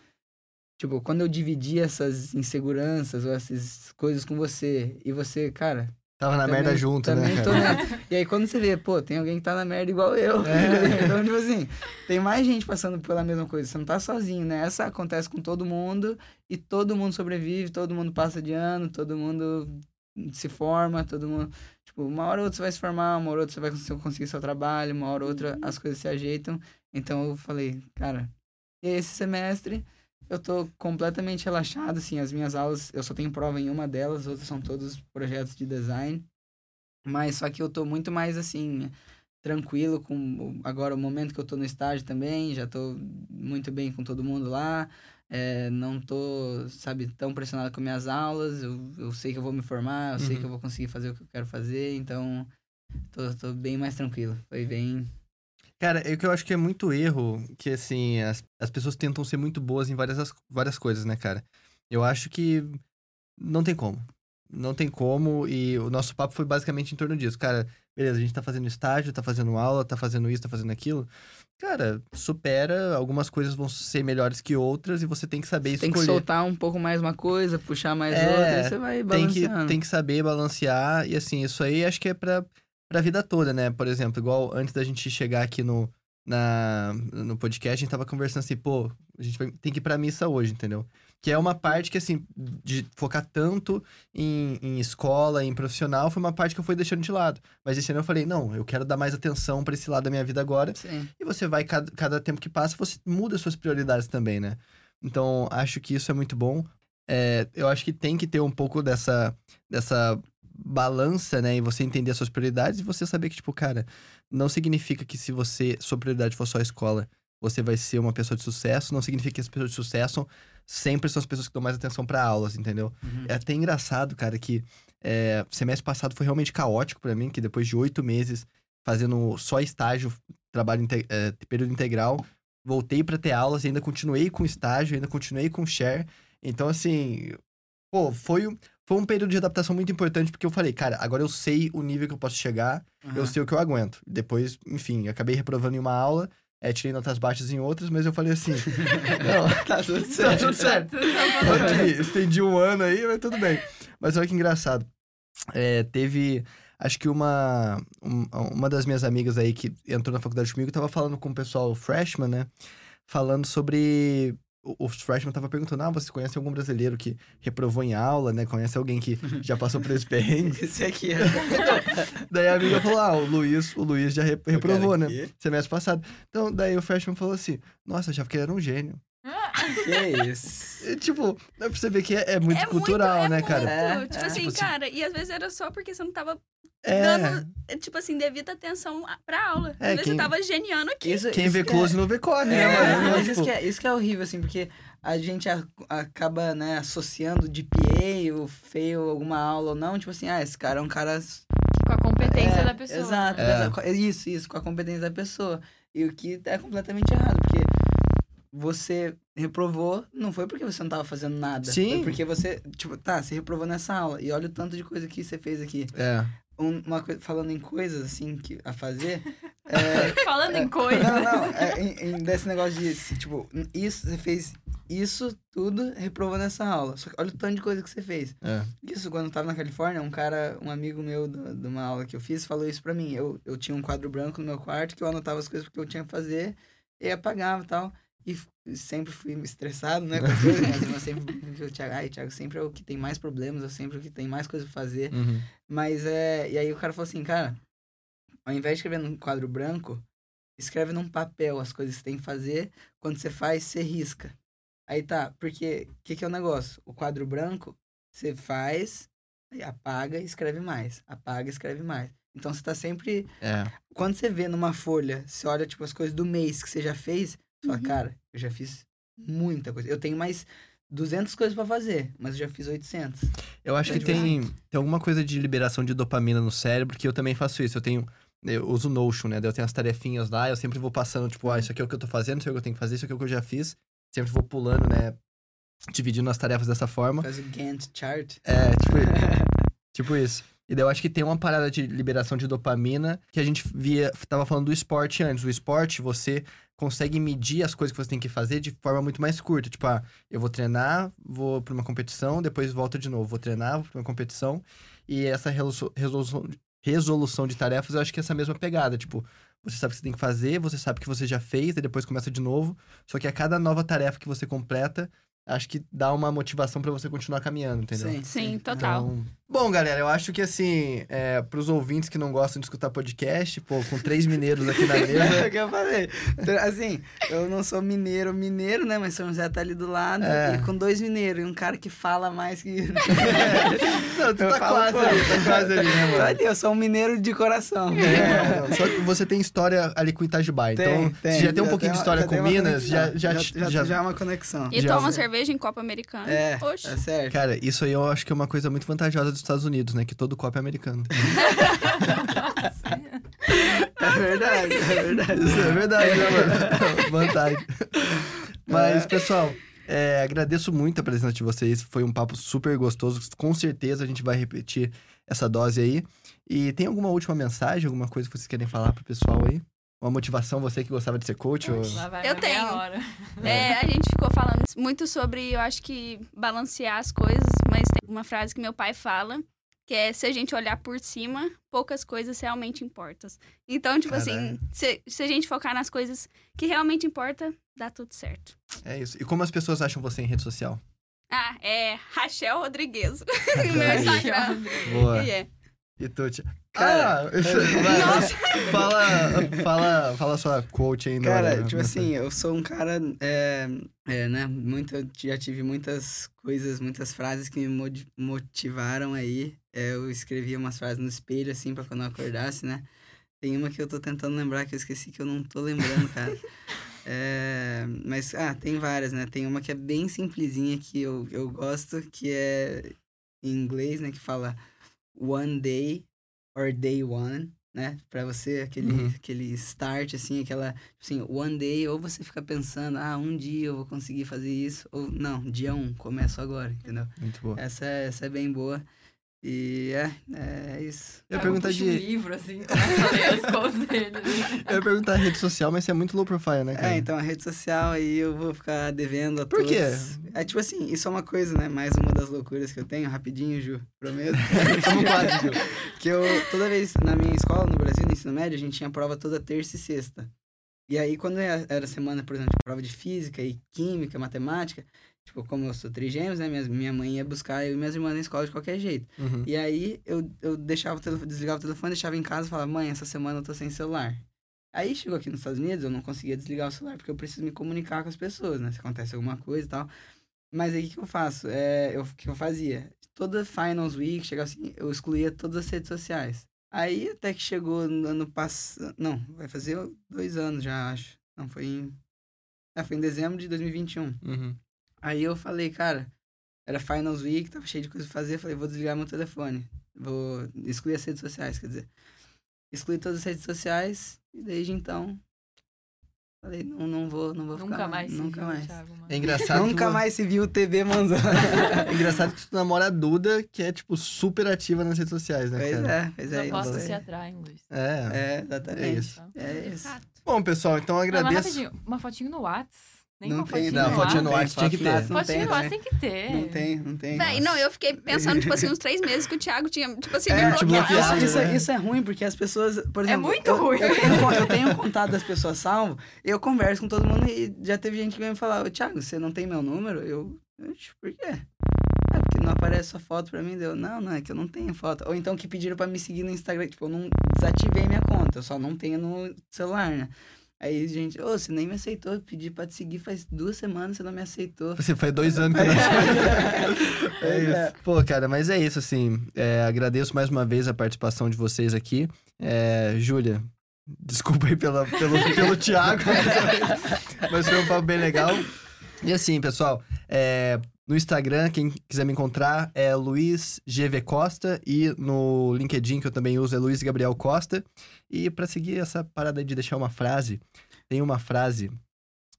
Tipo, quando eu dividi essas inseguranças ou essas coisas com você, e você, cara, Tava na merda também- junto, também né? nessa. E aí quando você vê, pô, tem alguém que tá na merda igual eu. É. então, tipo assim, tem mais gente passando pela mesma coisa. Você não tá sozinho, né? Essa acontece com todo mundo e todo mundo sobrevive, todo mundo passa de ano, todo mundo se forma, todo mundo. Tipo, uma hora ou outra você vai se formar, uma hora ou outra você vai cons- conseguir seu trabalho, uma hora ou outra as coisas se ajeitam. Então eu falei, cara, esse semestre eu tô completamente relaxado, assim, as minhas aulas, eu só tenho prova em uma delas, as outras são todos projetos de design. Mas só que eu tô muito mais, assim, tranquilo com agora o momento que eu tô no estágio também, já tô muito bem com todo mundo lá. É, não tô, sabe, tão pressionado com minhas aulas. Eu, eu sei que eu vou me formar, eu sei Uhum. que eu vou conseguir fazer o que eu quero fazer, então tô, tô bem mais tranquilo. Foi bem. Cara, é o que eu acho que é muito erro, que assim, as, as pessoas tentam ser muito boas em várias, as- várias coisas, né, cara? Eu acho que não tem como. Não tem como, e o nosso papo foi basicamente em torno disso. Cara, beleza, a gente tá fazendo estágio, tá fazendo aula, tá fazendo isso, tá fazendo aquilo. Cara, supera, algumas coisas vão ser melhores que outras e você tem que saber Tem que escolher. soltar um pouco mais uma coisa, puxar mais É, outra, e você vai tem que, balanceando. tem que saber balancear. E assim, isso aí acho que é pra, pra vida toda, né? Por exemplo, igual antes da gente chegar aqui no, na, no podcast, a gente tava conversando assim, pô, a gente vai- tem que ir pra missa hoje, entendeu? Que é uma parte que, assim, de focar tanto em, em escola, em profissional, foi uma parte que eu fui deixando de lado. Mas esse ano eu falei, não, eu quero dar mais atenção pra esse lado da minha vida agora. Sim. E você vai, cada, cada tempo que passa, você muda suas prioridades também, né? Então, acho que isso é muito bom. É, eu acho que tem que ter um pouco dessa, dessa balança, né? E você entender as suas prioridades e você saber que, tipo, cara, não significa que se você, sua prioridade for só a escola, você vai ser uma pessoa de sucesso. Não significa que as pessoas de sucesso sempre são as pessoas que dão mais atenção pra aulas, entendeu? Uhum. É até engraçado, cara, que é, semestre passado foi realmente caótico pra mim, que depois de oito meses fazendo só estágio, trabalho inte- é, período integral, voltei pra ter aulas e ainda continuei com estágio, ainda continuei com share. Então, assim, pô, foi, um- foi um período de adaptação muito importante, porque eu falei, cara, agora eu sei o nível que eu posso chegar, eu Aham. sei o que eu aguento. Depois, enfim, acabei reprovando em uma aula, é, tirei notas baixas em outras, mas eu falei assim, não, Tá tudo tá certo. tudo certo. Ok, estendi um ano aí, mas tudo bem. Mas olha que engraçado. É, teve, acho que uma, um- uma das minhas amigas aí que entrou na faculdade comigo tava falando com o pessoal freshman, né? Falando sobre. O- Os freshmen tava perguntando: ah, você conhece algum brasileiro que reprovou em aula, né? Conhece alguém que já passou por esse perrengue? Esse aqui é. daí a amiga falou: ah, o Luiz, o Luiz já re- reprovou, né? Semestre passado. Então, daí o freshman falou assim: nossa, achava que ele era um gênio. Que isso. E, tipo, dá pra você ver que é, é muito É cultural, muito, é né, muito. cara? É, tipo é. assim, Tipo assim- cara, e às vezes era só porque você não tava É. dando, tipo assim, devida atenção a- pra aula. Às É, vezes quem- você tava geniando aqui. Isso, Quem isso vê close não vê corre, né, é, mano? mas Tipo, isso que, é, isso que é horrível, assim, porque a gente a- acaba, né, associando de PA, o feio, alguma aula ou não, tipo assim, ah, esse cara é um cara Com a competência É, da pessoa. Exato, É. exato. É Isso, isso, com a competência da pessoa. E o que é completamente errado, porque você reprovou, não foi porque você não tava fazendo nada. Sim. Foi porque você, tipo, tá, você reprovou nessa aula. E olha o tanto de coisa que você fez aqui. É. Um- uma coisa, falando em coisas, assim, que, a fazer. é, Falando É, em coisas. não, não, é, em, em- desse negócio de, tipo, isso, você fez isso tudo, reprovou nessa aula. Só que olha o tanto de coisa que você fez. É. Isso, quando eu tava na Califórnia, um cara, um amigo meu do- de uma aula que eu fiz, falou isso pra mim. Eu, eu tinha um quadro branco no meu quarto que eu anotava as coisas que eu tinha que fazer e apagava e tal. E sempre fui estressado, né, com as coisas, mas eu sempre o Thiago, ai, Thiago sempre é o que tem mais problemas, eu sempre é o que tem mais coisa pra fazer. Uhum. Mas é. E aí o cara falou assim, cara, ao invés de escrever num quadro branco, escreve num papel as coisas que você tem que fazer. Quando você faz, você risca. Aí tá, porque o que, que é o negócio? O quadro branco, você faz, aí apaga e escreve mais. Apaga e escreve mais. Então você tá sempre. É. Quando você vê numa folha, você olha, tipo, as coisas do mês que você já fez, você fala, Uhum. cara, eu já fiz muita coisa. Eu tenho mais 200 coisas pra fazer, mas eu já fiz 800. Eu acho que tipo tem, tem alguma coisa de liberação de dopamina no cérebro, que eu também faço isso. Eu tenho. Eu uso o Notion, né? Daí eu tenho as tarefinhas lá, eu sempre vou passando, tipo, ah, isso aqui é o que eu tô fazendo, isso é o que eu tenho que fazer, isso aqui é o que eu já fiz. Sempre vou pulando, né? Dividindo as tarefas dessa forma. Faz o Gantt chart. É, tipo, tipo isso. E daí eu acho que tem uma parada de liberação de dopamina que a gente via, tava falando do esporte antes. O esporte, você consegue medir as coisas que você tem que fazer de forma muito mais curta. Tipo, ah, eu vou treinar, vou pra uma competição, depois volto de novo. Vou treinar, vou pra uma competição. E essa resolu- resolução, resolução de tarefas, eu acho que é essa mesma pegada. Tipo, você sabe o que você tem que fazer, você sabe que você já fez, e depois começa de novo. Só que a cada nova tarefa que você completa, acho que dá uma motivação pra você continuar caminhando, entendeu? Sim, Sim, total. Então, bom, galera, eu acho que assim, é, pros ouvintes que não gostam de escutar podcast, pô, com três mineiros aqui na É mesa. o que eu falei. Então, Assim, eu não sou mineiro, mineiro, né? Mas São José tá ali do lado. É. E com dois mineiros. E um cara que fala mais que. não, tu Eu tá falo, quase pô, ali, tá quase ali, né, Tô mano? ali, eu sou um mineiro de coração. É, não, só que você tem história ali com Itajibai. então, você já tem um pouquinho de história com tem Minas, já, já, já, já, já é uma conexão. E Já- toma cerveja em Copa Americana. É, Oxe. é certo. Cara, isso aí eu acho que é uma coisa muito vantajosa dos Estados Unidos, né? Que todo copo é americano. É verdade, é verdade. Isso é verdade, né, mano? Vantagem. Mas, É. pessoal, é, agradeço muito a presença de vocês. Foi um papo super gostoso. Com certeza a gente vai repetir essa dose aí. E tem alguma última mensagem, alguma coisa que vocês querem falar pro pessoal aí? Uma motivação, você que gostava de ser coach? Ou... Eu meia tenho. hora. É, a gente ficou falando muito sobre, eu acho que balancear as coisas, mas uma frase que meu pai fala, que é se a gente olhar por cima, poucas coisas realmente importam. Então, tipo assim, se, se a gente focar nas coisas que realmente importam, dá tudo certo. É isso. E como as pessoas acham você em rede social? Ah, é Rachel Rodrigues. Meu. Instagram. Boa. E é. E tu, tia? Cara, ah, isso- vai. Fala, fala, fala sua coach aí. na Cara, hora, tipo assim, eu sou um cara, é, é, né, muito, já tive muitas coisas, muitas frases que me motivaram aí. É, eu escrevia umas frases no espelho, assim, pra quando eu acordasse, né. Tem uma que eu tô tentando lembrar, que eu esqueci, que eu não tô lembrando, cara. É, mas, ah, tem várias, né. Tem uma que é bem simplesinha, que eu, eu gosto, que é em inglês, né, que fala one day or day one, né? Pra você, aquele, Uhum. aquele start, assim, aquela, tipo assim, one day, ou você fica pensando, ah, um dia eu vou conseguir fazer isso, ou não, dia um, começo agora, entendeu? Muito boa. Essa, é- essa é bem boa. E é, é isso. Eu ia perguntar de. um livro, assim, começa a ler as coisas dele. Eu ia perguntar a rede social, mas você é muito low profile, né, cara? É, então a rede social aí eu vou ficar devendo a Por todos. quê? É tipo assim, isso é uma coisa, né? Mais uma das loucuras que eu tenho, rapidinho, Ju, prometo. Quase, Gil. Que eu, toda vez, na minha escola, no Brasil, no ensino médio, a gente tinha prova toda terça e sexta. E aí, quando era era semana, por exemplo, de prova de física e química, matemática, tipo, como eu sou trigêmeos, né? Minha, minha mãe ia buscar eu e minhas irmãs na escola de qualquer jeito. Uhum. E aí, eu, eu deixava o telefone, desligava o telefone, deixava em casa e falava, mãe, essa semana eu tô sem celular. Aí, chegou aqui nos Estados Unidos, eu não conseguia desligar o celular, porque eu preciso me comunicar com as pessoas, né? Se acontece alguma coisa e tal. Mas aí, o que eu faço? É, eu, o que eu fazia? Toda Finals Week, chegava assim, eu excluía todas as redes sociais. Aí, até que chegou no ano passado... Não, vai fazer dois anos já, acho. Não, foi em... É, foi em dezembro de 2021. Uhum. Aí eu falei, cara, era Finals Week, tava cheio de coisa pra fazer. Falei, vou desligar meu telefone. Vou excluir as redes sociais, quer dizer. Excluí todas as redes sociais e desde então. Falei, não, não vou, não vou Nunca ficar. mais Nunca viu, mais. Thiago, mano. É engraçado Nunca mais se viu o TV Manzana. É engraçado que tu namora a Duda, que é, tipo, super ativa nas redes sociais, né, pois cara? é, pois é. opostos isso se atraem, Luiz. É. É, exatamente. É isso. É isso. Bom, pessoal, então eu Não, mas agradeço. rapidinho, uma fotinho no Whats. Nem Não tem, fotinho não, no fotinho no. Whats tinha que ter. Não Fotinho tem, no né? tem que ter. Não tem, não tem. Véi, não, eu fiquei pensando, tipo assim, uns três meses que o Thiago tinha, tipo assim, É, me te bloqueado. bloqueado, isso, isso, né? é, isso é ruim, porque as pessoas, por exemplo... muito eu, ruim. Eu tenho, eu tenho contato das pessoas salvo, eu converso com todo mundo e já teve gente que veio me falar, ô Thiago, você não tem meu número? Eu, "Oxe, por quê? É porque não aparece sua foto pra mim, deu, não, não, é que eu não tenho foto. Ou então que pediram pra me seguir no Instagram, tipo, eu não desativei minha conta, eu só não tenho no celular, né? Aí, gente, ô, você nem me aceitou, eu pedi pra te seguir faz duas semanas, você não me aceitou. Você faz dois anos que eu não É isso. Pô, cara, mas é isso, assim. é, agradeço mais uma vez a participação de vocês aqui. É, Júlia, desculpa aí pela, pelo, pelo Thiago, mas foi um papo bem legal. E assim, pessoal, é, no Instagram, quem quiser me encontrar é Luiz GV Costa e no LinkedIn, que eu também uso, é Luiz Gabriel Costa. E pra seguir essa parada de deixar uma frase, tem uma frase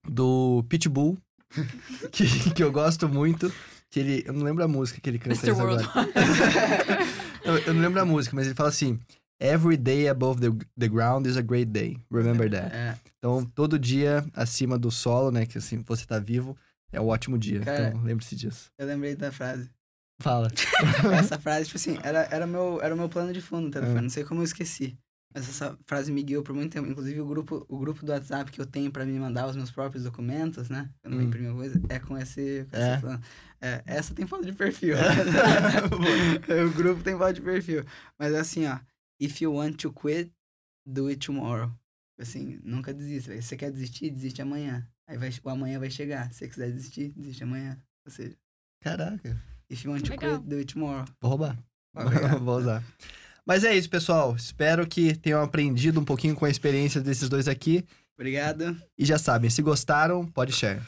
do Pitbull que, que eu gosto muito, que ele... Eu não lembro a música que ele canta Mr. agora. eu, eu não lembro a música, mas ele fala assim... Every day above the, the ground is a great day. Remember that. É, Então, todo dia acima do solo, né? Que assim, você tá vivo, é um ótimo dia. Cara. Então, lembre-se disso. eu lembrei da frase. Fala. Essa frase, tipo assim, era, era, o meu, era o meu plano de fundo no telefone. É. Não sei como eu esqueci. Mas essa frase me guiou por muito tempo. Inclusive, o grupo, o grupo do WhatsApp que eu tenho pra me mandar os meus próprios documentos, né? Quando eu Hum. imprimo coisa, é com esse, com É. esse plano. É, essa tem foto de perfil. o grupo tem foto de perfil. Mas é assim, ó. If you want to quit, do it tomorrow. Assim, nunca desista. Se você quer desistir, desiste amanhã. Aí vai, o amanhã vai chegar. Se você quiser desistir, desiste amanhã. Ou seja, Caraca. if you want to quit, do it tomorrow. Vou roubar. Vou usar. Mas é isso, pessoal. Espero que tenham aprendido um pouquinho com a experiência desses dois aqui. Obrigado. E já sabem, se gostaram, pode share.